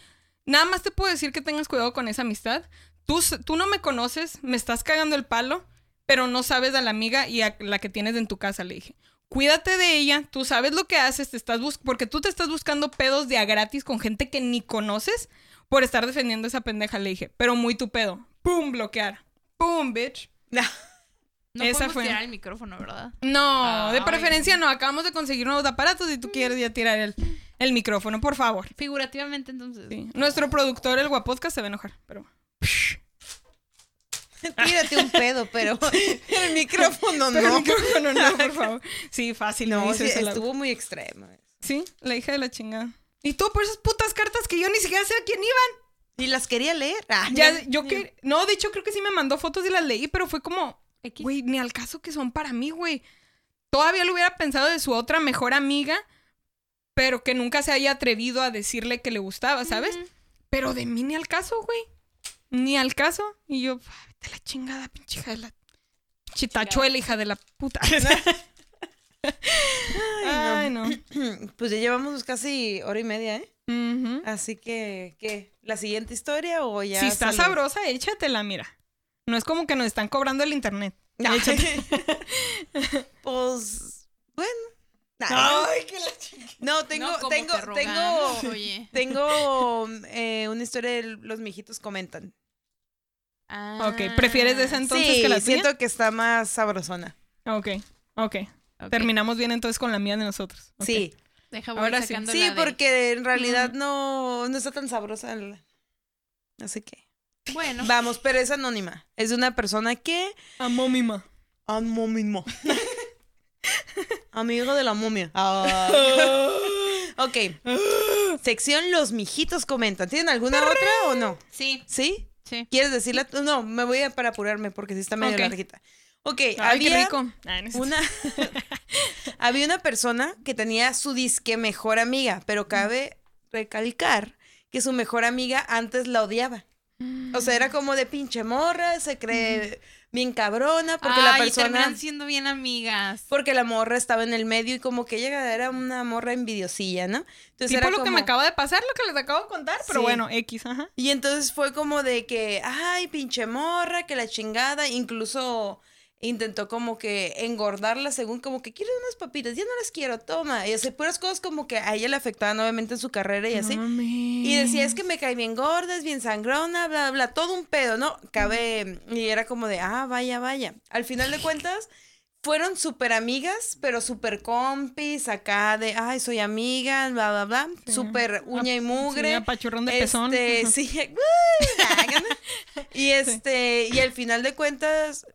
nada más te puedo decir que tengas cuidado con esa amistad. Tú, tú no me conoces, me estás cagando el palo, pero no sabes a la amiga y a la que tienes en tu casa, le dije. Cuídate de ella, tú sabes lo que haces, te estás bus porque tú te estás buscando pedos de a gratis con gente que ni conoces por estar defendiendo a esa pendeja, le dije. Pero muy tu pedo. ¡Pum! Bloquear. ¡Pum, bitch! <laughs> No Esa podemos fue. tirar el micrófono, ¿verdad? No, de preferencia no. Acabamos de conseguir nuevos aparatos y tú quieres ya tirar el, el micrófono, por favor. Figurativamente, entonces. Sí. Nuestro productor, el Guapodcast, se va a enojar, pero... <laughs> Tírate un pedo, pero <laughs> el micrófono Pero no. el micrófono no, por favor. Sí, fácil. No, sí, estuvo muy extremo. Sí, la hija de la chingada. Y tú por esas putas cartas que yo ni siquiera sé a quién iban. Y las quería leer. Ah, Ya, yo que... No, de hecho creo que sí me mandó fotos y las leí, pero fue como... X. Güey, ni al caso que son para mí, güey. Todavía lo hubiera pensado de su otra mejor amiga, pero que nunca se haya atrevido a decirle que le gustaba, ¿sabes? Pero de mí ni al caso, güey. Ni al caso. Y yo, "Ay, vete a la chingada, pinche hija de la... Chitachuela, hija de la puta. <laughs> Ay, no. <clears throat> Pues ya llevamos casi hora y media, ¿eh? Así que, ¿qué? ¿La siguiente historia o ya? Si está salió? sabrosa, échatela, mira. No es como que nos están cobrando el internet. Échate. <laughs> pues, bueno. Ay, qué la. No, tengo, No tengo, te tengo, Oye. <laughs> tengo eh, una historia de los mijitos comentan. Ah, Ok, ¿prefieres de esa entonces sí, que la tuya? siento que está más sabrosona. Ok, ok. ok. Terminamos bien entonces con la mía de nosotros. Ok. Sí, Deja Ahora sí. sacando sí, la de- porque en realidad no, no está tan sabrosa. la- Así que, Bueno, vamos, pero es anónima. Es de una persona que... Amo mi ma. Anónimo. <laughs> Amigo de la momia. <laughs> ok. Sección Los mijitos comentan. ¿Tienen alguna otra o no? sí, ¿Sí? sí. ¿Quieres decirla? No, me voy a para apurarme porque sí está medio Ok. larguita. Ok, Ay, había qué rico. Ah, una <laughs> había una persona que tenía su disque mejor amiga, pero cabe recalcar que su mejor amiga antes la odiaba. O sea, era como de pinche morra, se cree bien cabrona porque la Ay, y persona terminan siendo bien amigas. porque la morra estaba en el medio y como que ella era una morra envidiosilla, ¿no? Entonces Tipo era lo que me acaba de pasar, lo que les acabo de contar, pero Sí. bueno, X, ajá. Y entonces fue como de que, ay, pinche morra, que la chingada, incluso intentó como que engordarla según como que quiero unas papitas, ya no las quiero, toma. Y así puras cosas como que a ella le afectaban obviamente en su carrera y así. Y decía, es que me cae bien gorda, es bien sangrona, bla, bla, todo un pedo, ¿no? Cabe, y era como de, ah, vaya, vaya. Al final de cuentas, fueron súper amigas, pero súper compis, acá de, ay, soy amiga, bla, bla, bla, Sí. súper uña y mugre. Sí, apachurrón de pezón. Este, Ajá. sí. <laughs> <laughs> y este, y al final de cuentas,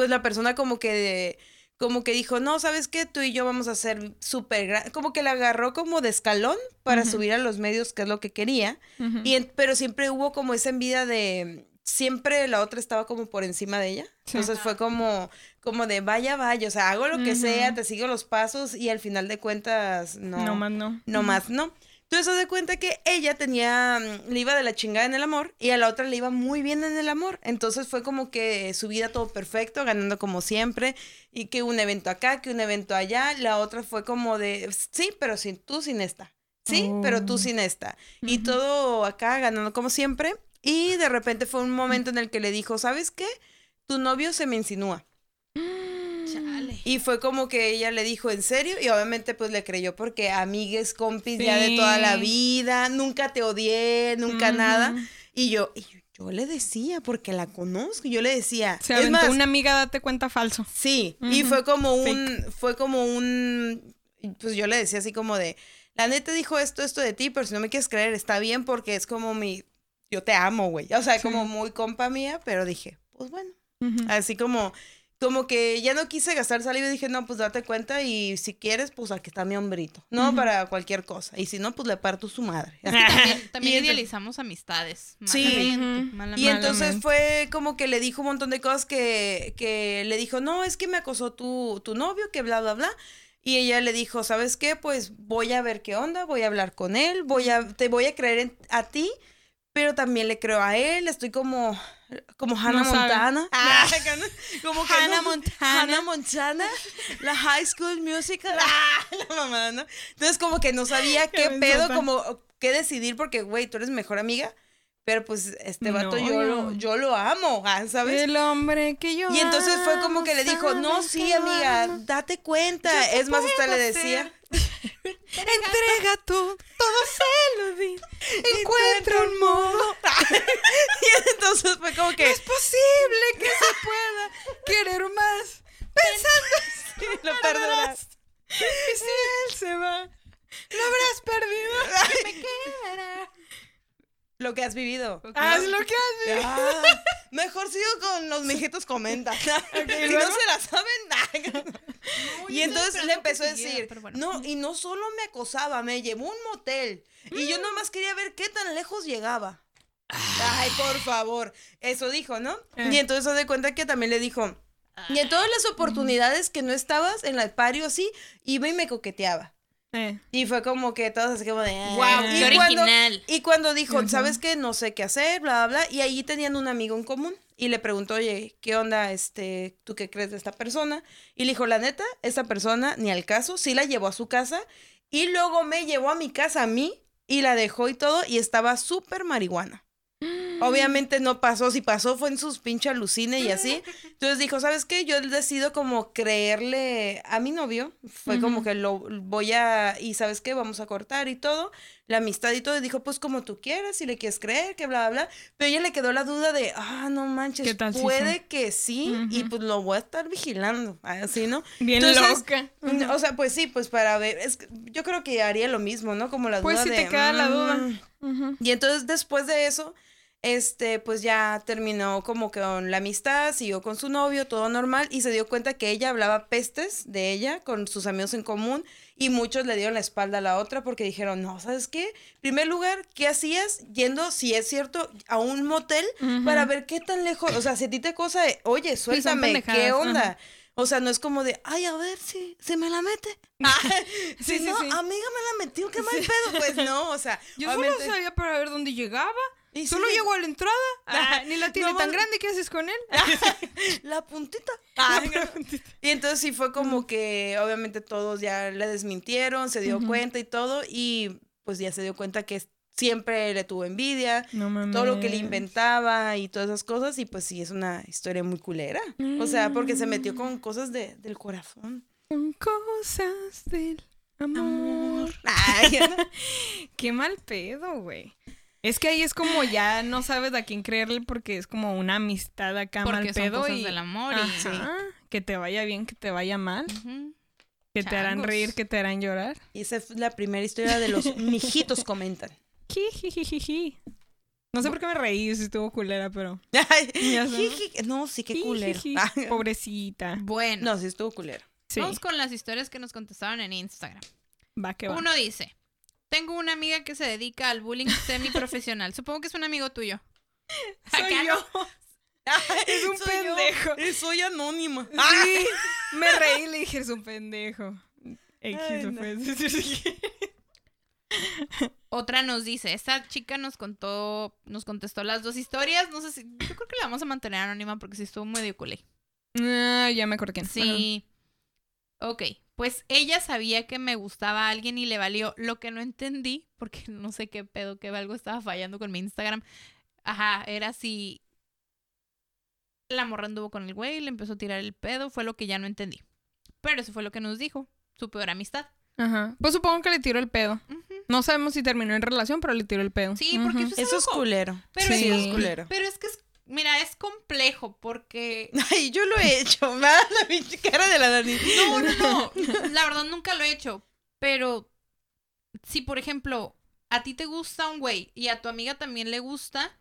pues la persona como que, como que dijo, no, ¿sabes qué? Tú y yo vamos a ser súper gra-". Como que la agarró como de escalón para subir a los medios, que es lo que quería. Y en- pero siempre hubo como esa envidia de siempre la otra estaba como por encima de ella. Sí. Entonces fue como como de vaya vaya, o sea, hago lo que sea, te sigo los pasos y al final de cuentas no No más no. no más, no. Entonces se de cuenta que ella tenía, mm, le iba de la chingada en el amor y a la otra le iba muy bien en el amor. Entonces fue como que su vida todo perfecto, ganando como siempre y que un evento acá, que un evento allá. La otra fue como de, sí, pero sin tú sin esta. Sí, pero tú Oh. sin esta. Y todo acá ganando como siempre. Y de repente fue un momento en el que le dijo, ¿sabes qué? Tu novio se me insinúa. Chale. Y fue como que ella le dijo, ¿en serio? Y obviamente pues le creyó porque amigues, compis ya de toda la vida, nunca te odié, nunca nada. Y yo, y yo le decía, porque la conozco, yo le decía, Se es aventó más, una amiga, date cuenta falso. sí, y fue como un, fue como un, pues yo le decía así como de, la neta dijo esto, esto de ti, pero si no me quieres creer, está bien porque es como mi, yo te amo, güey. O sea, Sí. como muy compa mía, pero dije, pues bueno. Así como, como que ya no quise gastar saliva y dije, no, pues date cuenta y si quieres, pues aquí está mi hombrito, ¿no? Para cualquier cosa. Y si no, pues le parto su madre. <laughs> También, también Y idealizamos amistades. Sí. malamente, Ujú. malamente. Y entonces Malamente. fue como que le dijo un montón de cosas que, que le dijo, no, es que me acosó tu, tu novio, que bla, bla, bla. Y ella le dijo, ¿sabes qué? Pues voy a ver qué onda, voy a hablar con él, voy a, te voy a creer en- a ti, pero también le creo a él, estoy como, como Hannah No. Montana. Ah. <laughs> como que Hannah no- Montana. Hannah Montana, la High School Musical. Ah, <laughs> la mamá, ¿no? Entonces como que no sabía <laughs> Qué qué pedo, como qué decidir, porque, güey, tú eres mi mejor amiga, pero pues este vato No, yo, lo, yo lo amo, ah, ¿sabes? El hombre que yo Y entonces fue como que le dijo, no, sí, amiga, amo". date cuenta. Es más, hasta le decía, <laughs> Entrega tú, todo se lo di. Encuentra un modo. <laughs> y entonces fue como que Es posible que se pueda querer más. Pensando lo lo perdonarás. Y si él se va, lo habrás perdido. <laughs> Me quedará. Lo que has vivido. Haz lo que haces. Ah, <laughs> mejor sigo con los mijitos comentan. si <laughs> no se la saben, <laughs> y entonces le empezó a decir, bueno. no, y no solo me acosaba, me llevó a un motel. Y yo nomás quería ver qué tan lejos llegaba. Ay, por favor. Eso dijo, ¿no? Eh. Y entonces se de cuenta que también le dijo, y en todas las oportunidades que no estabas en el pario así, iba y me coqueteaba. Eh, Y fue como que todos así como de... "Ah". Guau, y qué cuando, original. y cuando dijo. ¿sabes qué? No sé qué hacer, bla, bla, bla. Y ahí tenían un amigo en común. Y le preguntó, oye, ¿qué onda, este, tú qué crees de esta persona? Y le dijo, la neta, esta persona, ni al caso, sí la llevó a su casa. Y luego me llevó a mi casa a mí y la dejó y todo. Y estaba súper marihuana. Obviamente no pasó, si pasó fue en sus pinches alucines y así. Entonces dijo, ¿sabes qué? Yo decido como creerle a mi novio. Fue como que lo voy a, y ¿sabes qué? Vamos a cortar y todo, la amistad y todo. Y dijo, pues como tú quieras, si le quieres creer, que bla, bla, bla. Pero ella le quedó la duda de, ah, no manches, ¿Qué tal si puede sí? que sí, y pues lo voy a estar vigilando, así, ¿no? bien Entonces, loca. O sea, pues sí, pues para ver, es yo creo que haría lo mismo, ¿no? Como la Pues duda si de... te queda la duda. "Mm". Y entonces después de eso, este, pues ya terminó como que con la amistad, siguió con su novio, todo normal, y se dio cuenta que ella hablaba pestes de ella con sus amigos en común, y muchos le dieron la espalda a la otra porque dijeron, no, ¿sabes qué? En primer lugar, ¿qué hacías yendo, si es cierto, a un motel para ver qué tan lejos, o sea, si a ti te cosa de, oye, suéltame, ¿qué onda? O sea, no es como de, ay, a ver si, si me la mete. <laughs> Sí, <laughs> si sí, no, sí. amiga me la metió, qué mal pedo. Pues no, o sea, <laughs> Yo solo obviamente- sabía para ver dónde llegaba. Y Solo sí, llegó a la entrada. Ah, ni la tiene No, tan grande. ¿Qué haces con él? <laughs> <laughs> La puntita. Ah, y entonces sí fue como que obviamente todos ya le desmintieron, se dio cuenta y todo, y pues ya se dio cuenta que siempre le tuvo envidia, No mames. todo lo que le inventaba y todas esas cosas, y pues sí, es una historia muy culera. O sea, porque se metió con cosas de, del corazón. Son cosas del amor. Ay, <laughs> Qué mal pedo, güey. Es que ahí es como ya no sabes a quién creerle porque es como una amistad acá Porque mal son pedo cosas y del amor y... Ajá, que te vaya bien, que te vaya mal, que te harán reír, que te harán llorar. y esa fue la primera historia de los mijitos comentan. No sé por qué me reí si estuvo culera, pero. <laughs> ¿no? sí, qué. Jijiji. Ah, Pobrecita. Bueno, No, sí estuvo culero. Sí, vamos con las historias que nos contestaron en Instagram. va que va. Uno dice, tengo una amiga que se dedica al bullying semiprofesional. Supongo que es un amigo tuyo. <laughs> Soy Acá yo. no. <laughs> Es un Soy pendejo. Soy anónima. Sí, <laughs> me reí y le dije, es un pendejo. X, Ay, no. Otra nos dice, esta chica nos contó, nos contestó las dos historias. No sé si, yo creo que la vamos a mantener anónima porque sí estuvo medio culé. Ah, ya me acordé. Sí. Ok, pues ella sabía que me gustaba a alguien y le valió. Lo que no entendí, porque <laughs> no sé qué pedo, que algo estaba fallando con mi Instagram. Ajá, era si la morra anduvo con el güey, le empezó a tirar el pedo, fue lo que ya no entendí. Pero eso fue lo que nos dijo, su peor amistad. Ajá. Pues supongo que le tiró el pedo. No sabemos si terminó en relación, pero le tiró el pedo. Sí, porque eso es Eso es culero. Pero, Sí. es culero. pero es que es, mira, es complejo porque <laughs> Ay, yo lo he hecho. <laughs> Me da la pinche cara de la Dani. No, no, no. <laughs> La verdad nunca lo he hecho. Pero si, por ejemplo, a ti te gusta un güey y a tu amiga también le gusta.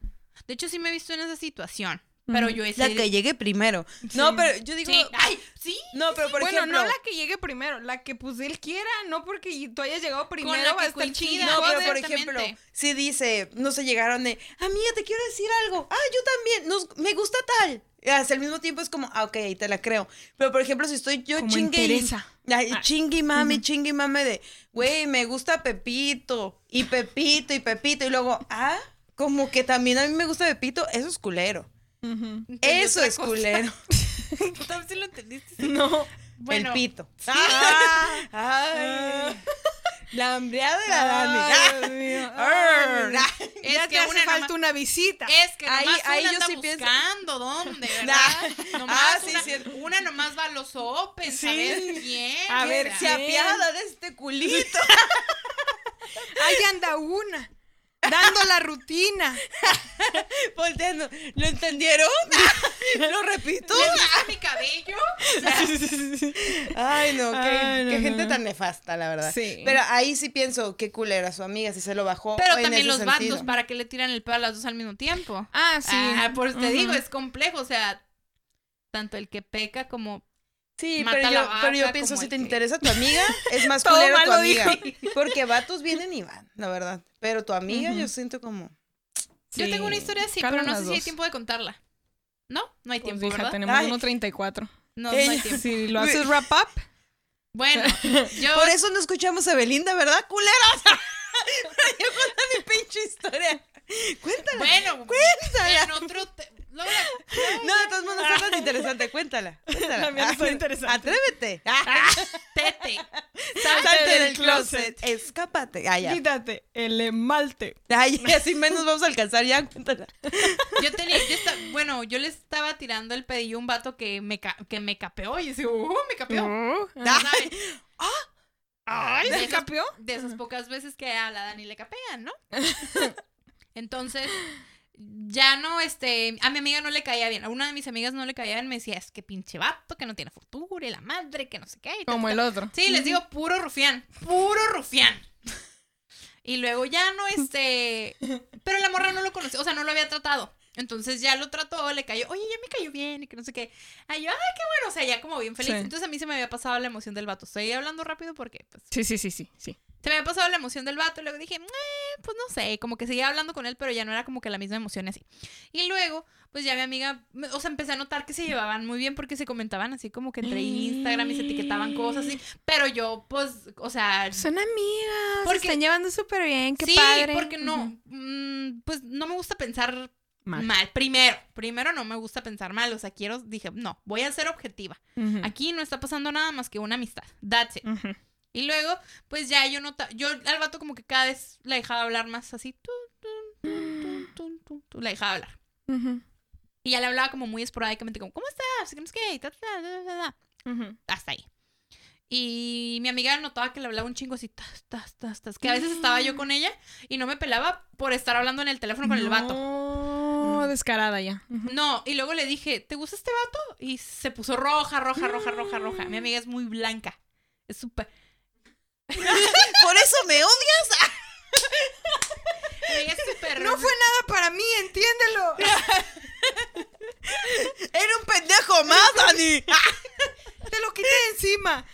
De hecho, sí me he visto en esa situación. Pero yo he La que llegue primero. Sí. No, pero yo digo. Sí, ay, sí. No, pero por bueno, ejemplo. no la que llegue primero, la que pues él quiera, no porque tú hayas llegado primero la va a que estar coincida. chida. No, pero por ejemplo, si dice, no se llegaron de, amiga, te quiero decir algo. Ah, yo también, nos, me gusta tal. Y Hasta el mismo tiempo es como, ah, ok, ahí te la creo. Pero por ejemplo, si estoy yo Como chingue y, interesa. ay, Ah. chingue y mame de, güey, me gusta Pepito, y Pepito, y Pepito, y luego, ah, como que también a mí me gusta Pepito, eso es culero. Ujú. Entendí Eso es culero. <laughs> Sí lo entendiste. sí. <laughs> No. Bueno, El pito. Ah. Ay, <laughs> la hambreada de la Ay, Dani. Mío. Arr. Ay, Es ya que te hace una falta una visita. Es que Ahí- nomás ahí una yo anda sí pienso- buscando dónde, ¿verdad? Nomás Ah, sí, una, cierto. una nomás va a los open, Sí. a ver quién. A ver, Se apiada de este culito. Ahí anda una. Dando la rutina. <laughs> Volteando. ¿Lo entendieron? <laughs> ¿Lo repito? ¿Les <laughs> gusta mi cabello? Ay, no, qué, Ay, no, qué no, gente no. tan nefasta, la verdad. Sí. Pero ahí sí pienso, qué culera su amiga, si se lo bajó. Pero en también ese los sentido. vatos, ¿para que le tiran el pedo a las dos al mismo tiempo? Ah, sí. Ah, por te digo, es complejo, o sea, tanto el que peca como... Sí, Mata pero yo, pero yo vaca pienso, si te que- interesa tu amiga, es <laughs> más Todo culero mal tu amiga. dijo. <laughs> Porque vatos vienen y van, la verdad. Pero tu amiga, yo siento como... Yo tengo una historia así, pero no sé si hay tiempo de contarla. ¿No? No hay Pues, tiempo, hija, ¿verdad? tenemos Ay. 1.34. No, no Ella- hay tiempo. Si lo haces wrap up, Bueno, <laughs> yo... Por eso no escuchamos a Belinda, ¿verdad, culeras? yo cuento mi pinche historia. Cuéntala. Bueno, Cuéntala. en otro... te- <laughs> No, de todos modos no es tan interesante. Cuéntala. Cuéntala. <laughs> La mía no está Ah, interesante. Atrévete. <laughs> Tete. Salte del closet. closet. Escápate. Ah, ya. quítate el esmalte. Ay, así menos vamos a alcanzar. Ya, cuéntala. Yo tenía, yo esta- bueno, yo le estaba tirando el pedillo a un vato que me, ca- que me capeó y yo decía, uh, me capeó. Ah, ¿Saben? Ay, De ¿se esas- capió? De esas pocas veces que a la Dani le capean, ¿no? Entonces, ya no, este, a mi amiga no le caía bien. A una de mis amigas no le caía bien, me decía, es que pinche vato, que no tiene futuro y la madre, que no sé qué. y Como el ta". otro. Sí, les digo, puro rufián, puro rufián. Y luego ya no, <laughs> este, pero la morra no lo conocía, o sea, no lo había tratado. Entonces ya lo trató, le cayó, oye, ya me cayó bien y que no sé qué. Ay, yo, ay, qué bueno, o sea, ya como bien feliz. Sí. Entonces a mí se me había pasado la emoción del vato. Estoy hablando rápido porque, pues, Sí, sí, sí, sí, sí. Se me había pasado la emoción del vato y luego dije, "Eh, pues no sé, como que seguía hablando con él, pero ya no era como que la misma emoción así. Y luego, pues ya mi amiga, o sea, empecé a notar que se llevaban muy bien porque se comentaban así como que entre Instagram y se etiquetaban cosas así, pero yo, pues, o sea... Son amigas. Porque- se están llevando súper bien. Qué sí, padre. porque no, mm, pues no me gusta pensar Mal. mal. Primero, primero no me gusta pensar mal, o sea, quiero, dije, no, voy a ser objetiva. Aquí no está pasando nada más que una amistad. That's it. Ujú. Y luego, pues ya yo nota, yo al vato como que cada vez la dejaba hablar más así, la dejaba hablar. Ujú. Y ya le hablaba como muy esporádicamente, como, ¿cómo estás? ¿Qué no sé qué? Ta, ta, ta. Hasta ahí. Y mi amiga notaba que le hablaba un chingo así, tas, tas, tas, tas, que a veces estaba yo con ella y no me pelaba por estar hablando en el teléfono con el vato. No, descarada ya. No, y luego le dije, ¿te gusta este vato? Y se puso roja, roja, roja, roja, roja. Mi amiga es muy blanca. Es súper... <laughs> Por eso me odias. <laughs> No fue nada para mí, entiéndelo. <laughs> Era un pendejo más, Dani. Te lo quité encima.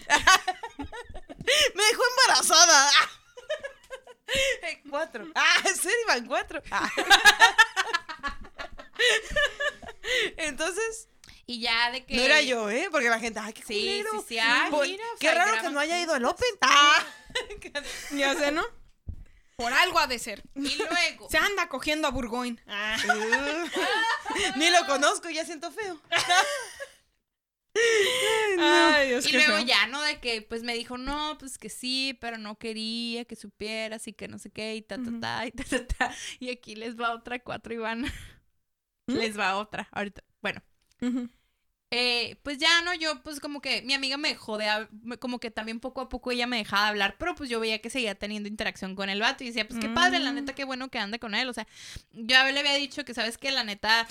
Me dejó embarazada. Cuatro. Ah, ¿en serio iban cuatro? Entonces, Y ya de que... no era yo, ¿eh? Porque la gente, ay, qué Sí, culero. sí, sí. Ay, Por- mira, o qué sea, raro que no haya ido al Open. Ah. Ya sé, ¿no? <laughs> Por algo ha de ser. Y luego... Se anda cogiendo a Burgoyne. <laughs> Ni lo conozco, ya siento feo. <laughs> Ay, Dios, Y luego feo. ya, ¿no? De que pues me dijo, no, pues que sí, pero no quería que supieras y que no sé qué, y ta, ta, ta, y ta, ta, ta. Y aquí les va otra cuatro, Iván. ¿Mm? Les va otra, ahorita. Bueno, Eh, pues ya, ¿no? Yo, pues como que mi amiga me me- como que también poco a poco ella me dejaba hablar, pero pues yo veía que seguía teniendo interacción con el vato y decía, pues qué padre, la Mm. neta, qué bueno que ande con él. O sea, yo a él le había dicho que, ¿sabes qué? La neta,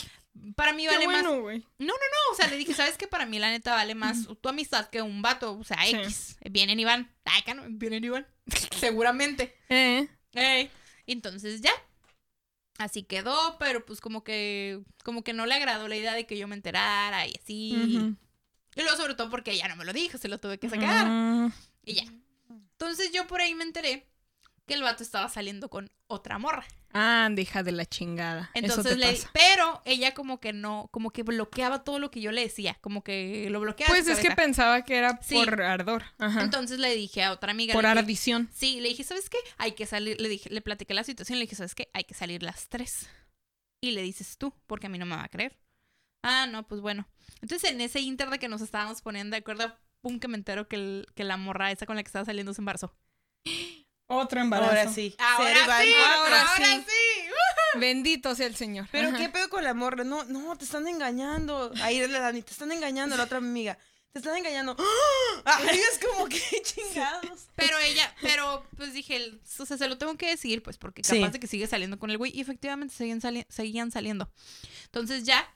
para mí Qué vale más bueno, güey. no, o sea, le dije, ¿sabes qué? Para mí, la neta, vale más tu amistad que un vato. O sea, Sí. X. Vienen y van. Ay, que no, vienen y van. <laughs> Seguramente. Eh. Entonces, ya. Así quedó, pero pues como que, como que no le agradó la idea de que yo me enterara y así. Y luego, sobre todo, porque ella no me lo dijo, se lo tuve que sacar. Y ya. Entonces, yo por ahí me enteré que el vato estaba saliendo con otra morra. Ah, hija de la chingada. Eso Entonces te le pasa. pero ella como que no, como que bloqueaba todo lo que yo le decía, como que lo bloqueaba. Pues es que pensaba que era Sí. por ardor. Ajá. Entonces le dije a otra amiga. por dije, ardición. Sí, le dije, ¿sabes qué? Hay que salir, le dije, le platiqué la situación, le dije, ¿sabes qué? Hay que salir las tres. Y le dices tú, porque a mí no me va a creer. Ah, no, pues bueno. Entonces en ese inter de que nos estábamos poniendo de acuerdo, pum, que me entero que, el- que la morra esa con la que estaba saliendo se embarazó. Otro embarazo. Ahora sí. Ahora sí, ahora ahora, sí. sí. Bendito sea el Señor. Pero Ajá. qué pedo con la morra. No, no, te están engañando. Ahí la Dani, te están engañando, la otra amiga. Te están engañando. ¡Ah! Es como que <laughs> chingados. Pero ella, pero pues dije, el- o sea, se lo tengo que decir, pues porque Sí. capaz de que sigue saliendo con el güey. Y efectivamente seguían, sali- seguían saliendo. Entonces ya,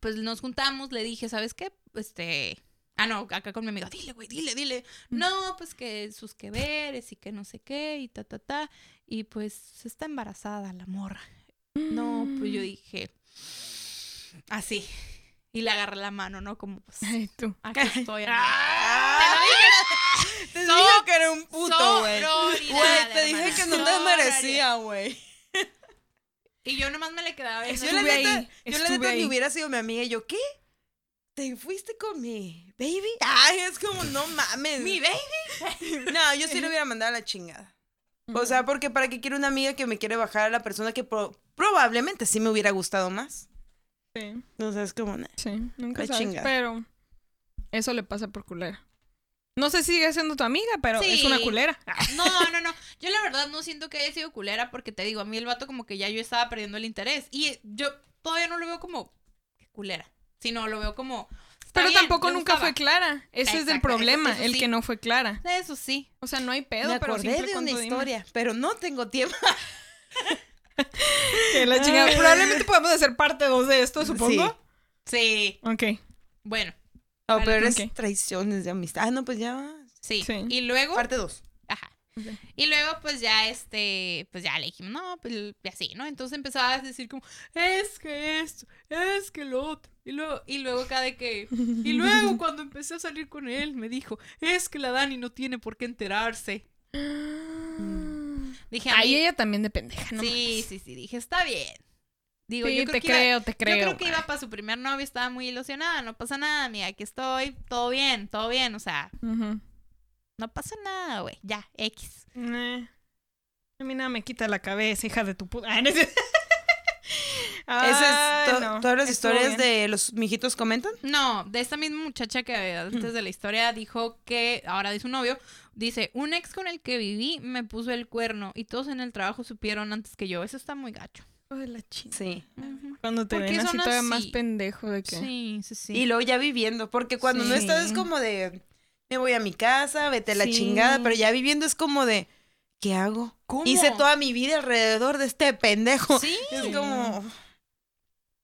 pues nos juntamos, le dije, ¿sabes qué? Este. Ah, no, acá con mi amiga, dile, güey, dile, dile. No, pues que sus que veres y que no sé qué y ta, ta, ta. Y pues está embarazada la morra. No, pues yo dije, así. Y le agarré la mano, ¿no? Como, pues, <laughs> Ay, tú. aquí estoy. Ah, te So- dije que era un puto, güey. Te dije que no te merecía, güey. Y yo nomás me le quedaba. Yo la neta, yo la neta ni hubiera sido mi amiga. Y yo, ¿qué? ¿Te fuiste con mi baby? Ay, es como, no mames. Mi baby. <laughs> No, yo sí le hubiera mandado a la chingada. O sea, porque para qué quiero una amiga que me quiere bajar a la persona que pro- probablemente sí me hubiera gustado más. Sí, O sea, es como, nah. sí, nunca sabes, chingada. pero eso le pasa por culera. No sé si sigue siendo tu amiga, pero es una culera. <laughs> No, no, no. Yo la verdad no siento que haya sido culera porque te digo, a mí el vato como que ya yo estaba perdiendo el interés. Y yo todavía no lo veo como culera, sino lo veo como... Pero bien, tampoco nunca gustaba. fue clara. Ese es el eso- problema, eso el sí. que no fue clara. Eso sí. O sea, no hay pedo, me pero acordé de una dime. historia, pero no tengo tiempo. <laughs> Que la chingada. Probablemente podemos hacer parte 2 de esto, supongo. Sí. Ok. Bueno, Oh, pero es ok. traiciones de amistad. Ah, no, pues ya. sí. Sí. Y luego... Parte 2. Y luego, pues ya, este, pues ya le dijimos, no, pues así, ¿no? Entonces empezaba a decir como, es que esto, es que lo otro. Y luego, y luego cada que, y luego <laughs> cuando empecé a salir con él, me dijo, es que la Dani no tiene por qué enterarse. <gasps> Dije, a Ahí mí, ella también de pendeja, ¿no? sí, sí, sí, dije, está bien. Digo, Sí, yo creo te que iba- creo, te creo. yo creo que iba para su primer novio, estaba muy ilusionada, no pasa nada, mira, aquí estoy, todo bien, todo bien, o sea, Ujú. No pasa nada, güey, ya, X. Eh, A mí nada me quita la cabeza, hija de tu puta. Ah, no es- <laughs> Esa es Ay, to- no, todas las historias bien. de los mijitos comentan. No, de esta misma muchacha que antes de la historia dijo que, ahora de su novio, dice, un ex con el que viví me puso el cuerno y todos en el trabajo supieron antes que yo. Eso está muy gacho. De la. Sí. Cuando te ¿Por qué ven así todavía más pendejo de que... Sí, sí, sí. Y luego ya viviendo, porque cuando no estás es como de, me voy a mi casa, vete a la Sí. chingada, pero ya viviendo es como de, ¿qué hago? ¿Cómo? Hice toda mi vida alrededor de este pendejo. Sí. Es como,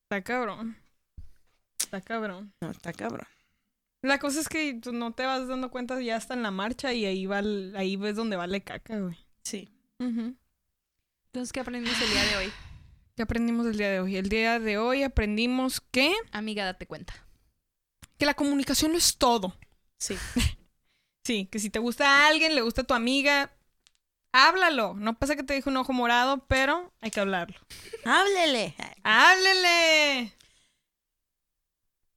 Está cabrón. Está cabrón. no, está cabrón. La cosa es que tú no te vas dando cuenta ya está en la marcha y ahí va ahí ves donde vale caca, güey. Sí. Entonces, ¿qué aprendimos el día de hoy? <gasps> ¿Qué aprendimos el día de hoy? El día de hoy aprendimos que, Amiga, date cuenta. que la comunicación lo es todo. Sí. <laughs> Sí, que si te gusta a alguien, le gusta a tu amiga, háblalo. No pasa que te deje un ojo morado, pero hay que hablarlo. Háblele. ¡Háblele!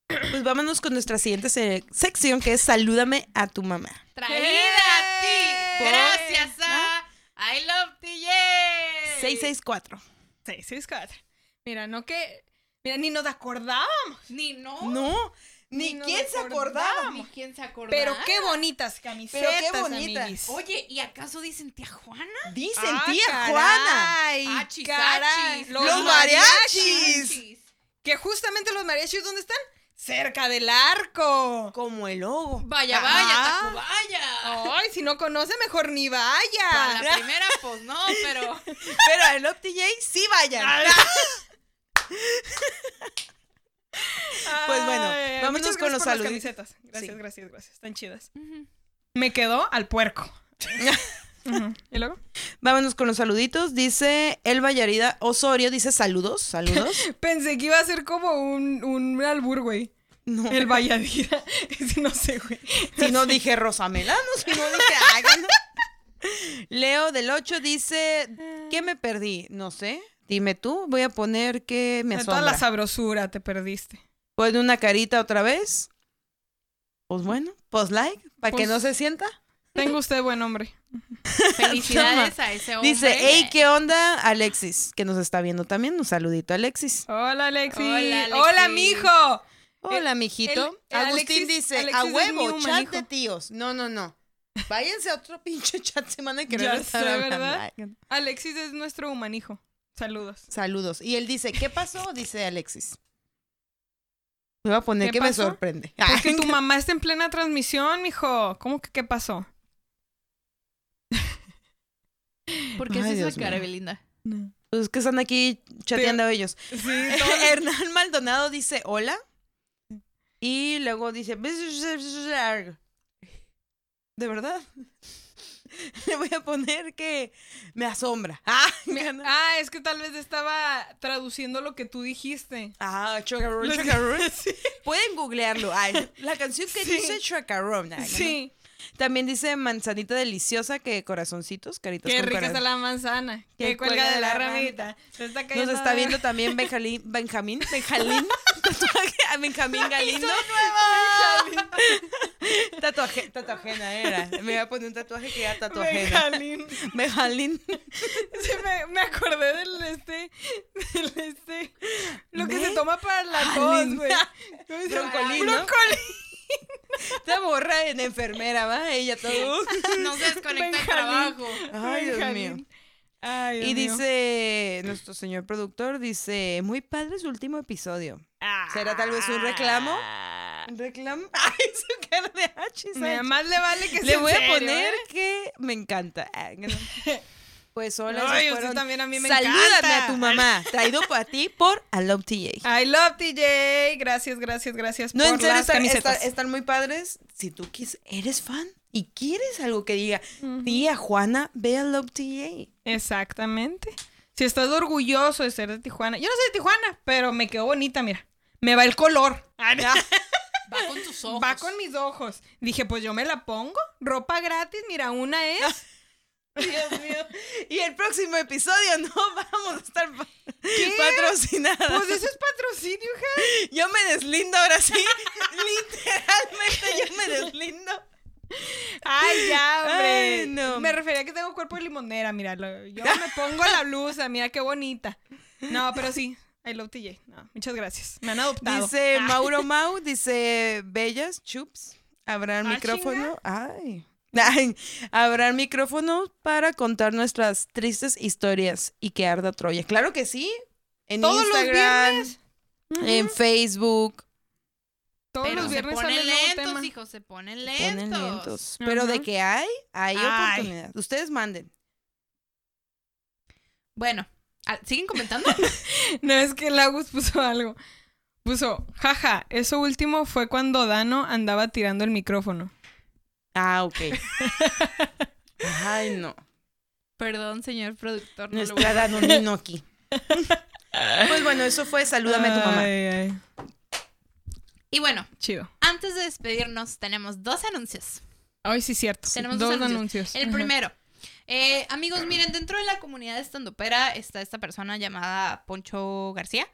Pues vámonos con nuestra siguiente se- sección que es Salúdame a tu mamá. Traída a ti. Gracias a I Love TJ. 664. 664. Mira, no que... Mira, ni nos acordábamos. Ni no. No, ni quién se acordaba. Ni quién se acordaba. Pero qué bonitas camisetas, Pero qué bonitas. amiguis. Oye, ¿y acaso dicen tía Juana? Dicen Ah, tía caray. Juana. Achis, caray. achis. Los, Los mariachis. mariachis. Que justamente los mariachis, ¿dónde están? Cerca del arco. Como el logo. Vaya, Ah. vaya, Tacubaya. Ay, si no conoce, mejor ni Para vaya. la primera, pues no, pero. <laughs> Pero al Love TJ sí vayan. <laughs> Pues bueno, Ay, vámonos con los camisetas. Gracias, Sí. gracias, gracias. Están chidas. Me quedó al puerco. <laughs> ¿Y luego? Vámonos con los saluditos. Dice Elba Yarida Osorio, dice saludos, saludos. <laughs> Pensé que iba a ser como un, un albur, güey. No, El Valladira. <laughs> No sé, güey. si no dije Rosa Melano, si no dije háganlo. Leo del 8 dice ¿Qué me perdí? No sé. Dime tú. Voy a poner que me De toda asombra. la sabrosura te perdiste. Pon una carita otra vez. Pues bueno, pues like, para que Pues- no se sienta. Tengo usted buen hombre. <laughs> Felicidades a ese hombre. Dice, hey, ¿qué onda? Alexis, que nos está viendo también. Un saludito, Alexis. Hola, Alexis. Hola, Hola, Alexis. mijo. Hola, mijito. el- el Agustín Alexis- dice, Alexis a huevo, chat hijo. de tíos. No, no, no. Váyanse a otro <laughs> pinche chat semana que no Ya estar sé, hablando. ¿verdad? Alexis es nuestro humanijo. Saludos. Saludos. Y él dice, ¿qué pasó? Dice Alexis. Me voy a poner ¿Qué que me sorprende. Porque Pues tu mamá está en plena transmisión, mijo. ¿Cómo que qué pasó? Ay, es Dios la cara. Belinda. Pues que están aquí chateando ellos. Sí, Hernán Maldonado dice hola. Y luego dice. De verdad. <laughs> Le voy a poner que me asombra. <laughs> Ah, gana- Ah, es que tal vez estaba traduciendo lo que tú dijiste. ah chocarrón, chocarrón. <laughs> Pueden googlearlo. Ay, la canción que Sí. dice chocarrón. Sí. También dice manzanita deliciosa que corazoncitos, caritas Qué rica corazón. está la manzana. Que Que cuelga de la ramita. Se está Nos está la- viendo también Benjalín, Benjamín, <laughs> Benjalín, <laughs> tatuaje a Benjamín <laughs> Galindo. Tatuaje, tatuajena era. Me voy a poner un tatuaje que era tatuajena. Benjalín. Benjalín. Sí, me, me acordé del este. Del este. Lo que se toma para la tos, güey. Broncolín, ¿no? Broncolín. <laughs> Esta borra en enfermera, va. Ella todo. <laughs> No <laughs> se desconecta el trabajo. Ay, Dios mío. Ay, Dios Y mío. dice nuestro señor productor, dice, muy padre su último episodio. ¿Será tal vez un reclamo? ¿Un reclamo? Ay, su cara de hachis. Nada más le vale que Le sea voy a poner ¿eh? que me encanta. Ah. Pues hola, Ay, usted fueron- también a mí me Salúdame encanta. a tu mamá. Traído para ti por I Love TJ. I love TJ. Gracias, gracias, gracias No, por en serio, las están, camisetas. están- están muy padres. Si tú quis, eres fan y quieres algo que diga, Ujú. tía Juana, ve a Love TJ. Exactamente. Si estás orgulloso de ser de Tijuana. Yo no soy de Tijuana, pero me quedó bonita, mira. Me va el color. <laughs> Va con tus ojos. Va con mis ojos. Dije, pues yo me la pongo. Ropa gratis, mira, una es. <laughs> Dios mío. <laughs> Y el próximo episodio no <laughs> vamos a estar pa- patrocinadas. Pues eso es patrocinio, hija. <laughs> Yo me deslindo ahora sí. Literalmente yo me deslindo. Ay, ya, hombre. Ay, no. Me refería a que tengo cuerpo de limonera, mira. Yo me pongo la blusa, mira qué bonita. No, pero sí. I love TJ. No, muchas gracias. Me han adoptado. Dice Ah. Mauro Mau, dice Bellas, chups. Habrá el Ah, micrófono. Ay. Ay, Habrá el micrófono para contar nuestras tristes historias y que arda Troya. Claro que sí. En Todos los viernes. en Facebook. Todos Pero los se viernes sale ponen lentos, tema. hijos, se ponen lentos. Ponen lentos. Pero de que hay, hay Ay. oportunidad. Ustedes manden. Bueno, ¿siguen comentando? <laughs> No, es que Lagus puso algo. Puso, jaja, eso último fue cuando Dano andaba tirando el micrófono. Ah, ok. Ay, no. Perdón, señor productor. No lo voy Nuestra Danonino aquí. Pues bueno, eso fue Salúdame a tu mamá. Ay, ay. Y bueno, Chido. antes de despedirnos, tenemos dos anuncios. Ay, sí, cierto. Tenemos dos, dos anuncios. El Ajá. primero. eh, amigos, miren, dentro de la comunidad estandopera está esta persona llamada Poncho García,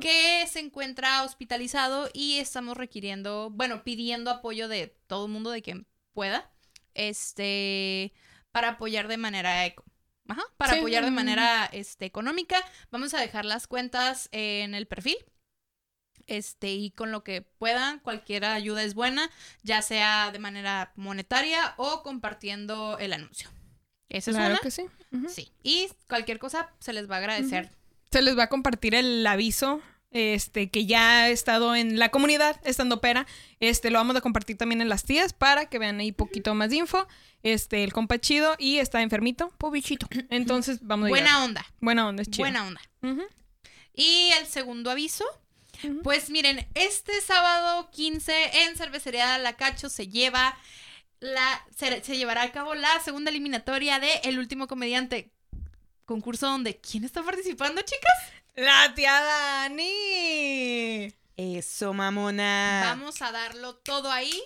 que se encuentra hospitalizado y estamos requiriendo, bueno, pidiendo apoyo de todo el mundo, de quien pueda, este, para apoyar de manera eco. Ajá, para Sí, apoyar de manera este, económica. Vamos a dejar las cuentas en el perfil. Este, y con lo que puedan, cualquier ayuda es buena, ya sea de manera monetaria o compartiendo el anuncio. Esa es Claro que sí. Sí. Y cualquier cosa se les va a agradecer. Se les va a compartir el aviso este que ya ha estado en la comunidad estando pera. Este lo vamos a compartir también en las tías para que vean ahí poquito más de info. Este, el compa chido y está enfermito, pobichito. Entonces, vamos a. Buena onda. Buena onda, es chido. Buena onda. Y el segundo aviso, pues miren, este sábado 15 en Cervecería La Cacho se lleva la se, se llevará a cabo la segunda eliminatoria de El último comediante. Concurso donde ¿quién está participando, chicas? La tía Dani. Eso, mamona. Vamos a darlo todo ahí,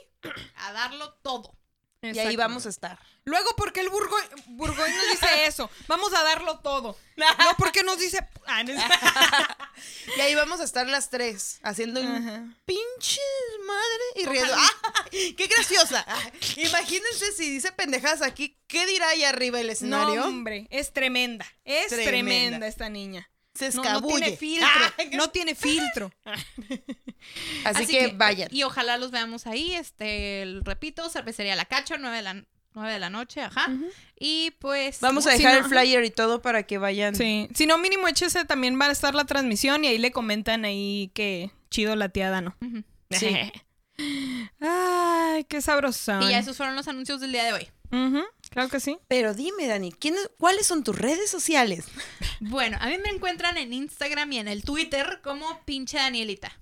a darlo todo. Y ahí vamos a estar. Luego, ¿por qué el Burgoy, Burgoy nos dice <laughs> eso? Vamos a darlo todo. <laughs> No, porque nos dice... Ah, no es- <laughs> Y ahí vamos a estar las tres, haciendo un Ajá. pinche madre y riendo. ¡Ah! ¡Qué graciosa! Ah, Imagínense si dice pendejadas aquí, ¿qué dirá ahí arriba el No, escenario? hombre, es tremenda. Es Tremenda. tremenda, esta niña. Se No, escabulle. <laughs> no tiene filtro. Ah, No tiene filtro. Así, que, vayan. Y ojalá los veamos ahí. Este, el- repito, cervecería La Cacha, 9 de la, 9 de la noche, ajá. Y pues. Vamos a Si dejar no, el flyer y todo para que vayan. Sí. Si no, mínimo échese también va a estar la transmisión y ahí le comentan ahí que chido la tía Dano. Sí. <laughs> Ay, qué sabroso. Y ya esos fueron los anuncios del día de hoy. Claro que sí. Pero dime, Dani, ¿quién es- ¿cuáles son tus redes sociales? <laughs> Bueno, a mí me encuentran en Instagram y en el Twitter como pinche Danielita.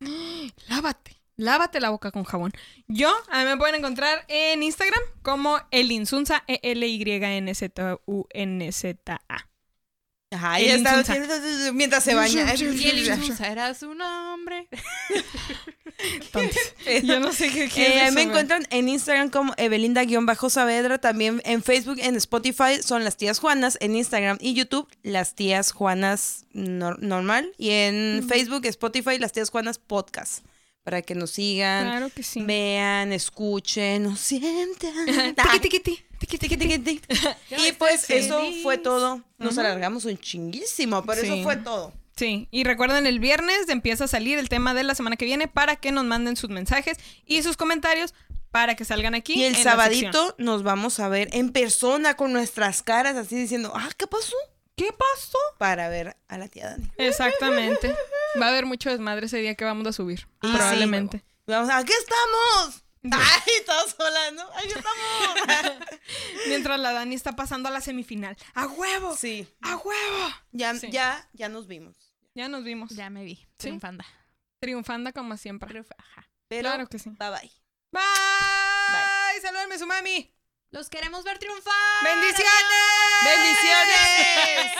<gasps> Lávate. Lávate la boca con jabón. Yo, a mí me pueden encontrar en Instagram como elinsunza, E E-L-Y-N-Z-U-N-Z-A. Ajá, ya está. Mientras se baña. Y el era su nombre. Yo no sé qué Eh, quieres. me encuentran en Instagram como Evelinda-Saavedra, también en Facebook, en Spotify son las tías Juanas, en Instagram y YouTube las tías Juanas nor- normal y en Facebook, Spotify las tías Juanas podcast para que nos sigan, Claro que sí. vean, escuchen, nos sientan. <laughs> <laughs> Y pues eso fue todo. Nos alargamos un chinguísimo, pero Sí. eso fue todo. Sí, y recuerden, el viernes empieza a salir el tema de la semana que viene para que nos manden sus mensajes y sus comentarios para que salgan aquí. Y el en la sabadito nos vamos a ver en persona con nuestras caras así diciendo, ah, ¿qué pasó? ¿Qué pasó? Para ver a la tía Dani. Exactamente. <laughs> Va a haber mucho desmadre ese día que vamos a subir. Sí, probablemente. Vamos, aquí estamos. Ay, todos ¿no? Aquí estamos. <laughs> Mientras la Dani está pasando a la semifinal. ¡A huevo! Sí. ¡A huevo! Ya, Sí. ya, ya nos vimos. Ya nos vimos. Ya me vi. Triunfanda. Triunfanda como siempre. Triunfa- Ajá. Pero, Claro que sí. bye bye. Bye. Salúdenme su mami. Los queremos ver triunfar. Bendiciones. ¡Bendiciones!